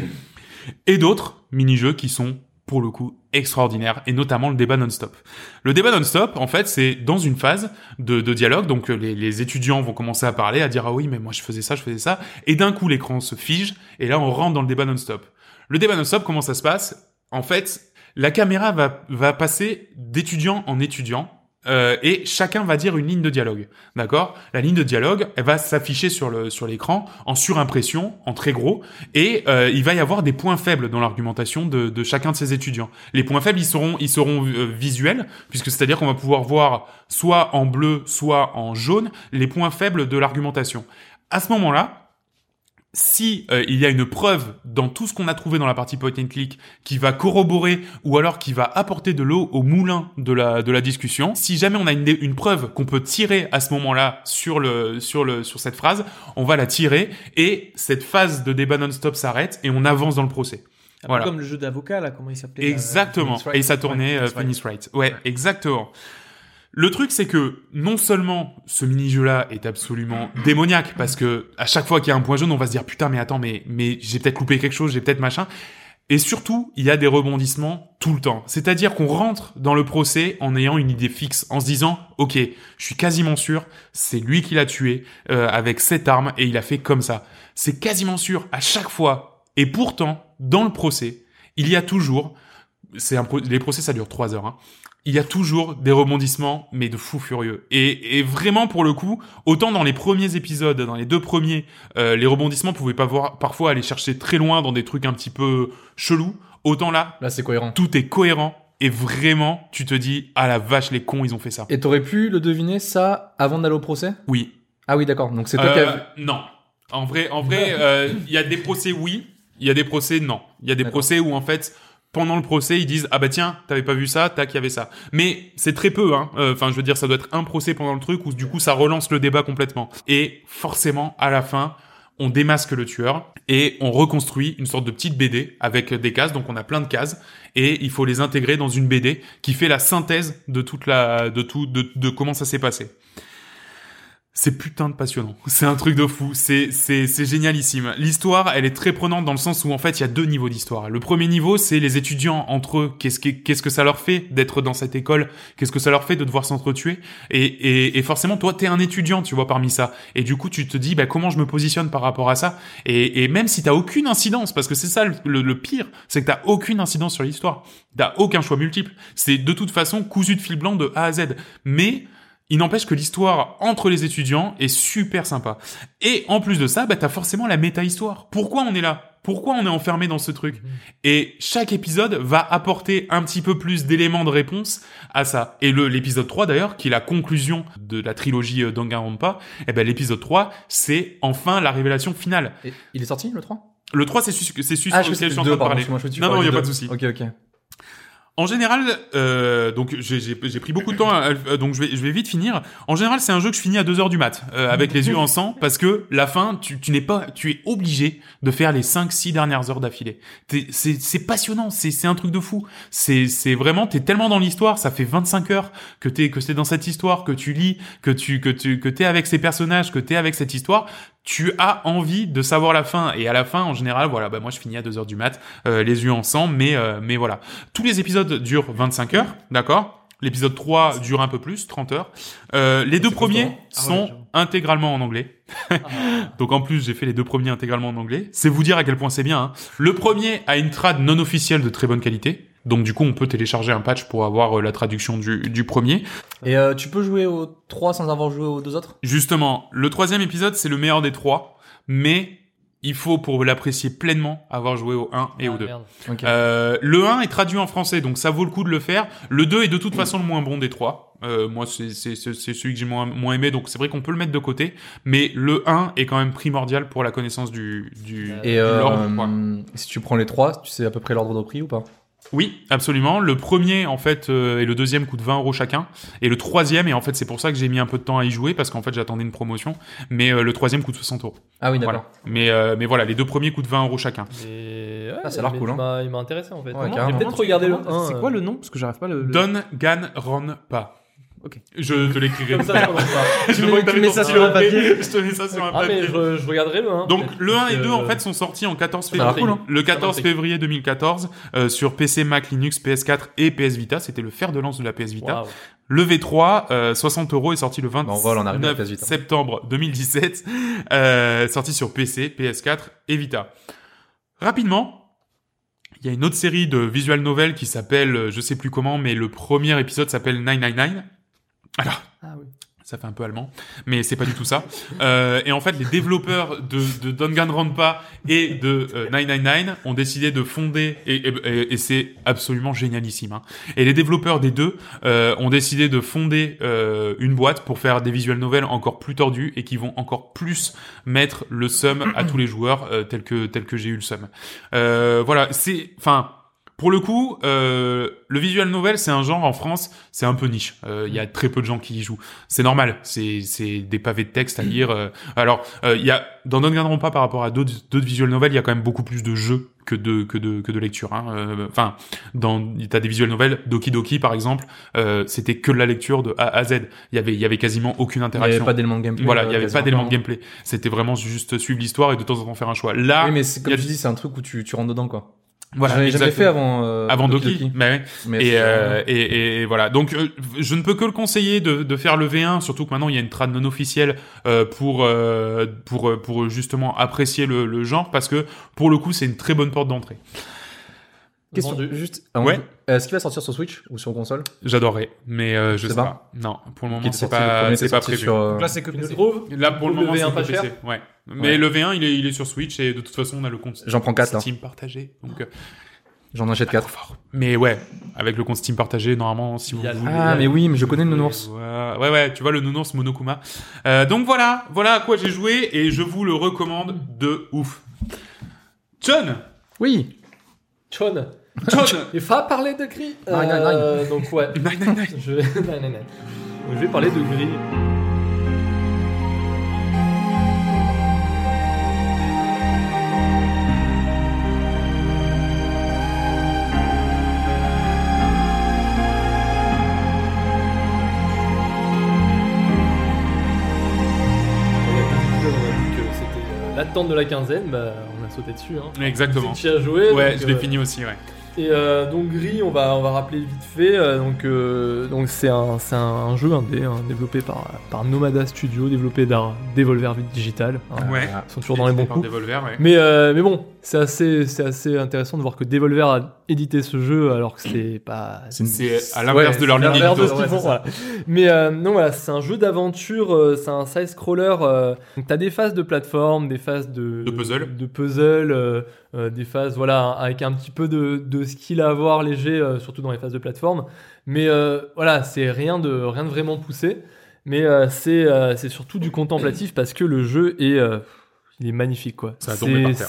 Et d'autres mini-jeux qui sont pour le coup extraordinaires et notamment le débat non-stop. Le débat non-stop, en fait, c'est dans une phase de, dialogue, donc euh, les, les étudiants vont commencer à parler, à dire ah oui mais moi je faisais ça, je faisais ça, et d'un coup l'écran se fige et là on rentre dans le débat non-stop. Le débat non-stop, comment ça se passe? En fait, la caméra va va passer d'étudiant en étudiant. Euh, et chacun va dire une ligne de dialogue, d'accord? La ligne de dialogue, elle va s'afficher sur le sur l'écran en surimpression, en très gros, et euh, il va y avoir des points faibles dans l'argumentation de, de chacun de ces étudiants. Les points faibles, ils seront ils seront euh, visuels, puisque c'est-à-dire qu'on va pouvoir voir soit en bleu, soit en jaune les points faibles de l'argumentation. À ce moment-là, si euh, il y a une preuve dans tout ce qu'on a trouvé dans la partie point and click qui va corroborer ou alors qui va apporter de l'eau au moulin de la de la discussion, si jamais on a une, une preuve qu'on peut tirer à ce moment-là sur le sur le sur cette phrase, on va la tirer et cette phase de débat non-stop s'arrête et on avance dans le procès. Un peu Voilà. comme le jeu d'avocat, là, comment il s'appelait là, Exactement. Et ça tournait euh, Phoenix Phoenix Wright. Ouais, exactement. Le truc, c'est que non seulement ce mini-jeu-là est absolument démoniaque, parce que à chaque fois qu'il y a un point jaune, on va se dire putain, mais attends, mais mais j'ai peut-être loupé quelque chose, j'ai peut-être machin. Et surtout, il y a des rebondissements tout le temps. C'est-à-dire qu'on rentre dans le procès en ayant une idée fixe, en se disant, ok, je suis quasiment sûr, c'est lui qui l'a tué euh, avec cette arme et il a fait comme ça. C'est quasiment sûr à chaque fois. Et pourtant, dans le procès, il y a toujours, c'est un les procès ça dure trois heures. Hein, il y a toujours des rebondissements, mais de fou furieux. Et, et vraiment, pour le coup, autant dans les premiers épisodes, dans les deux premiers, euh, les rebondissements pouvaient pas voir, parfois aller chercher très loin dans des trucs un petit peu chelous, autant là, Là, c'est cohérent. tout est cohérent. Et vraiment, tu te dis, ah la vache, les cons, ils ont fait ça. Et t'aurais pu le deviner ça avant d'aller au procès? Oui. Ah oui, d'accord. Donc c'est toi qui Euh, as... Non. En vrai, en vrai, euh, il y a des procès oui, il y a des procès non. Il y a des procès où en fait, pendant le procès, ils disent ah bah tiens, t'avais pas vu ça, tac, il y avait ça. Mais c'est très peu, hein. Euh, Enfin, je veux dire, ça doit être un procès pendant le truc où du coup ça relance le débat complètement. Et forcément, à la fin, on démasque le tueur et on reconstruit une sorte de petite BD avec des cases. Donc on a plein de cases et il faut les intégrer dans une BD qui fait la synthèse de toute la, de tout, de, de comment ça s'est passé. C'est putain de passionnant. C'est un truc de fou. C'est, c'est, c'est génialissime. L'histoire, elle est très prenante dans le sens où, en fait, il y a deux niveaux d'histoire. Le premier niveau, c'est les étudiants entre eux. Qu'est-ce que, qu'est-ce que ça leur fait d'être dans cette école? Qu'est-ce que ça leur fait de devoir s'entretuer? Et, et, et forcément, toi, t'es un étudiant, tu vois, parmi ça. Et du coup, tu te dis, bah, comment je me positionne par rapport à ça? Et, et même si t'as aucune incidence, parce que c'est ça le, le- le pire, c'est que t'as aucune incidence sur l'histoire. T'as aucun choix multiple. C'est de toute façon cousu de fil blanc de A à Z. Mais, il n'empêche que l'histoire entre les étudiants est super sympa. Et en plus de ça, bah, t'as forcément la méta-histoire. Pourquoi on est là? Pourquoi on est enfermé dans ce truc? Et chaque épisode va apporter un petit peu plus d'éléments de réponse à ça. Et le l'épisode 3 d'ailleurs, qui est la conclusion de la trilogie euh, Danganronpa, eh ben l'épisode 3, c'est enfin la révélation finale. Et il est sorti le 3 Le 3, c'est celui c'est celui Ah, sur lequel je suis en train 2, de parler. je Non, non, parlé y a pas de 2. souci. Ok, ok. En général, euh, donc j'ai pris beaucoup de temps, euh, donc je vais, je vais vite finir. En général, c'est un jeu que je finis à 2 heures du mat, euh, avec les yeux en sang, parce que la fin, tu, tu n'es pas, tu es obligé de faire les 5-6 dernières heures d'affilée. T'es- C'est passionnant, c'est un truc de fou. C'est c'est vraiment, t'es tellement dans l'histoire, ça fait 25 heures que t'es que c'est dans cette histoire, que tu lis, que tu que tu que t'es avec ces personnages, que t'es avec cette histoire. Tu as envie de savoir la fin et à la fin en général voilà bah moi je finis à 2 heures du mat euh, les yeux en sang mais euh, mais voilà tous les épisodes durent 25 heures, d'accord? L'épisode 3 dure un peu plus, 30 heures. Euh, les deux premiers. Ah sont intégralement en anglais. Ah. Donc en plus, j'ai fait les deux premiers intégralement en anglais. C'est vous dire à quel point c'est bien. hein. Le premier a une trad non officielle de très bonne qualité. Donc du coup, on peut télécharger un patch pour avoir euh, la traduction du, du premier. Et euh, tu peux jouer aux 3 sans avoir joué aux deux autres? Justement, le troisième épisode, c'est le meilleur des trois. Mais il faut, pour l'apprécier pleinement, avoir joué au 1 et Ah, au 2. merde. Ok. Euh, le 1 est traduit en français, donc ça vaut le coup de le faire. Le 2 est de toute façon le moins bon des trois. Euh, moi, c'est c'est- c'est- c'est celui que j'ai moins, moins aimé, donc c'est vrai qu'on peut le mettre de côté. Mais le 1 est quand même primordial pour la connaissance du, du, Et du euh, lore, quoi. si tu prends les 3, tu sais à peu près l'ordre de prix ou pas? Oui, absolument. Le premier, en fait, euh, et le deuxième coûtent 20 euros chacun. Et le troisième, et en fait, c'est pour ça que j'ai mis un peu de temps à y jouer, parce qu'en fait, j'attendais une promotion. Mais euh, le troisième coûte 60 euros. Ah oui, Voilà. d'accord. Mais, euh, mais voilà, les deux premiers coûtent 20 euros chacun. Et... ouais, Ah, ça a l'air mais cool, il hein. m'a- Il m'a intéressé en fait. Ouais. J'ai peut-être regardé le 1. C'est quoi le nom? Parce que j'arrive pas à le. le- Don Gan Ron Pa. Ok. Je te l'écrirai. Comme ça, je pas. Je mets- tu mets ça sur un papier. Je te mets ça sur un Ah, mais papier. je, je regarderai le 1. Donc le 1 et Euh, 2 en fait sont sortis en 14 Ça a l'air février. cool, hein. Le 14 Ça a l'air février 2014 euh, sur PC, Mac, Linux, PS4 et PS Vita. C'était le fer de lance de la PS Vita. Waouh. Le V3, euh, 60 euros, est sorti le Bah, on voit, on arrive à la 29 PS Vita. septembre 2017. Euh, sorti sur PC, PS4 et Vita. Rapidement, il y a une autre série de visual novel qui s'appelle, euh, je sais plus comment, mais le premier épisode s'appelle 999. Alors, Ah oui. ça fait un peu allemand, mais c'est pas du tout ça. Euh, et en fait, les développeurs de, de Danganronpa et de euh, 999 ont décidé de fonder, et, et- et- c'est absolument génialissime. Hein. Et les développeurs des deux euh, ont décidé de fonder euh, une boîte pour faire des visual novels encore plus tordus et qui vont encore plus mettre le sum à tous les joueurs euh, tel que tel que j'ai eu le sum. Euh, voilà, c'est, enfin. Pour le coup, euh, le visual novel, c'est un genre en France, c'est un peu niche. Euh, Il y a très peu de gens qui y jouent. C'est normal. C'est c'est des pavés de texte à lire. euh. Alors, euh, il y a dans Danganronpa par rapport à d'autres d'autres visual novels, il y a quand même beaucoup plus de jeux que de que de que de lecture. hein. Euh, Enfin, dans t'as des visual novels, Doki Doki par exemple, euh, c'était que de la lecture de A à Z. Il y avait il y avait quasiment aucune Il n'y interaction. avait pas d'élément de gameplay. voilà, il euh, y avait pas d'élément de gameplay. C'était vraiment juste suivre l'histoire et de temps en temps faire un choix. Là, Oui, mais comme a- tu dis, c'est un truc où tu, tu rentres dedans, quoi. Voilà, ai jamais fait avant. euh, avant Doki. Bah ouais. Mais Et, c'est- euh, et, et voilà. Donc, euh, je ne peux que le conseiller de, de faire le V1, surtout que maintenant il y a une trad non officielle euh, pour euh, pour euh, pour justement apprécier le, le genre, parce que pour le coup, c'est une très bonne porte d'entrée. Question. Vendu. Juste. ah, Ouais. Est-ce qu'il va sortir sur Switch ou sur console J'adorerais, mais euh, je sais pas pas. Non, pour le moment, c'est pas c'est pas prévu. sur. euh, Donc là, c'est que PC. trouves Là, pour le Le moment, V1 c'est pas PC. Ouais. Mais Ouais. le V1, il est, il est sur Switch et de toute façon, on a le compte J'en prends quatre, là. Steam partagé. Donc, euh, J'en achète 4. mais ouais, avec le compte Steam partagé, normalement, si vous voulez. Ah, mais oui, mais je connais le nounours. Ouais, ouais, ouais, tu vois le nounours Monokuma. Euh, donc voilà, voilà à quoi j'ai joué et je vous le recommande de ouf. John Oui. John. John. Il va parler de gris. Euh, nine, nine, nine. Donc ouais. Je vais... Parler de gris. Euh, L'attente de la quinzaine, bah, on a sauté dessus. Hein. Exactement. Tu as joué. Ouais, donc, je l'ai euh, fini aussi, ouais. Et euh, donc Gris, on va, on va rappeler vite fait. euh, donc euh, donc c'est un, c'est un jeu indé, hein, développé par, par Nomada Studio, développé par Devolver Digital. hein. Ouais. Ils sont toujours dans les bons coups. Devolver, ouais. Mais, euh, mais bon, c'est assez, c'est assez intéressant de voir que Devolver a édité ce jeu alors que c'est pas. C'est à l'inverse Ouais, de leur c'est ligne l'inverse de ce qu'ils font, voilà. Mais euh, non, voilà, c'est un jeu d'aventure, euh, c'est un side-scroller. Euh, donc t'as des phases de plateforme, des phases de, De puzzle. de puzzle, euh, euh, des phases, voilà, avec un petit peu de, de skill à avoir léger, euh, surtout dans les phases de plateforme. Mais euh, voilà, c'est rien de, rien de vraiment poussé. Mais euh, c'est euh, c'est surtout du contemplatif parce que le jeu est. euh, il est magnifique quoi.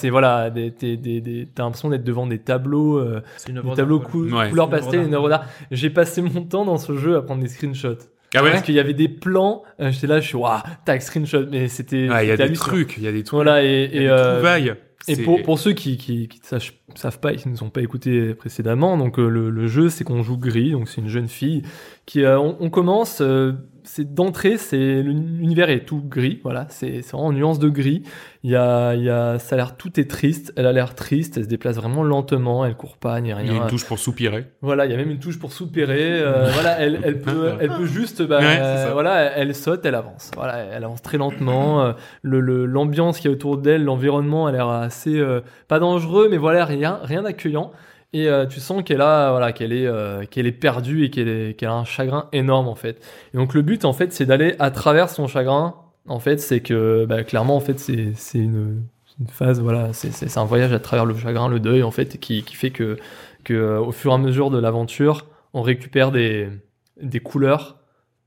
C'est voilà, des, des, des, des- t'as l'impression d'être devant des tableaux, euh, une des tableaux cou- Ouais. couleur pastel, une œuvre d'art. J'ai passé mon temps dans ce jeu à prendre des screenshots. Ah ouais? Parce qu'il y avait des plans, euh, j'étais là, je suis waouh, tac screenshot, mais c'était. Ah, il y a des trucs, il y a des trucs. Voilà et, euh. Et pour, pour ceux qui ne savent pas et qui ne nous ont pas écouté précédemment, donc euh, le, le jeu c'est qu'on joue Gris, donc c'est une jeune fille qui euh, on, on commence, euh, c'est d'entrée, c'est l'univers est tout gris, voilà, c'est en nuance de gris. Il y a il y a ça a l'air tout est triste, elle a l'air triste, elle se déplace vraiment lentement, elle court pas ni Il y a rien. une touche pour soupirer. Voilà, il y a même une touche pour soupirer. voilà, elle, elle peut, elle peut juste, bah, Ouais, voilà, elle, elle saute, elle avance. Voilà, elle avance très lentement. le, le- l'ambiance qui est autour d'elle, l'environnement, a l'air assez, pas dangereux, mais voilà, rien, d'accueillant. Et euh, tu sens qu'elle a, voilà, qu'elle est, euh, qu'elle est perdue et qu'elle, a un chagrin énorme en fait. Et donc le but en fait, c'est d'aller à travers son chagrin. En fait, c'est que, bah, clairement, en fait, c'est, c'est une, phase, voilà, c'est, c'est, un voyage à travers le chagrin, le deuil, en fait, qui, qui fait que que euh, au fur et à mesure de l'aventure, on récupère des, des couleurs.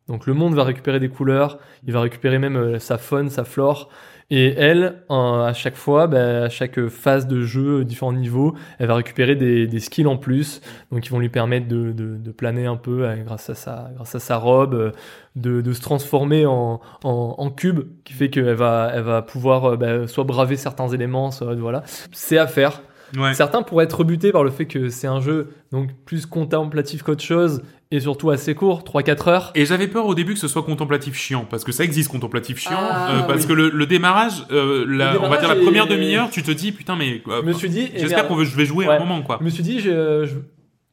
Donc le monde va récupérer des couleurs, il va récupérer même sa faune, sa flore. Et elle, à chaque fois, bah, à chaque phase de jeu, différents niveaux, elle va récupérer des, des skills en plus, donc qui vont lui permettre de, de, de planer un peu euh, grâce à sa, grâce à sa robe, euh, de, de se transformer en, en, en cube, qui fait qu'elle va, elle va pouvoir euh, bah, soit braver certains éléments, soit voilà. C'est à faire. Ouais. Certains pourraient être rebutés par le fait que c'est un jeu donc plus contemplatif qu'autre chose et surtout assez court, 3-4 heures. Et j'avais peur au début que ce soit contemplatif chiant, parce que ça existe contemplatif chiant, Ah, euh, parce oui. que le, le démarrage, euh, la- Le on va dire la première demi-heure, tu te dis putain mais euh, Je me suis dit, eh j'espère qu'on je vais jouer Ouais. un moment quoi. Je me suis dit, je- je-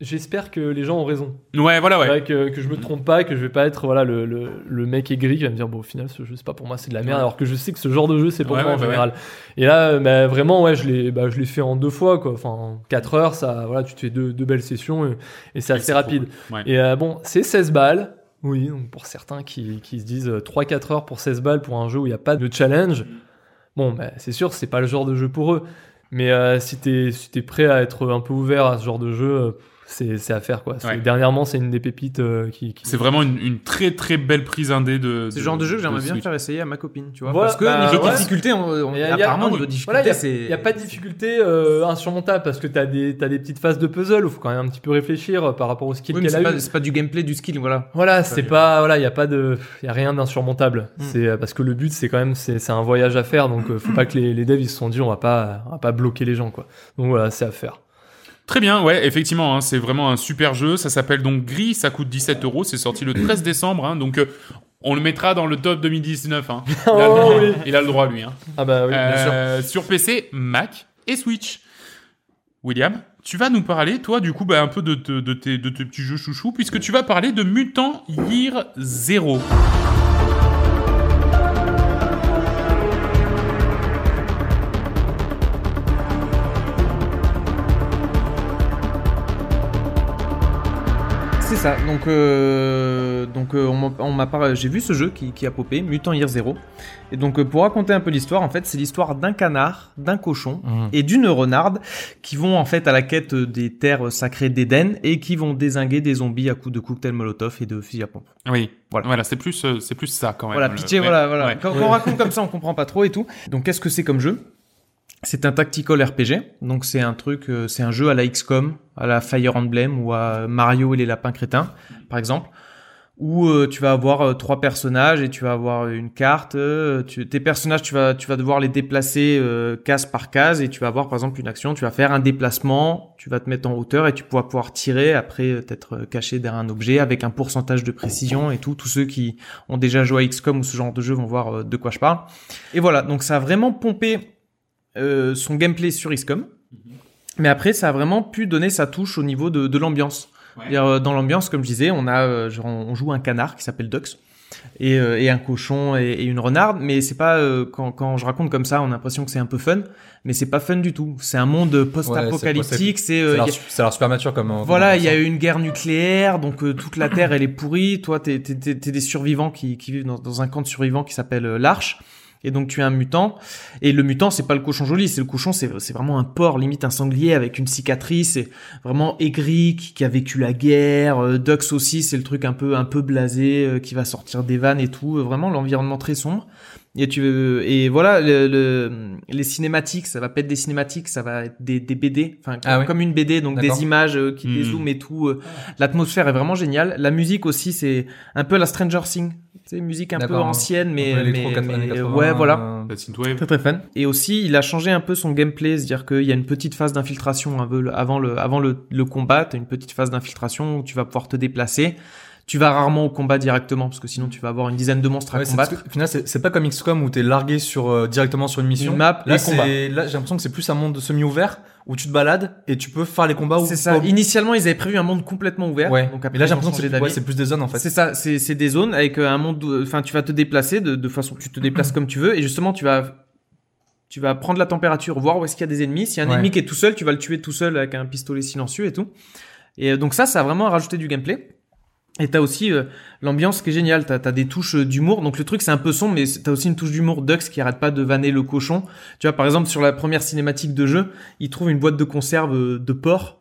j'espère que les gens ont raison. Ouais voilà ouais. Que, que je me trompe pas, que je vais pas être voilà le, le, le mec aigri qui va me dire bon au final ce jeu c'est pas pour moi c'est de la merde Ouais. alors que je sais que ce genre de jeu c'est pour Ouais, moi ouais, en général. Et là euh, bah, vraiment ouais je l'ai bah, je l'ai fait en deux fois quoi enfin en 4 heures ça voilà tu te fais deux, deux belles sessions et, et c'est assez rapide. cool. Et euh, bon c'est 16 balles. Oui, donc pour certains qui, qui se disent euh, 3-4 heures pour 16 balles pour un jeu où il n'y a pas de challenge, bon, bah, c'est sûr, c'est pas le genre de jeu pour eux. Mais euh, si t'es si t'es prêt à être un peu ouvert à ce genre de jeu, euh, c'est c'est à faire quoi. Ouais. Dernièrement, c'est une des pépites euh, qui, qui- C'est vraiment une, une très très belle prise indé de. C'est le genre de jeu que j'aimerais bien faire essayer à ma copine, tu vois. Voilà, parce que bah, niveau ouais. difficulté, on, on- Il y a- il y apparemment niveau Voilà, difficulté, il c'est. n'y a pas de difficulté euh, insurmontable parce que tu as des, t'as des petites phases de puzzle où il faut quand même un petit peu réfléchir euh, par rapport au skill Oui, qu'elle c'est a pas, eu. c'est pas du gameplay, du skill, voilà. Voilà, c'est pas, voilà, il y a pas de, il y a rien d'insurmontable. Mm. C'est parce que le but, c'est quand même, c'est, c'est un voyage à faire, donc faut pas que les, les devs ils se sont dit, on va pas, on va pas bloquer les gens, quoi. Donc voilà, c'est à faire. Très bien, ouais, effectivement, hein, c'est vraiment un super jeu. Ça s'appelle donc Gris, ça coûte 17 euros. C'est sorti le 13 décembre, hein, donc euh, on le mettra dans le top 2019. Hein. Il, a le Oh, droit, oui. il a le droit, lui. Hein. Ah bah oui, bien sûr. Euh, sur PC, Mac et Switch. William, tu vas nous parler, toi, du coup, bah, un peu de, te- de tes, de tes petits jeux chouchous, puisque tu vas parler de Mutant Year Zero. Ça. Donc, euh, euh, on m'a- j'ai vu ce jeu qui, qui a popé, Mutant Year Zero. Et donc, euh, pour raconter un peu l'histoire, en fait, c'est l'histoire d'un canard, d'un cochon Mhm. et d'une renarde qui vont en fait à la quête des terres sacrées d'Éden et qui vont désinguer des zombies à coups de cocktail Molotov et de fusil à pompe. Oui, Voilà. voilà, c'est plus, euh, c'est plus ça quand même. Voilà, pitié, voilà, voilà. ouais. Quand, quand on raconte comme ça, on comprend pas trop et tout. Donc, qu'est-ce que c'est comme jeu? C'est un tactical RPG. Donc, c'est un truc, euh, c'est un jeu à la XCOM, à la Fire Emblem ou à Mario et les lapins crétins, par exemple. Où euh, tu vas avoir euh, trois personnages et tu vas avoir une carte. tu- tes personnages, tu vas, tu vas devoir les déplacer case par case et tu vas avoir par exemple une action. Tu vas faire un déplacement, tu vas te mettre en hauteur et tu vas pouvoir tirer après t'être caché derrière un objet avec un pourcentage de précision et tout. Tous ceux qui ont déjà joué à XCOM ou ce genre de jeu vont voir de quoi je parle. Et voilà, donc ça a vraiment pompé euh, son gameplay sur XCOM. Mais après, ça a vraiment pu donner sa touche au niveau de, de l'ambiance. Euh, Dans l'ambiance, comme je disais, on a, euh, genre, on joue un canard qui s'appelle Dux. Et, et un cochon et, et une renarde, mais c'est pas euh, quand, quand je raconte comme ça, on a l'impression que c'est un peu fun, mais c'est pas fun du tout. C'est un monde post-apocalyptique. c'est euh, a l'air super mature comme. voilà, il y a eu une guerre nucléaire, donc euh, toute la Terre elle est pourrie. Toi, t'es t'es des survivants qui, qui vivent dans, dans un camp de survivants qui s'appelle l'Arche. Et donc tu es un mutant. Et le mutant, c'est pas le cochon joli, c'est le cochon, c'est vraiment un porc, limite un sanglier avec une cicatrice, c'est vraiment aigri, qui, qui a vécu la guerre. Euh, Dux aussi, c'est le truc un peu un peu blasé, euh, qui va sortir des vannes et tout. Euh, Vraiment l'environnement très sombre. Et tu et voilà le, le- les cinématiques, ça va pas être des cinématiques, ça va être des, des BD, enfin Ah oui. comme une BD, donc des images euh, qui Hmm. dézooment et tout. euh. L'atmosphère est vraiment géniale. La musique aussi, c'est un peu la Stranger Things, c'est musique un peu ancienne, mais, Un peu mais, électro, 80, mais, 80, ouais voilà. euh. Très très fan. Et aussi, il a changé un peu son gameplay, c'est-à-dire qu'il y a une petite phase d'infiltration un peu le- avant le avant le, le combat, t'as une petite phase d'infiltration où tu vas pouvoir te déplacer. Tu vas rarement au combat directement parce que sinon tu vas avoir une dizaine de monstres à Ouais, c'est- combattre. au final, c'est pas comme XCOM où t'es largué sur euh, directement sur une mission. Une map, là, c'est là j'ai l'impression que c'est plus un monde semi-ouvert où tu te balades et tu peux faire les combats. ou C'est ça. pas- Initialement, ils avaient prévu un monde complètement ouvert. Ouais. Donc Mais après, là, j'ai l'impression que c'est ouais, plus des zones en fait. C'est ça, c'est c'est des zones avec euh, un monde, où- enfin tu vas te déplacer de, de façon, tu te déplaces comme tu veux et justement tu vas, tu vas prendre la température, voir où est-ce qu'il y a des ennemis. S'il y a un Ouais. ennemi qui est tout seul, tu vas le tuer tout seul avec un pistolet silencieux et tout. Et euh, donc ça, ça a vraiment rajouté du gameplay. Et t'as aussi euh, l'ambiance qui est géniale. T'as as des touches euh, d'humour. Donc le truc c'est un peu sombre, mais t'as aussi une touche d'humour. Dux qui arrête pas de vanner le cochon. Tu vois par exemple sur la première cinématique de jeu, il trouve une boîte de conserve euh, de porc.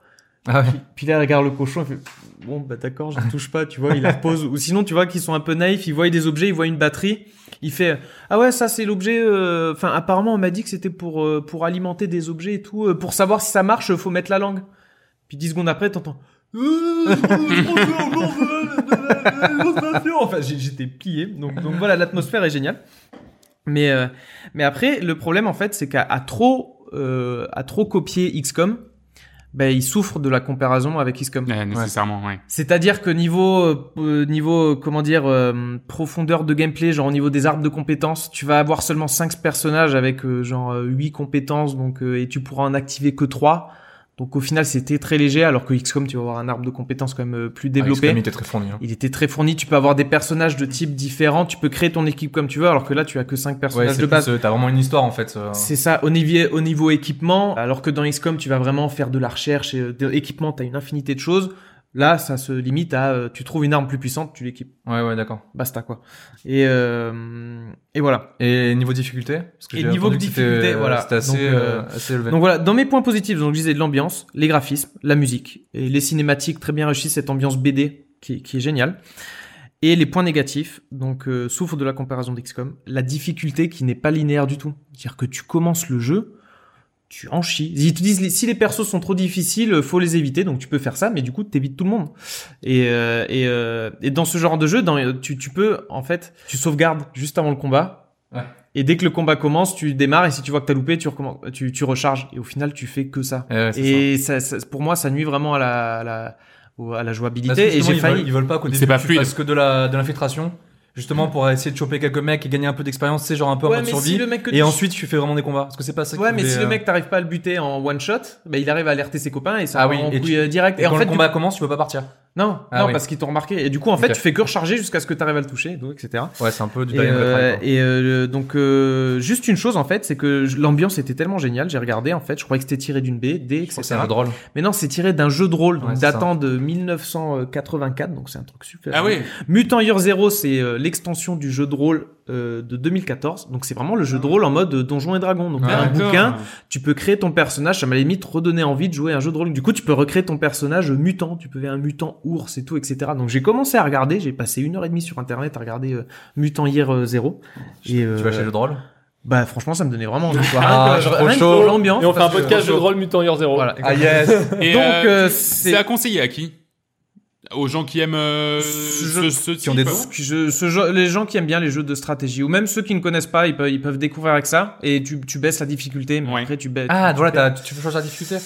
Ah ouais. Puis là, il regarde le cochon, il fait Bon, bah d'accord, je ne touche pas, tu vois, il la repose. Ou sinon, tu vois qu'ils sont un peu naïfs, ils voient des objets, ils voient une batterie, il fait Ah ouais, ça c'est l'objet. euh, Enfin, apparemment, on m'a dit que c'était pour, euh, pour alimenter des objets et tout. Euh, Pour savoir si ça marche, faut mettre la langue. Puis dix secondes après, t'entends. Enfin, j'étais plié. Donc, donc voilà, l'atmosphère est géniale. Mais, euh, mais après, le problème, en fait, c'est qu'à trop, euh, à trop copier XCOM, ben, il souffre de la comparaison avec XCOM. Ouais, nécessairement, ouais. C'est-à-dire que niveau euh, euh, niveau euh, comment dire euh, profondeur de gameplay, genre au niveau des arbres de compétences, tu vas avoir seulement 5 personnages avec euh, genre 8 compétences donc euh, et tu pourras en activer que 3. Donc au final, c'était très léger alors que XCOM tu vas avoir un arbre de compétences quand même euh, plus Ah, développé. XCOM, il était très fourni. hein. il était très fourni, tu peux avoir des personnages de types différents, tu peux créer ton équipe comme tu veux alors que là tu as que 5 Ouais, personnages c'est de base. euh, T'as vraiment une histoire en fait. euh. C'est ça, au niveau, au niveau équipement, alors que dans XCOM, tu vas vraiment faire de la recherche et euh, de équipement, tu as une infinité de choses. Là, ça se limite à euh, tu trouves une arme plus puissante, tu l'équipes. Ouais, ouais, d'accord. Basta quoi. Et, euh, et voilà. Et niveau difficulté Parce que Et niveau de difficulté, euh, voilà. C'était assez, Donc, euh, assez élevé. Donc voilà, dans mes points positifs, donc je disais de l'ambiance, les graphismes, la musique, et les cinématiques très bien réussies, cette ambiance BD qui, qui est géniale. Et les points négatifs, donc euh, souffre de la comparaison d'XCOM, la difficulté qui n'est pas linéaire du tout. C'est-à-dire que tu commences le jeu, tu en chies. Ils te disent si les persos sont trop difficiles, faut les éviter, donc tu peux faire ça, mais du coup t'évites tout le monde. Et, euh, et, euh, et dans ce genre de jeu, dans, tu, tu peux en fait, tu sauvegardes juste avant le combat. Ouais. Et dès que le combat commence, tu démarres et si tu vois que t'as loupé, tu recommences, tu, tu recharges. Et au final, tu fais que ça. Eh ouais, c'est ça. Et ça, ça- pour moi, ça nuit vraiment à la, à la, à la Parce que jouabilité. Et j'ai ils failli. Veulent, ils veulent pas qu'au C'est début pas tu fluide. fasses que de la de l'infiltration, justement pour essayer de choper quelques mecs et gagner un peu d'expérience, c'est genre un peu en Ouais, mode mais survie. si le mec que Et tu- ensuite tu fais vraiment des combats. Parce que c'est pas ça. Ouais, mais si le euh, mec t'arrive pas à le buter en one shot, bah il arrive à alerter ses copains et ça Ah oui, en et tu- euh, direct. Et, Et, en quand fait, le combat commence, tu peux pas partir. Non, Ah non, oui. parce qu'ils t'ont remarqué. Et du coup, en fait, tu fais que recharger jusqu'à ce que t'arrives à le toucher, tout, etc. Ouais, c'est un peu du Et, euh, et euh, donc euh, juste une chose en fait, c'est que l'ambiance était tellement géniale. J'ai regardé en fait, je croyais que c'était tiré d'une BD, que c'est etc. un jeu. Mais non, c'est tiré d'un jeu de rôle donc Ouais, c'est ça. datant de 1984, donc c'est un truc super. Ah oui. Mutant Year Zero, c'est euh, l'extension du jeu de rôle euh, de 2014. Donc c'est vraiment le jeu de rôle en mode euh, Donjons et Dragons. Donc Ouais, un bouquin, tu peux créer ton personnage. Ça m'a limite redonné envie de jouer à un jeu de rôle. Du coup, tu peux recréer ton personnage mutant. Tu peux faire un mutant ours et tout, etc. Donc j'ai commencé à regarder. J'ai passé une heure et demie sur internet à regarder euh, Mutant Year euh, Zero. Et euh, Tu vas chez le jeu de rôle bah franchement, ça me donnait vraiment envie. Ah, l'ambiance. Et on fait un podcast jeu de rôle Mutant Year Zero. Voilà. Ah yes Et Donc, c'est- à conseiller à qui? Aux gens qui aiment euh, Ce ce, qui ont des. Je, ce jeu- les gens qui aiment bien les jeux de stratégie, ou même ceux qui ne connaissent pas, ils peuvent, ils peuvent découvrir avec ça, et tu, tu baisses la difficulté, mais Ouais. après tu baisses. Ah, tu voilà, tu peux changer la difficulté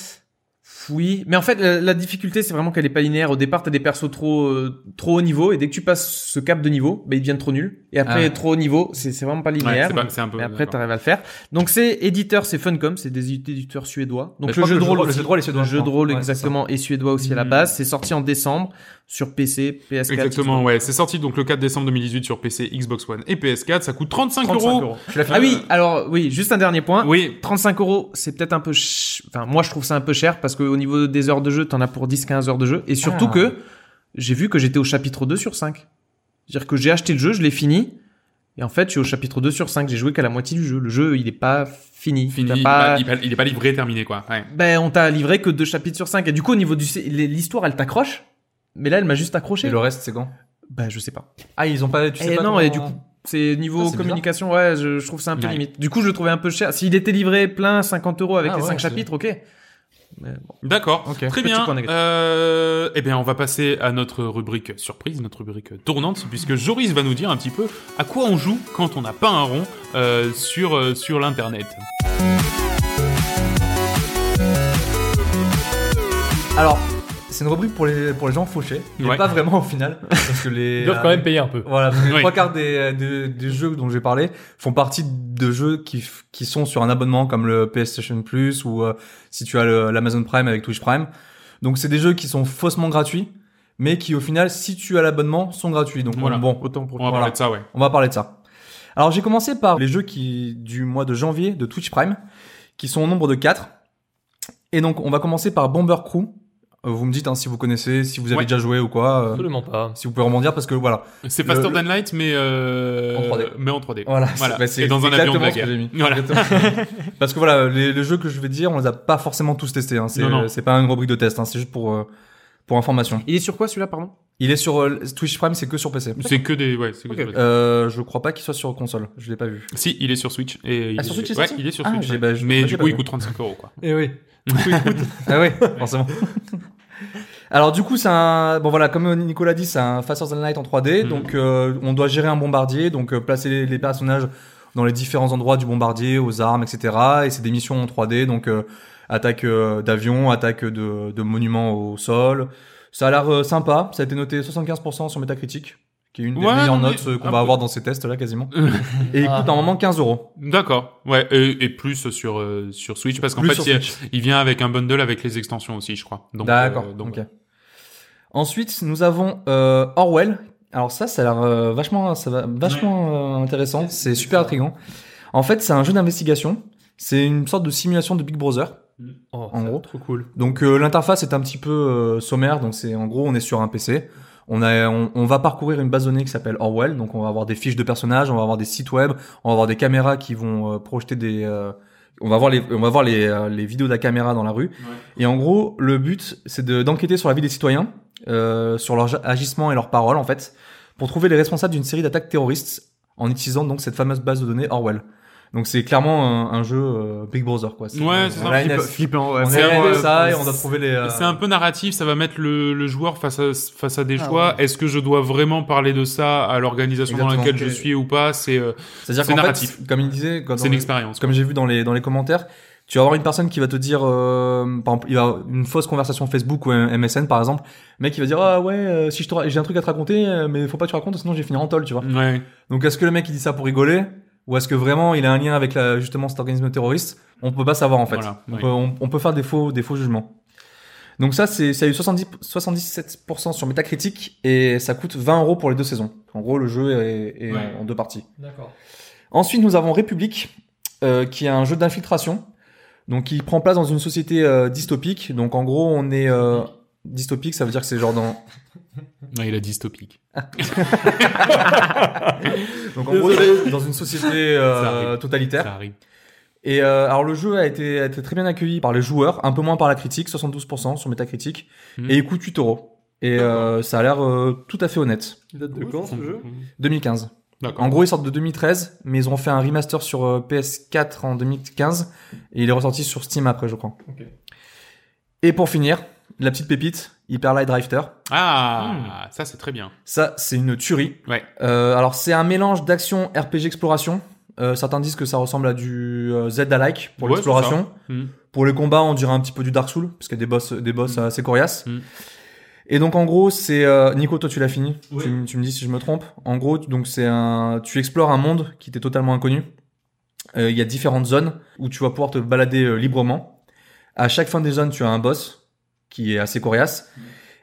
Oui, mais en fait, la, la difficulté, c'est vraiment qu'elle est pas linéaire. Au départ, t'as des persos trop euh, trop haut niveau, et dès que tu passes ce cap de niveau, bah, ils deviennent trop nuls. Et après, Ah ouais. trop haut niveau, c'est vraiment pas Ouais, linéaire. c'est pas- c'est un peu. mais après, t'arrives à le faire. Donc, c'est éditeur, c'est Funcom, c'est des éditeurs suédois. Donc, je le jeu de le rôle, jeu- le jeu de rôle est suédois, Le je jeu de rôle, Ouais, exactement, est suédois aussi à la Hmm. base. C'est sorti en décembre sur PC, PS4. Exactement, ouais. C'est sorti donc le 4 décembre 2018 sur PC, Xbox One et PS4. Ça coûte 35, 35 euros. Ah oui, alors oui, juste un dernier point. Oui, 35 euros, c'est peut-être un peu, ch- enfin moi je trouve ça un peu cher parce qu'au niveau des heures de jeu, t'en as pour 10-15 heures de jeu et surtout Ah. que j'ai vu que j'étais au chapitre 2 sur 5. C'est-à-dire que j'ai acheté le jeu, je l'ai fini et en fait je suis au chapitre 2 sur 5. J'ai joué qu'à la moitié du jeu. Le jeu il est pas fini. fini. Il, pas- est pas, il est pas livré, terminé quoi. Ouais. Ben on t'a livré que deux chapitres sur 5 et du coup au niveau du l'histoire elle t'accroche. Mais là elle m'a juste accroché. Et le reste, c'est quand? Ben je sais pas. Ah, ils ont pas. Tu sais Eh pas non, comment- et du coup, c'est niveau Ah, communication, ouais, je, je trouve ça un peu Ouais. limite. Du coup, je le trouvais un peu cher. S'il était livré plein, 50 euros avec Ah les ouais, 5 c'est- chapitres, ok. Bon. D'accord. Ok. Très bien. Euh, eh bien, on va passer à notre rubrique surprise, notre rubrique tournante, puisque Joris va nous dire un petit peu à quoi on joue quand on n'a pas un rond euh, sur euh, sur l'internet. Alors, c'est une rubrique pour les, pour les gens fauchés. Mais Ouais. pas vraiment au final. Parce que les. Ils doivent quand même payer un peu. Voilà, parce que les Oui. trois quarts des, des, des jeux dont j'ai parlé font partie de jeux qui, qui sont sur un abonnement comme le PlayStation Plus ou euh, si tu as l'Amazon Prime avec Twitch Prime. Donc c'est des jeux qui sont faussement gratuits, mais qui au final, si tu as l'abonnement, sont gratuits. Donc Voilà. bon, Autant pour On va Voilà. parler de ça, ouais. on va parler de ça. Alors j'ai commencé par les jeux qui du mois de janvier de Twitch Prime, qui sont au nombre de 4. Et donc on va commencer par Bomber Crew. Euh, vous me dites hein, si vous connaissez, si vous avez Ouais. déjà joué ou quoi. euh, Absolument pas. si vous pouvez rebondir parce que voilà. C'est Faster le- Than Light, mais euh, En 3D. mais en 3D. Voilà, Voilà. c'est- bah, Et dans un avion de la que guerre. mis. Voilà. Parce que voilà, les, les jeux que je vais dire, on les a pas forcément tous testés. Hein. C'est Non, non. c'est pas une rubrique de test, hein. c'est juste pour euh, pour information. Il est sur quoi celui-là, pardon? Il est sur euh, Twitch Prime, c'est que sur PC. C'est que des, ouais, c'est que Ok. des- Euh, je crois pas qu'il soit sur console. Je l'ai pas vu. Si, il est sur Switch. Et il Ah, est- sur Switch, il est Ouais, il est sur Ah, Switch. j'ai- ouais. bah, je- mais du coup, il coûte 35 euros, quoi. Eh oui. Ah oui, forcément. Alors du coup, c'est un bon voilà, comme Nicolas dit, c'est un Faster Than Light en 3D. Mhm. Donc euh, on doit gérer un bombardier, donc euh, placer les, les personnages dans les différents endroits du bombardier, aux armes, etc. Et c'est des missions en 3D, donc euh, attaque d'avion, attaque de, de monuments au sol. Ça a l'air sympa. Ça a été noté 75% sur Metacritic, qui est une des Ouais, meilleures notes euh, qu'on un va peu. avoir dans ces tests là quasiment. Et il Ah. coûte normalement 15 euros. D'accord. Ouais, et, et plus sur euh, sur Switch parce qu'en fait, il, il vient avec un bundle avec les extensions aussi, je crois. Donc, D'accord. euh, donc, ok. Ensuite, nous avons euh, Orwell. Alors ça, ça a l'air euh, vachement, ça va, vachement euh, intéressant. C'est super intriguant. En fait, c'est un jeu d'investigation. C'est une sorte de simulation de Big Brother. Oh, En gros. trop cool. Donc euh, l'interface est un petit peu euh, sommaire. Donc c'est en gros, on est sur un PC. On, a, on, on va parcourir une base de données qui s'appelle Orwell. Donc on va avoir des fiches de personnages, on va avoir des sites web, on va avoir des caméras qui vont euh, projeter des. euh, on va voir les, on va voir les, euh, les vidéos de la caméra dans la rue. Et en gros, le but, c'est de- d'enquêter sur la vie des citoyens, euh, sur leurs agissements et leurs paroles, en fait, pour trouver les responsables d'une série d'attaques terroristes en utilisant donc cette fameuse base de données Orwell. Donc c'est clairement un, un jeu euh, Big Brother, quoi. Ouais, c'est ça. Flippant, ouais. on est un- arrivé euh, ça et on doit trouver les. euh, C'est un peu narratif, ça va mettre le, le joueur face à, face à des Ah choix. Est-ce que je dois vraiment parler de ça à l'organisation dans laquelle je suis ou pas? C'est euh, C'est-à-dire c'est narratif. fait, comme il disait, quand c'est une expérience. comme j'ai vu dans les dans les commentaires, tu vas avoir une personne qui va te dire, euh, par exemple, il va avoir une fausse conversation Facebook ou MSN par exemple, le mec il va dire ah ouais, euh, si je j'ai un truc à te raconter, euh, mais faut pas que tu racontes, sinon je vais finir en tol, tu vois. Ouais. Donc est-ce que le mec il dit ça pour rigoler? Ou est-ce que vraiment il a un lien avec la, justement cet organisme terroriste? On peut pas savoir en fait. Voilà, on, oui. peut, on, on peut faire des faux des faux jugements. Donc ça c'est ça a eu 70 77% sur Metacritic et ça coûte 20 euros pour les deux saisons. En gros le jeu est, est Ouais. en, en deux parties. D'accord. Ensuite, nous avons République, euh, qui est un jeu d'infiltration. Donc, il prend place dans une société euh, dystopique. Donc, en gros, on est euh, dystopique, ça veut dire que c'est genre dans. Ouais, il a dystopique. Donc, en gros, dans une société euh, totalitaire. Ça arrive. Et euh, alors, le jeu a été, a été très bien accueilli par les joueurs, un peu moins par la critique, 72% sur Metacritic, Mhm. et il coûte 8 euros. Et euh, ça a l'air euh, tout à fait honnête. Il date de quand ce jeu? 2015. D'accord. En gros, ils sortent de 2013, mais ils ont fait un remaster sur euh, PS4 en 2015 et il est ressorti sur Steam après, je crois. Et pour finir, la petite pépite, Hyper Light Drifter. Ah, ça c'est très bien. Ça, c'est une tuerie. Ouais. Euh, alors, c'est un mélange d'action RPG exploration. Euh, certains disent que ça ressemble à du euh, Zelda-like pour Ouais, l'exploration. c'est ça. Mm. Pour les combats, on dirait un petit peu du Dark Souls, parce qu'il y a des boss, des boss Mm. assez coriaces. Mm. Et donc en gros, c'est euh, Nico, toi tu l'as fini. Oui. Tu, me dis si je me trompe. En gros, tu- donc c'est un, tu explores un monde qui t'est totalement inconnu. Euh, Il y a différentes zones où tu vas pouvoir te balader euh, librement. À chaque fin des zones, tu as un boss qui est assez coriace.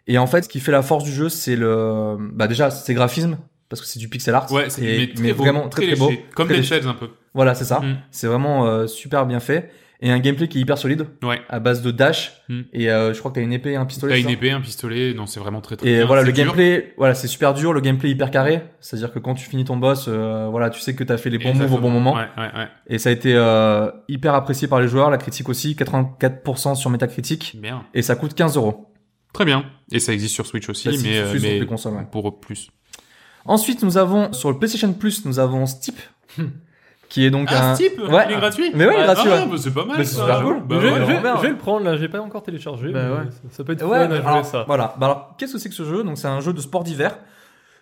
Et en fait, ce qui fait la force du jeu, c'est le, bah déjà, c'est graphisme parce que c'est du pixel art. Ouais, c'est mais, très mais beau, vraiment très très, beau. Comme Très léger. Cells un peu. Voilà, c'est ça. Mm. C'est vraiment euh, super bien fait et un gameplay qui est hyper solide Ouais. à base de dash Mm. et euh, je crois que t'as une épée un pistolet. T'as une épée, un pistolet, non, c'est vraiment très très Et bien. voilà, le dur. gameplay, voilà, c'est super dur, le gameplay hyper carré, c'est-à-dire que quand tu finis ton boss, euh, voilà, tu sais que t'as fait les bons moves au bon moment, Ouais, ouais, ouais. et ça a été euh, hyper apprécié par les joueurs, la critique aussi, 84% sur Metacritic, Bien. et ça coûte 15 euros. Très bien. Et ça existe sur Switch aussi, Ça mais, euh, mais consoles, pour plus. Ensuite, nous avons sur le PlayStation Plus, nous avons Steep, qui est donc Ah, un. Steep Ouais. Il est gratuit Mais ouais, il est gratuit, Ah, ouais. bah, c'est pas mal. Mais c'est super cool. Bah, je, vais- ouais, je vais, vraiment bien. je vais le prendre là, j'ai pas encore téléchargé. Bah mais ouais. ça, ça peut être Ouais, fun à jouer alors, ça. Voilà. Bah alors, qu'est-ce que c'est que ce jeu? Donc, c'est un jeu de sport d'hiver.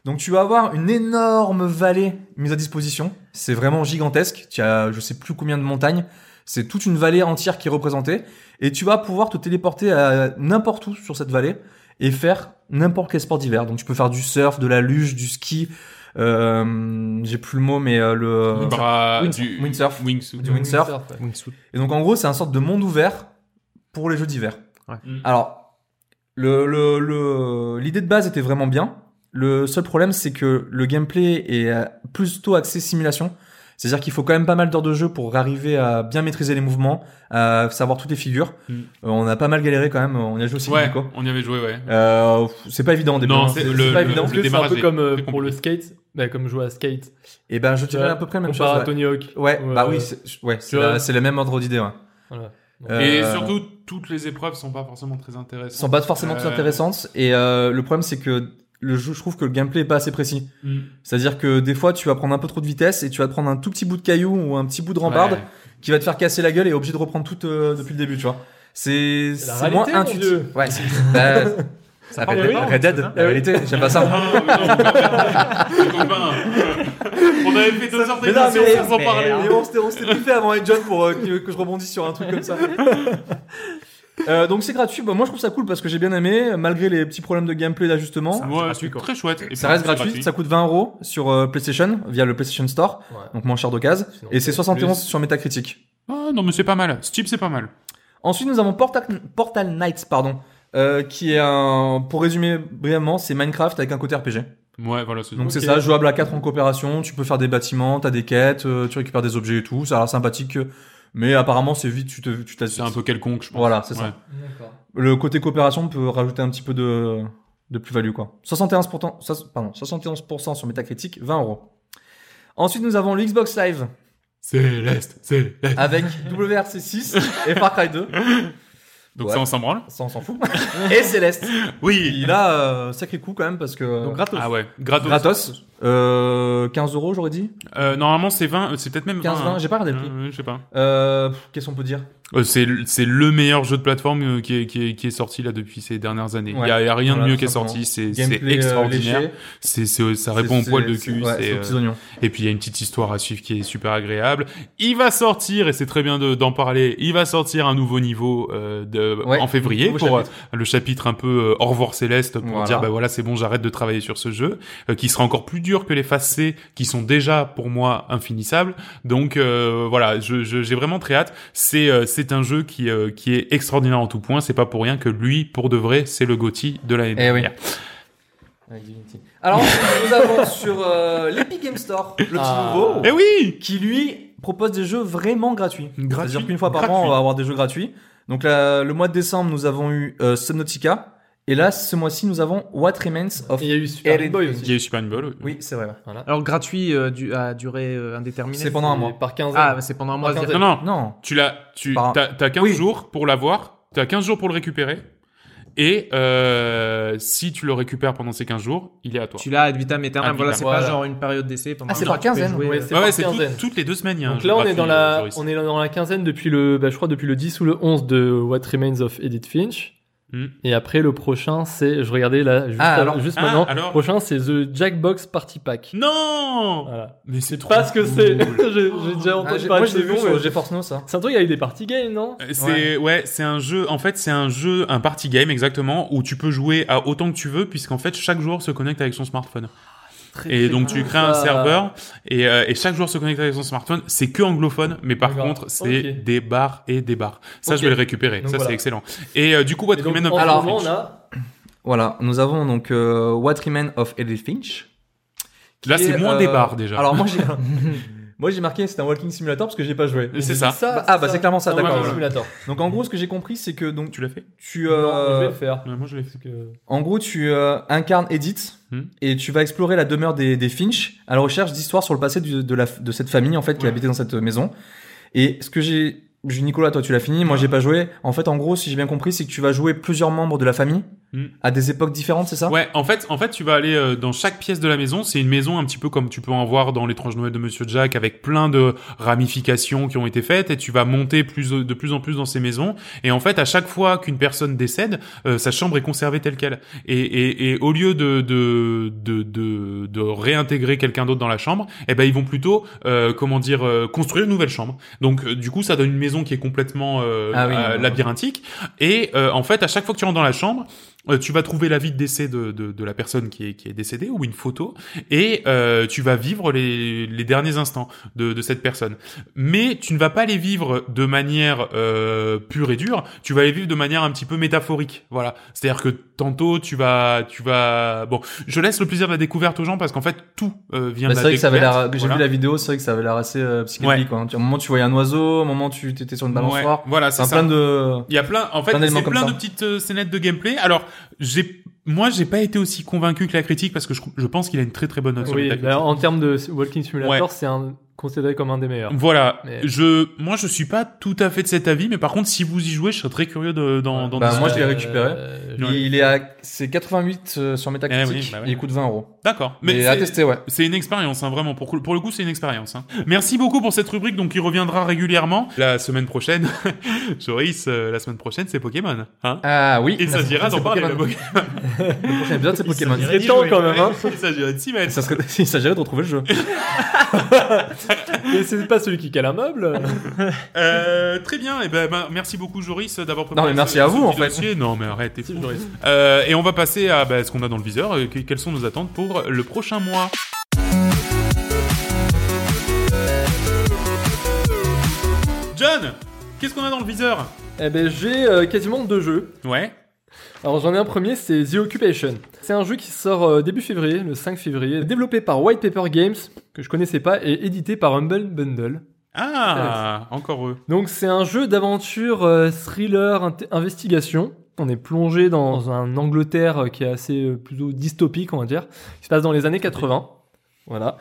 Donc, tu vas avoir une énorme vallée mise à disposition. C'est vraiment gigantesque. Tu as, je sais plus combien de montagnes. C'est toute une vallée entière qui est représentée. Et tu vas pouvoir te téléporter à n'importe où sur cette vallée et faire n'importe quel sport d'hiver. Donc, tu peux faire du surf, de la luge, du ski. Euh, j'ai plus le mot, mais euh, le Bra- Wind- du windsurf. Wingsuit. Du windsurf. ouais. Et donc en gros, c'est un sorte de monde ouvert pour les jeux d'hiver. Ouais. Mm. Alors, le le le l'idée de base était vraiment bien. Le seul problème, c'est que le gameplay est euh, plutôt axé simulation. C'est-à-dire qu'il faut quand même pas mal d'heures de jeu pour arriver à bien maîtriser les mouvements, à savoir toutes les figures. Mm. Euh, on a pas mal galéré quand même. On y a joué aussi Ouais, quoi. on y avait joué, ouais. Euh, c'est pas évident. Non, hein. c'est pas le- évident. C'est un peu comme euh, pour le skate, bah, comme jouer à skate. Et ben, je dirais à peu près la même chose. À ouais. Tony Hawk. Ouais, Ouais, bah ouais. oui, c'est ouais, le même ordre d'idée. Ouais. Voilà. Euh, Et surtout, toutes les épreuves sont pas forcément très intéressantes. sont pas forcément très Euh, intéressantes. Et euh, le problème, c'est que le jeu, je trouve que le gameplay est pas assez précis. Mm. C'est-à-dire que des fois, tu vas prendre un peu trop de vitesse et tu vas te prendre un tout petit bout de caillou ou un petit bout de rambarde Ouais. qui va te faire casser la gueule et obligé de reprendre tout euh, depuis le début, tu vois. C'est moins intuitif. Ouais, c'est bah, ça parle Red, Dead, la réalité, j'aime pas ça. Ah, mais non, les copains. On avait fait deux heures Mais non, d'émission mais, sans en parler. mais on s'était fait avant et John pour euh, que, que je rebondisse sur un truc comme ça. Euh, donc c'est gratuit. Bah, moi je trouve ça cool parce que j'ai bien aimé malgré les petits problèmes de gameplay d'ajustement. Ouais, gratuit, c'est très chouette. Et Ça reste gratuit, ça coûte 20 euros sur euh, PlayStation via le PlayStation Store, Ouais. donc moins cher d'occasion, et c'est c'est 71 plus. sur Metacritic. Ah non, mais c'est pas mal. Steep, c'est pas mal. Ensuite, nous avons Portal, Portal Knights, pardon, euh, qui est un, pour résumer brièvement, c'est Minecraft avec un côté RPG. Ouais, voilà. c'est Donc c'est ça, jouable à 4 en coopération, tu peux faire des bâtiments, t'as des quêtes, euh, tu récupères des objets et tout, ça a l'air sympathique, euh, mais apparemment c'est vite, tu te, tu t'as- C'est un peu quelconque, je pense. Voilà, c'est ça. Ouais. Le côté coopération peut rajouter un petit peu de, de plus-value, quoi. 71%, ça- pardon, 71% sur Metacritic, 20 euros. Ensuite, nous avons le Xbox Live Céleste, Céleste. avec WRC6 et Far Cry 2. Donc Ouais. ça, on s'en branle Ça, on s'en fout. et Céleste. Oui. Il a euh, sacré coup quand même parce que. Donc gratos. Ah ouais, gratos. gratos. Euh, 15 euros, j'aurais dit. Euh, normalement, c'est 20, euh, c'est peut-être même 15, 20. 20, hein. j'ai pas regardé le prix. Euh, je sais pas. Qu'est-ce qu'on peut dire? C'est le meilleur jeu de plateforme qui est, qui est, qui est sorti là depuis ces dernières années. Il Ouais. y a, il y a rien Voilà, de mieux qui est sorti. C'est extraordinaire. C'est ça répond au poil de cul. ouais, c'est, c'est aux petits oignons. Et puis il y a une petite histoire à suivre qui est super agréable. Il va sortir, et c'est très bien de- d'en parler, il va sortir un nouveau niveau de, Ouais, en février pour chapitre. le chapitre un peu au revoir céleste pour Voilà. dire bah voilà c'est bon j'arrête de travailler sur ce jeu qui sera encore plus dur que les phases C qui sont déjà pour moi infinissables. Donc euh, voilà, je- je- j'ai vraiment très hâte. C'est euh, c'est un jeu qui euh, qui est extraordinaire en tout point. C'est pas pour rien que lui pour de vrai c'est le GOTY de l'année Eh oui. dernière. Divinity. Alors, nous avons sur euh, l'Epic Game Store, le petit Ah. nouveau, Eh oui. qui lui propose des jeux vraiment gratuits. Gratuit. C'est-à-dire qu'une fois par Gratuit. an, on va avoir des jeux gratuits. Donc là, le mois de décembre, nous avons eu euh, Subnautica. Et là, ce mois-ci, nous avons What Remains of... Il y a eu Super Boy Il y aussi. a eu Super Boy. Oui, c'est vrai. Voilà. Alors gratuit euh, du, à durée euh, indéterminée. C'est pendant un mois. Par 15 Ah, c'est pendant un mois. Non non, Non. tu l'as tu Par- t'as t'as 15 Oui. jours pour l'avoir. T'as 15 jours pour le récupérer. Et euh, si tu le récupères pendant ces 15 jours, il est à toi. Tu l'as ad vitam aeternam. Voilà, c'est pas Voilà. genre une période d'essai pendant Ah, c'est par tu quinzaine. Ouais, euh, c'est Ouais, tout- toutes les deux semaines. Donc là, on est dans euh, la, Joris. on est dans la quinzaine depuis le, bah, je crois depuis le 10 ou le 11 de What Remains of Edith Finch. Hmm. Et après, le prochain, c'est. Je regardais là, juste, Ah, avant- alors- juste Ah, maintenant. alors Le prochain, c'est The Jackbox Party Pack. Non Voilà. Mais c'est trop Pas ce que c'est. J'ai j'ai déjà Ah, entendu parler de vu sur GeForce Now, ça. C'est un truc avec des party games, non Euh, C'est ouais, c'est un jeu. En fait, c'est un jeu, un party game exactement, où tu peux jouer à autant que tu veux, puisqu'en fait chaque joueur se connecte avec son smartphone. Très, Et très donc tu crées un serveur et, euh, et chaque joueur se connecte avec son smartphone. C'est que anglophone, mais par contre c'est des bars et des bars. Ça je vais le récupérer. Donc ça voilà. c'est excellent. Et euh, du coup, What Remains of Finch. on a. Voilà, nous avons donc euh, What Remains of Edith Finch. Là, c'est est, moins euh, des bars déjà. Alors moi j'ai moi j'ai marqué c'est un walking simulator parce que j'ai pas joué. c'est ça. Bah, ah, bah, c'est clairement ça, d'accord, Walking. Simulator. Donc en gros ce que j'ai compris c'est que donc Tu l'as fait tu Non, je euh, vais le faire. Moi je l'ai fait. Que- en gros tu euh, incarnes Edith Hmm. et tu vas explorer la demeure des, des Finch à la recherche d'histoires sur le passé du- de, la, de cette famille en fait qui Ouais. habitait dans cette maison. Et ce que j'ai j'ai- Nicolas, toi tu l'as fini, moi j'ai pas joué. En fait, en gros, si j'ai bien compris, c'est que tu vas jouer plusieurs membres de la famille Hmm. à des époques différentes, c'est ça? Ouais, en fait, en fait, tu vas aller euh, dans chaque pièce de la maison. C'est une maison un petit peu comme tu peux en voir dans l'étrange Noël de Monsieur Jack, avec plein de ramifications qui ont été faites, et tu vas monter plus de plus en plus dans ces maisons. Et en fait, à chaque fois qu'une personne décède, euh, sa chambre est conservée telle quelle. Et, et, et au lieu de de de de, de réintégrer quelqu'un d'autre dans la chambre, eh ben ils vont plutôt, euh, comment dire, euh, construire une nouvelle chambre. Donc, euh, du coup, ça donne une maison qui est complètement euh, Ah oui, labyrinthique. Et euh, en fait, à chaque fois que tu rentres dans la chambre, euh, tu vas trouver l'avis de décès de, de, de la personne qui est, qui est décédée ou une photo et euh, tu vas vivre les, les derniers instants de, de cette personne. Mais tu ne vas pas les vivre de manière euh, pure et dure, tu vas les vivre de manière un petit peu métaphorique. Voilà. C'est-à-dire que tantôt tu vas tu vas bon, je laisse le plaisir de la découverte aux gens parce qu'en fait tout euh, vient Bah, de c'est la vrai que ça avait l'air, j'ai Voilà. vu la vidéo, c'est vrai que ça avait l'air assez euh, psychédélique. quoi. Tu- À un moment, tu voyais un oiseau, un moment, tu étais sur une balançoire. Ouais, voilà, c'est plein de. Il y a plein, en fait, Plein plein de petites euh, scénettes de gameplay. Alors, j'ai, moi, j'ai pas été aussi convaincu que la critique parce que je, je pense qu'il a une très très bonne note sur Oui, bah, en termes de Walking Simulator, Ouais. c'est un- considéré comme un des meilleurs. Voilà. Mais- Je, moi, je suis pas tout à fait de cet avis, mais par contre, si vous y jouez, je serais très curieux de, d'en, d'en Bah, moi, je l'ai récupéré. Euh. Il est à, c'est 88 euh, sur Metacritic. Eh oui, bah ouais. il coûte 20 euros. D'accord. Mais Mais à c'est- tester, ouais. C'est une expérience, hein, vraiment. Pour, pour le coup, c'est une expérience. Hein. Merci beaucoup pour cette rubrique, donc il reviendra régulièrement. La semaine prochaine, Joris, euh, la semaine prochaine, c'est Pokémon. Hein Ah oui. il s'agira d'en parler Pokémon. Pokémon. Le prochain épisode, c'est Pokémon. Il serait temps quand même, hein. Il s'agirait de s'y mettre. Ça serait, il s'agirait de retrouver le jeu. Et c'est pas celui qui cale un meuble. Euh, très bien, et ben, ben, merci beaucoup Joris d'avoir préparé mais merci ce- à vous, en fait. dossier. Non mais arrête, t'es fou. Si, Joris. Euh, et on va passer à bah, ce qu'on a dans le viseur, que- quelles sont nos attentes pour le prochain mois. John, qu'est-ce qu'on a dans le viseur? Eh ben, j'ai euh, quasiment deux jeux. Ouais. Alors j'en ai un premier, c'est The Occupation. C'est un jeu qui sort euh, début février, le 5 février, développé par White Paper Games, que je connaissais pas, et édité par Humble Bundle. Ah, encore eux. Donc c'est un jeu d'aventure euh, thriller investigation. On est plongé dans un Angleterre qui est assez euh, plutôt dystopique, on va dire, qui se passe dans les années 80. Voilà.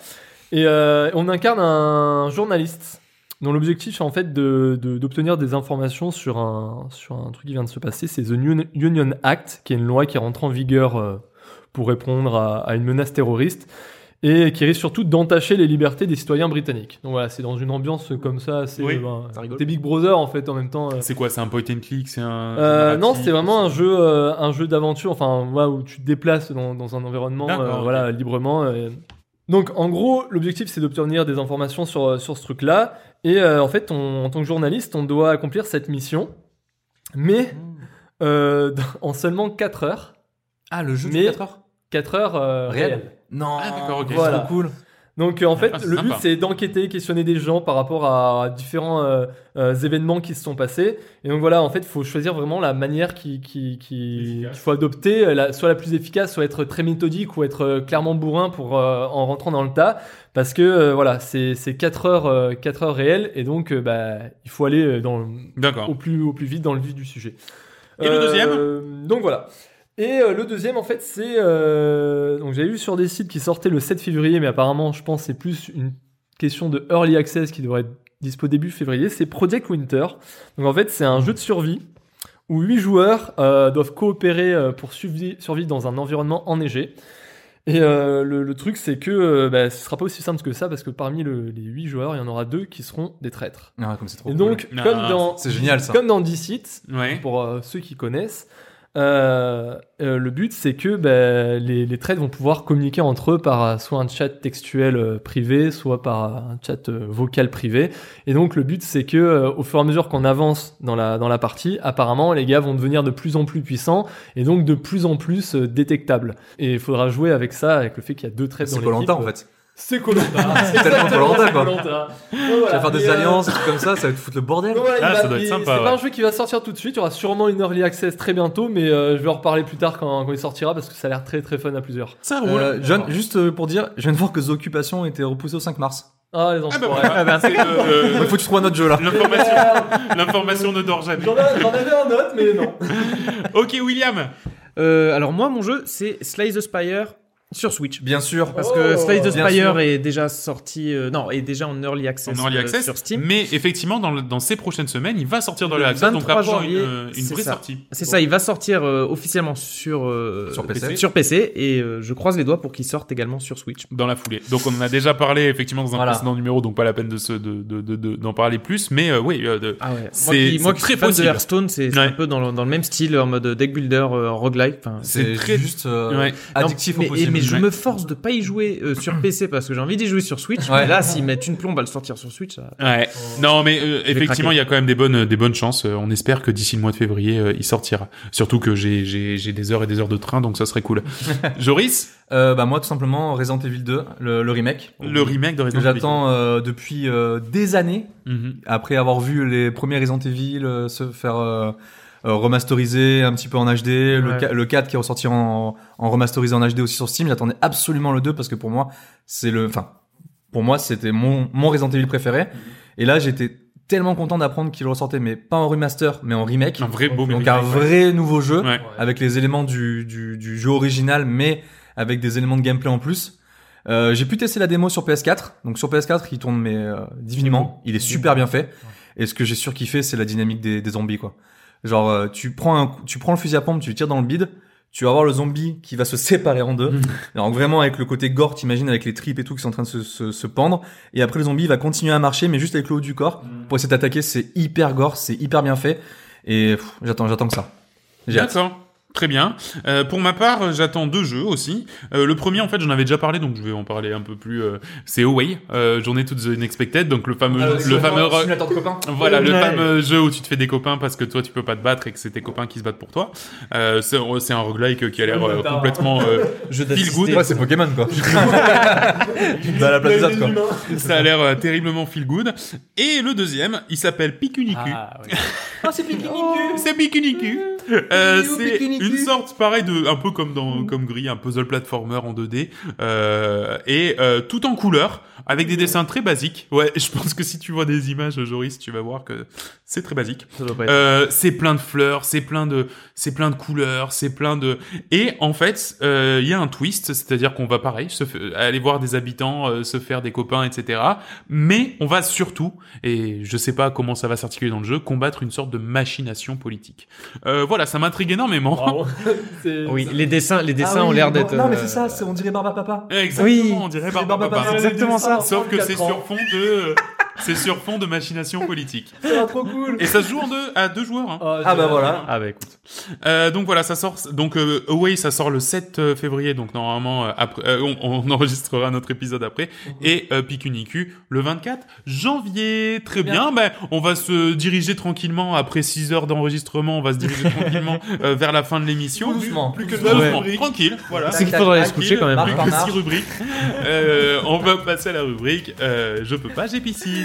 Et euh, on incarne un journaliste dont l'objectif est en fait de- de- d'obtenir des informations sur un, sur un truc qui vient de se passer. C'est The Union, Act, qui est une loi qui rentre en vigueur euh, pour répondre à, à une menace terroriste et qui risque surtout d'entacher les libertés des citoyens britanniques. Donc voilà, c'est dans une ambiance comme ça, assez Oui, ben, ça rigole. des Big Brother en fait en même temps. euh. C'est quoi C'est un point and click C'est un. Euh, non, c'est vraiment un jeu, euh, un jeu d'aventure, enfin voilà, où tu te déplaces dans, dans un environnement, euh, voilà, librement. euh. Donc en gros, l'objectif c'est d'obtenir des informations sur sur ce truc-là, et euh, en fait, on- en tant que journaliste, on doit accomplir cette mission, mais euh, en seulement 4 heures. Ah, le jeu Mais- de 4 heures? 4 heures euh, Réel réelles. Non. Ah, d'accord, ok. Voilà. C'est trop cool. Donc euh, en fait, Ah, c'est le but c'est d'enquêter, questionner des gens par rapport à différents euh, euh, événements qui se sont passés. Et donc voilà, en fait, il faut choisir vraiment la manière qui, qui, qui- qu'il faut adopter, la- soit la plus efficace, soit être très méthodique ou être euh, clairement bourrin pour euh, en rentrant dans le tas. Parce que euh, voilà, c'est c'est 4 heures, euh, 4 heures réelles et donc euh, bah, il faut aller dans, D'accord. au plus, au plus vite dans le vif du sujet. Et le deuxième deuxième Donc voilà. Et euh, le deuxième, en fait, c'est. euh, donc j'avais vu sur des sites qui sortaient le 7 février, mais apparemment, je pense que c'est plus une question de early access qui devrait être dispo début février. C'est Project Winter. Donc en fait, c'est un jeu de survie où 8 joueurs euh, doivent coopérer euh, pour survi- survivre dans un environnement enneigé. Et euh, le, le truc, c'est que euh, bah, ce sera pas aussi simple que ça, parce que parmi le- les 8 joueurs, il y en aura deux qui seront des traîtres. Ah, comme c'est trop Et cool. donc, Ah, comme dans, c'est génial, ça. comme dans Deceit, Ouais. pour euh, ceux qui connaissent, Euh, euh, le but, c'est que bah, les, les trades vont pouvoir communiquer entre eux par euh, soit un chat textuel euh, privé, soit par un chat vocal privé. Et donc, le but, c'est que au fur et à mesure qu'on avance dans la dans la partie, apparemment, les gars vont devenir de plus en plus puissants et donc de plus en plus détectables. Et il faudra jouer avec ça, avec le fait qu'il y a deux trades dans C'est l'équipe. Koh-Lanta en fait. C'est Colanta. C'est tellement Koh-Lanta, quoi. Tu Tu vas faire des alliances, des trucs comme ça, ça va te foutre le bordel. Ah, ça doit être sympa, C'est ouais. pas un jeu qui va sortir tout de suite. Il y aura sûrement une early access très bientôt, mais euh, je vais en reparler plus tard quand, quand il sortira parce que ça a l'air très très fun à plusieurs. Ça roule. Euh, John, juste euh, pour dire, je viens de voir que The Occupation été repoussé au 5 mars. Ah les Ah bah enfoirés. voilà, c'est, euh, Il faut que tu trouves un autre jeu là. l'information, l'information ne dort jamais. J'en ai- j'en avais un autre, mais non. Ok, William. Euh, alors moi, mon jeu, c'est Slay the Spire sur Switch. Bien sûr. Parce Oh, que Slay the Spire sûr. est déjà sorti, euh, non, est déjà en early access, En early euh, access, sur Steam. mais effectivement, dans, le- dans ces prochaines semaines, il va sortir dans Le access, donc 23 avoir une, janvier, euh, une c'est vraie ça. sortie. C'est ça, il va sortir euh, officiellement sur euh, Sur PC. sur PC et euh, je croise les doigts pour qu'il sorte également sur Switch. Dans la foulée. Donc on en a déjà parlé effectivement dans un Voilà. précédent numéro, donc pas la peine de se, de, de, de- de- d'en parler plus, mais euh, oui, euh, de- Ah ouais. C'est- moi qui, moi c'est qui très suis fan possible. de Hearthstone, c'est Ouais. un peu dans le, dans le même style en mode deck builder euh, roguelike. C'est très- juste addictif au possible. Mais je Ouais. me force de pas y jouer euh, sur PC parce que j'ai envie d'y jouer sur Switch. Ouais. Mais là, s'ils mettent une plombe à le sortir sur Switch, ça... Ouais. Non, mais euh, effectivement, il y a quand même des bonnes, des bonnes chances. Euh, on espère que d'ici le mois de février, euh, il sortira. Surtout que j'ai, j'ai, j'ai des heures et des heures de train, donc ça serait cool. Joris, Euh, bah moi tout simplement Resident Evil 2, le, le remake. le remake de Resident Evil. j'attends euh, depuis euh, des années. Mhm. Après avoir vu les premiers Resident Evil euh, se faire euh, remasteriser un petit peu en HD, le, Ouais. le 4 qui est ressorti en, en remasterisé en HD aussi sur Steam, j'attendais absolument le 2 parce que pour moi, c'est le enfin pour moi, c'était mon mon Resident Evil préféré et là, j'étais tellement content d'apprendre qu'il ressortait mais pas en remaster, mais en remake. Un vrai beau Donc remake, un ouais. vrai nouveau jeu Ouais. avec les éléments du, du, du jeu original, mais avec des éléments de gameplay en plus. Euh, j'ai pu tester la démo sur PS4. Donc sur PS4, il tourne mais euh, divinement. Il est super bien fait. Et ce que j'ai surkiffé, c'est la dynamique des, des zombies quoi. Genre euh, tu prends un, tu prends le fusil à pompe, tu le tires dans le bide, tu vas avoir le zombie qui va se séparer en deux. Donc vraiment avec le côté gore, t'imagines avec les tripes et tout qui sont en train de se, se, se pendre. Et après le zombie va continuer à marcher, mais juste avec le haut du corps pour essayer d'attaquer. C'est hyper gore, c'est hyper bien fait. Et j'attends, j'attends que ça. J'ai hâte. Très bien. Euh, pour ma part, j'attends deux jeux aussi. Euh, le premier, en fait, j'en avais déjà parlé, donc je vais en parler un peu plus. euh, c'est Away, euh, Journée to the Unexpected, donc le fameux, Ah, le fameux, simulateur de copains. Voilà, le Ouais. fameux jeu où tu te fais des copains parce que toi tu peux pas te battre et que c'est tes copains qui se battent pour toi. Euh, c'est c'est un roguelike qui a l'air euh, complètement. euh, Jeu Feel good. Ouais, c'est Pokémon quoi. Dans la place des autres quoi. ça a l'air euh, terriblement feel good. Et le deuxième, il s'appelle Pikuniku. Ah, ouais. C'est Pikuniku. Euh, Pikuniku, c'est Pikuniku. Une sorte pareil de un peu comme dans comme Gris, un puzzle platformer en 2D euh, et euh, tout en couleur avec des dessins très basiques. Ouais, je pense que si tu vois des images Joris, tu vas voir que c'est très basique. Ça Euh, c'est plein de fleurs, c'est plein de, c'est plein de couleurs, c'est plein de. Et en fait, euh, il y a un twist, c'est-à-dire qu'on va pareil, se aller voir des habitants, euh, se faire des copains, etc. Mais on va surtout, et je sais pas comment ça va s'articuler dans le jeu, combattre une sorte de machination politique. Euh, voilà, ça m'intrigue énormément. Oui, les dessins, les dessins Ah oui, ont l'air d'être. Non mais euh, c'est ça, c'est- on dirait Barba Papa. Exactement, Oui. on dirait Barbara Papa. Papa. C'est exactement ça. Sauf que c'est 34 ans. sur fond de, c'est sur fond de machination politique. C'est trop cool. Et ça se joue en deux, à deux joueurs. Hein. Ah, Ah bah voilà. Ah bah écoute. Euh, donc voilà, ça sort. Donc euh, Away, ça sort le 7 euh, février. Donc normalement, euh, après, euh, on, on enregistrera notre épisode après. Et euh, Pikuniku le 24 janvier. Très bien. Ben, on va se diriger tranquillement après 6 heures d'enregistrement. On va se diriger tranquillement euh, vers la fin de l'émission. Doucement. Plus que Doucement. doucement, Ouais. tranquille. Voilà. C'est qu'il faudrait aller se coucher quand même. Plus que marche. six rubriques. Euh, on va passer à la rubrique. euh, je peux pas, j'ai piscine.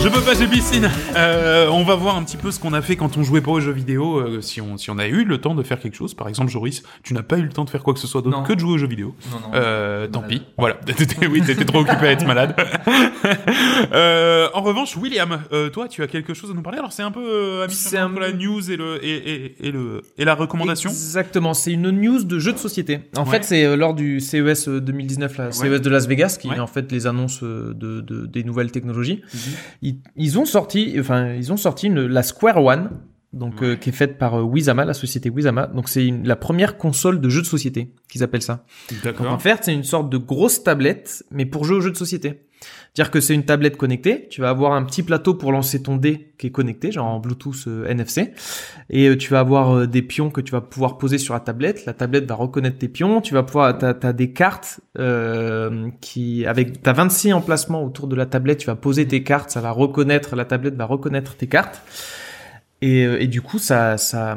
Je peux pas, j'ai piscine. Euh, on va voir un petit peu ce qu'on a fait quand on jouait pas aux jeux vidéo, euh, si on si on a eu le temps de faire quelque chose. Par exemple, Joris, tu n'as pas eu le temps de faire quoi que ce soit d'autre que de jouer aux jeux vidéo. Non, non. Euh, tant Malade. pis. Voilà. Oui, t'étais trop occupé à être malade. en revanche, William, toi, tu as quelque chose à nous parler? Alors, c'est un peu C'est un la news et le et, et, et le et la recommandation. Exactement, c'est une news de jeux de société. En Ouais. fait, c'est lors du CES euh, 2019, la CES de Las Vegas, qui Ouais. est en fait les annonces de, de- des nouvelles technologies. Mhm. Ils, ils ont sorti, enfin, ils ont sorti une, la Square One, donc euh, qui est faite par euh, Wizama, la société Wizama. Donc c'est la première console de jeux de société qu'ils appellent ça. Donc, en D'accord. fait, c'est une sorte de grosse tablette, mais pour jouer aux jeux de société. Dire que c'est une tablette connectée, tu vas avoir un petit plateau pour lancer ton dé qui est connecté, genre en Bluetooth euh, NFC, et euh, tu vas avoir euh, des pions que tu vas pouvoir poser sur la tablette. La tablette va reconnaître tes pions. Tu vas pouvoir, t'as, t'as des cartes qui, avec, t'as 26 emplacements autour de la tablette. Tu vas poser tes cartes, ça va reconnaître, la tablette va reconnaître tes cartes, et, et du coup ça, ça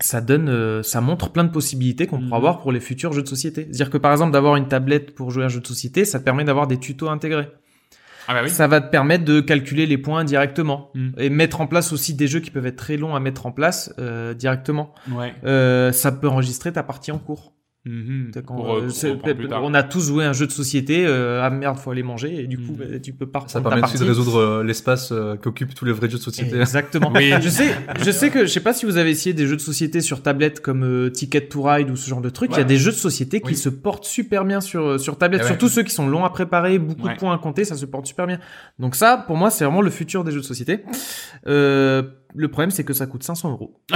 ça donne, euh, ça montre plein de possibilités qu'on pourra avoir pour les futurs jeux de société. C'est-à-dire que par exemple d'avoir une tablette pour jouer à un jeu de société, ça te permet d'avoir des tutos intégrés. Ah bah oui. Ça va te permettre de calculer les points directement Mhm. et mettre en place aussi des jeux qui peuvent être très longs à mettre en place euh, directement. Ouais. Euh, ça peut enregistrer ta partie en cours. Quand, Pour, euh, euh, on a tous joué à un jeu de société. euh, ah merde, faut aller manger et du coup Mhm. bah, tu peux pas Ça permet aussi de résoudre euh, l'espace euh, qu'occupent tous les vrais jeux de société. Exactement. Oui. Je sais, je sais que je sais pas si vous avez essayé des jeux de société sur tablette comme euh, Ticket to Ride ou ce genre de trucs. Il y a Ouais. des jeux de société qui Oui. se portent super bien sur sur tablette, Eh ouais. surtout ceux qui sont longs à préparer, beaucoup Ouais. de points à compter, ça se porte super bien. Donc ça, pour moi, c'est vraiment le futur des jeux de société. Euh, le problème, c'est que ça coûte 500 euros.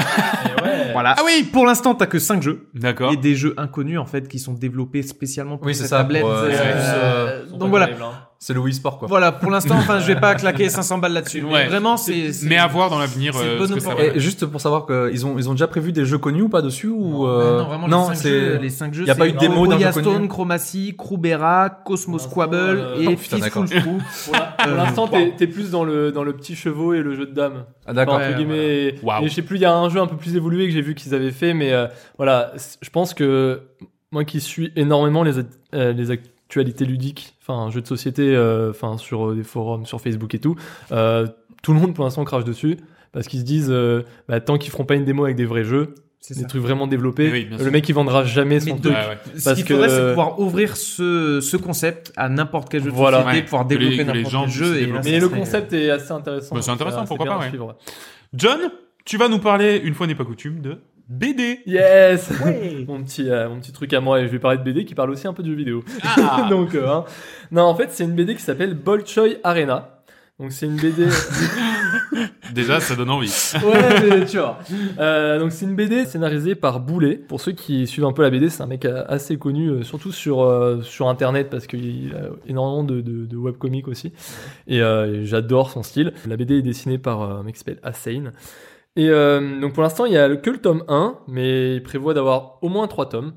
Ouais. Voilà. Ah oui, pour l'instant, t'as que 5 jeux D'accord. et des jeux inconnus en fait qui sont développés spécialement pour Oui, c'est cette ça, tablette. pour, euh, Euh, euh, donc voilà. hein. C'est le Wii Sport, quoi. Voilà, pour l'instant, enfin, je vais pas claquer 500 balles là-dessus. Mais Ouais. Vraiment, c'est. Mais à voir dans l'avenir c'est euh. Et juste pour savoir qu'ils ont, ils ont déjà prévu des jeux connus ou pas dessus ou Non, euh, non, vraiment, non, les 5 c'est jeux, les cinq jeux, y a pas eu de démo d'un jeu connu Chromacy, Krubera, Cosmos Pour Squabble euh, et oh, Fistful. Pour pour l'instant, t'es t'es plus dans le, dans le petit chevaux et le jeu de dames. Ah, d'accord. Enfin, entre Ouais, guillemets. Et- je sais plus, il y a un jeu un peu plus évolué que j'ai vu qu'ils avaient fait, mais euh, voilà, je pense que moi qui suis énormément les, euh, les actualités ludiques, enfin, jeux de société, euh, enfin, sur euh, des forums, sur Facebook et tout, euh, tout le monde pour l'instant crache dessus. Parce qu'ils se disent, euh, bah, tant qu'ils feront pas une démo avec des vrais jeux, C'est des ça. trucs vraiment développés, Oui, bien le mec il vendra jamais son Mais truc. Ouais, ouais. Ce Parce qu'il que- faudrait, c'est pouvoir ouvrir ce, ce concept à n'importe quel jeu de Voilà. société, Ouais. pouvoir développer que les n'importe quel jeu. Et là, Mais le concept est assez intéressant. Bah, c'est intéressant, pourquoi pas, ouais. John, tu vas nous parler, une fois n'est pas coutume, de BD. Yes mon, petit, euh, mon petit truc à moi, et je vais parler de BD qui parle aussi un peu de jeux vidéo. Ah. Donc, euh, hein. Non, en fait, c'est une BD qui s'appelle Bolchoy Arena. Donc, c'est une BD. Déjà, ça donne envie. ouais, tu vois. Euh, donc, c'est une BD scénarisée par Boulet. Pour ceux qui suivent un peu la BD, c'est un mec assez connu, surtout sur, euh, sur internet, parce qu'il a énormément de, de, de webcomics aussi. Et, euh, et j'adore son style. La BD est dessinée par euh, un mec qui s'appelle. Et euh, donc pour l'instant, il y a que le tome 1, mais il prévoit d'avoir au moins 3 tomes.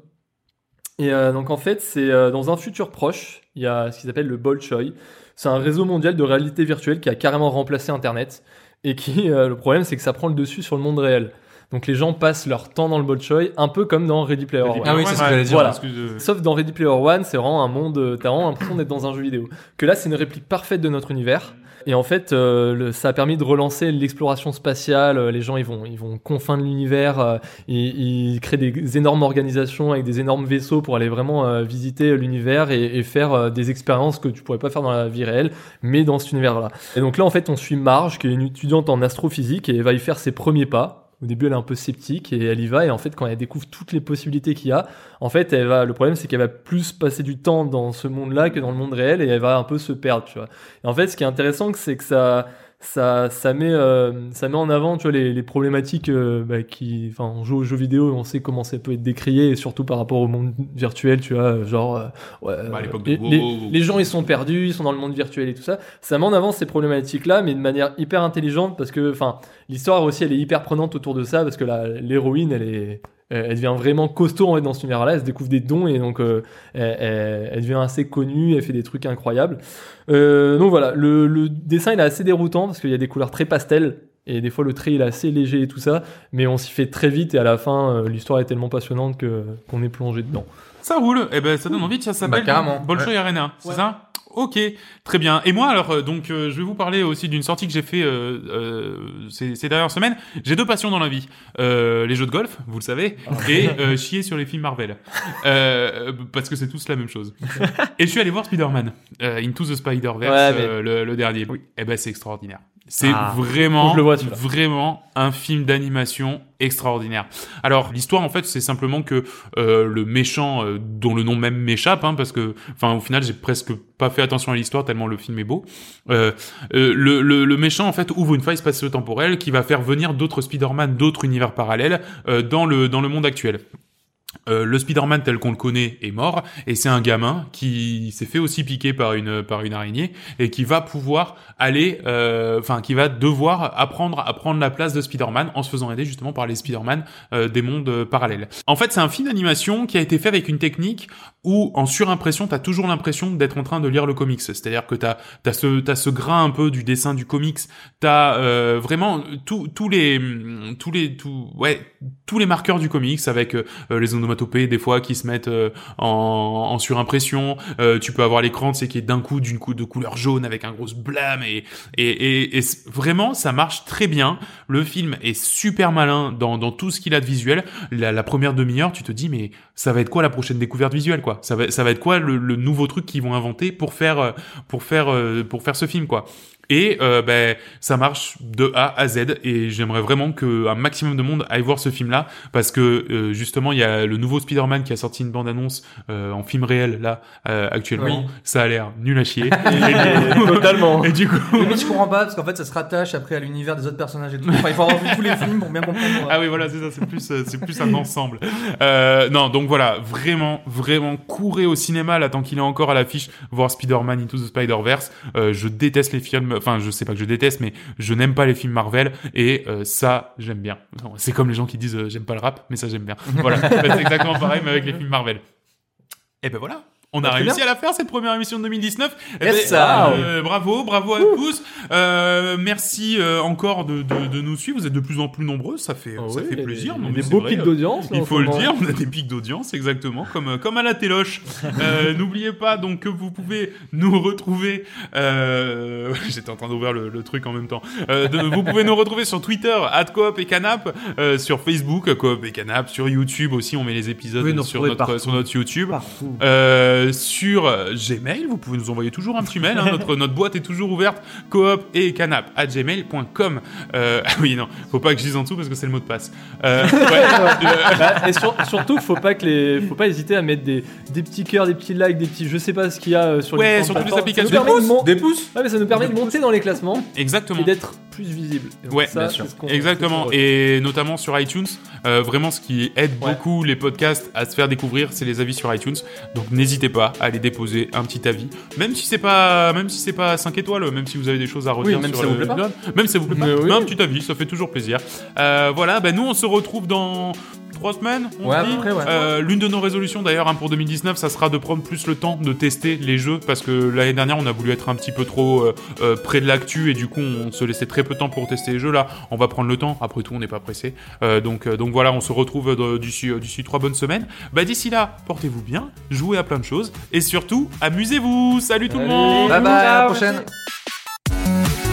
Et euh, donc en fait, c'est euh, dans un futur proche, il y a ce qu'ils appellent le Bolshoi. C'est un réseau mondial de réalité virtuelle qui a carrément remplacé Internet. Et qui, euh, le problème, c'est que ça prend le dessus sur le monde réel. Donc les gens passent leur temps dans le Bolshoi, un peu comme dans Ready Player One. Ah oui, c'est ce que j'allais dire. Voilà. Sauf dans Ready Player One, c'est vraiment un monde, t'as vraiment l'impression d'être dans un jeu vidéo. Que là, c'est une réplique parfaite de notre univers. Et en fait, euh, ça a permis de relancer l'exploration spatiale. Euh, Les gens, ils vont, ils vont confins de l'univers. euh, ils, ils créent des énormes organisations avec des énormes vaisseaux pour aller vraiment euh, visiter l'univers et, et faire euh, des expériences que tu pourrais pas faire dans la vie réelle, mais dans cet univers-là. Et donc là, en fait, on suit Marge, qui est une étudiante en astrophysique, et elle va y faire ses premiers pas. Au début, elle est un peu sceptique et elle y va. Et en fait, quand elle découvre toutes les possibilités qu'il y a, en fait, elle va, le problème, c'est qu'elle va plus passer du temps dans ce monde-là que dans le monde réel et elle va un peu se perdre, tu vois. Et en fait, ce qui est intéressant, c'est que ça, ça, ça met, euh, ça met en avant, tu vois, les, les problématiques euh, bah, qui, enfin, on joue aux jeux vidéo, on sait comment ça peut être décrié et surtout par rapport au monde virtuel, tu vois, genre, euh, ouais, Bah, à l'époque les, de les- les gens, ils sont perdus, ils sont dans le monde virtuel et tout ça. Ça met en avant ces problématiques-là, mais de manière hyper intelligente parce que, enfin, l'histoire aussi, elle est hyper prenante autour de ça parce que l'héroïne, elle est, elle elle devient vraiment costaud en fait, dans cet univers-là. Elle se découvre des dons et donc euh, elle, devient assez connue. Elle fait des trucs incroyables. Euh, donc voilà, le, le dessin il est assez déroutant parce qu'il y a des couleurs très pastel et des fois le trait il est assez léger et tout ça, mais on s'y fait très vite et à la fin euh, l'histoire est tellement passionnante que qu'on est plongé dedans. Ça roule. Eh ben, ça donne envie. Ça s'appelle Bah. Bolshoi Arena. C'est Ouais. ça? Ok, très bien. Et moi, alors, euh, donc, euh, je vais vous parler aussi d'une sortie que j'ai fait euh, euh, ces, ces dernières semaines. J'ai deux passions dans la vie Euh, les jeux de golf, vous le savez, et euh, chier sur les films Marvel, euh, parce que c'est tous la même chose. et je suis allé voir Spider-Man, euh, Into the Spider-Verse, Ouais, mais- le, le dernier. Eh ben, c'est extraordinaire. C'est Ah. Vraiment, vraiment un film d'animation extraordinaire. Alors l'histoire en fait c'est simplement que euh, le méchant euh, dont le nom même m'échappe hein, parce que enfin au final j'ai presque pas fait attention à l'histoire tellement le film est beau. Euh, euh, le, le, le méchant en fait ouvre une faille spatio-temporelle qui va faire venir d'autres Spider-Man d'autres univers parallèles euh, dans le dans le monde actuel. Euh, le Spider-Man tel qu'on le connaît est mort et c'est un gamin qui s'est fait aussi piquer par une par une araignée et qui va pouvoir aller euh, enfin qui va devoir apprendre à prendre la place de Spider-Man en se faisant aider justement par les Spider-Man euh, des mondes euh, parallèles. En fait, c'est un film d'animation qui a été fait avec une technique où en surimpression, t'as toujours l'impression d'être en train de lire le comics. C'est-à-dire que t'as t'as ce t'as ce grain un peu du dessin du comics. T'as vraiment tous tous les tous les tous ouais tous les marqueurs du comics avec les onomatopées des fois qui se mettent euh, en, surimpression. Euh, tu peux avoir l'écran, c'est qui est d'un coup d'une coup de couleur jaune avec un gros blâme et et, et, vraiment ça marche très bien. Le film est super malin dans, dans tout ce qu'il a de visuel. La, première demi-heure, tu te dis mais ça va être quoi la prochaine découverte visuelle quoi? Ça va ça va être quoi le, le nouveau truc qu'ils vont inventer pour faire euh, pour faire pour faire ce film quoi? Et euh, ben ça marche de A à Z et j'aimerais vraiment que un maximum de monde aille voir ce film là parce que euh, justement il y a le nouveau Spider-Man qui a sorti une bande annonce euh, en film réel là euh, actuellement Oui. ça a l'air nul à chier et, du coup- Totalement. et du coup Mais je comprends pas parce qu'en fait ça se rattache après à l'univers des autres personnages et tout. Enfin, il faut avoir vu tous les films pour bien comprendre. Ah oui, voilà, c'est ça, c'est plus, c'est plus un ensemble. Euh, non, donc voilà, vraiment, vraiment, courez au cinéma là tant qu'il est encore à l'affiche, voir Spider-Man Into the Spider-Verse. Euh, je déteste les films, enfin, je sais pas que je déteste, mais je n'aime pas les films Marvel et euh, ça, j'aime bien. C'est comme les gens qui disent euh, j'aime pas le rap, mais ça j'aime bien. Voilà, c'est exactement pareil, mais avec les films Marvel. Et ben voilà. On a Bah, très réussi bien. à la faire cette première émission de 2019. Eh Yes, ben, ça. euh, bravo, bravo à tous. Euh, merci euh, encore de, de, de nous suivre. Vous êtes de plus en plus nombreux, ça fait, Ah ça oui, fait a plaisir. des- a beaux pics d'audience. Il faut le dire, on a des pics d'audience, exactement, comme, euh, comme à la téloche. Euh, N'oubliez pas donc que vous pouvez nous retrouver. Euh... J'étais en train d'ouvrir le, le truc en même temps. Euh, de- vous pouvez nous retrouver sur Twitter, @coop et canap, euh, sur Facebook, coop et canap, sur YouTube aussi. On met les épisodes sur notre, partout. sur notre YouTube. Partout. Euh, sur euh, Gmail, vous pouvez nous envoyer toujours un petit mail. hein, notre, notre boîte est toujours ouverte. Coop et canap à gmail.com. Euh, ah oui, non, faut pas que je dise en dessous parce que c'est le mot de passe. Euh, ouais, euh, Bah, et sur- surtout, faut pas que les, faut pas hésiter à mettre des, des petits cœurs, des petits likes, des petits, je sais pas ce qu'il y a euh, sur Ouais, les sur toutes les applications. Ça nous permet de mon- Des pouces Ouais, mais ça nous permet de monter dans les classements exactement. et d'être plus visible. Et donc Ouais, ça, bien sûr. ce Exactement, et notamment sur iTunes. Euh, vraiment, ce qui aide Ouais. beaucoup les podcasts à se faire découvrir, c'est les avis sur iTunes. Donc, n'hésitez pas à aller déposer un petit avis, même si c'est pas, même si c'est pas 5 étoiles, même si vous avez des choses à Oui, même sur si ça le vous plaît pas. même si ça vous plaît pas, oui. un petit avis, ça fait toujours plaisir. Euh, voilà, ben nous, on se retrouve dans trois semaines. On Ouais, dit. ouais. Euh, L'une de nos résolutions d'ailleurs hein, pour 2019, ça sera de prendre plus le temps de tester les jeux parce que l'année dernière, on a voulu être un petit peu trop euh, euh, près de l'actu et du coup, on se laissait très peu de temps pour tester les jeux. Là, on va prendre le temps. Après tout, on n'est pas pressé. Euh, donc, euh, donc voilà, on se retrouve d'ici d'ici trois bonnes semaines. Bah d'ici là, portez-vous bien, jouez à plein de choses et surtout, amusez-vous. Salut tout le monde. Bye bye, à la prochaine. merci.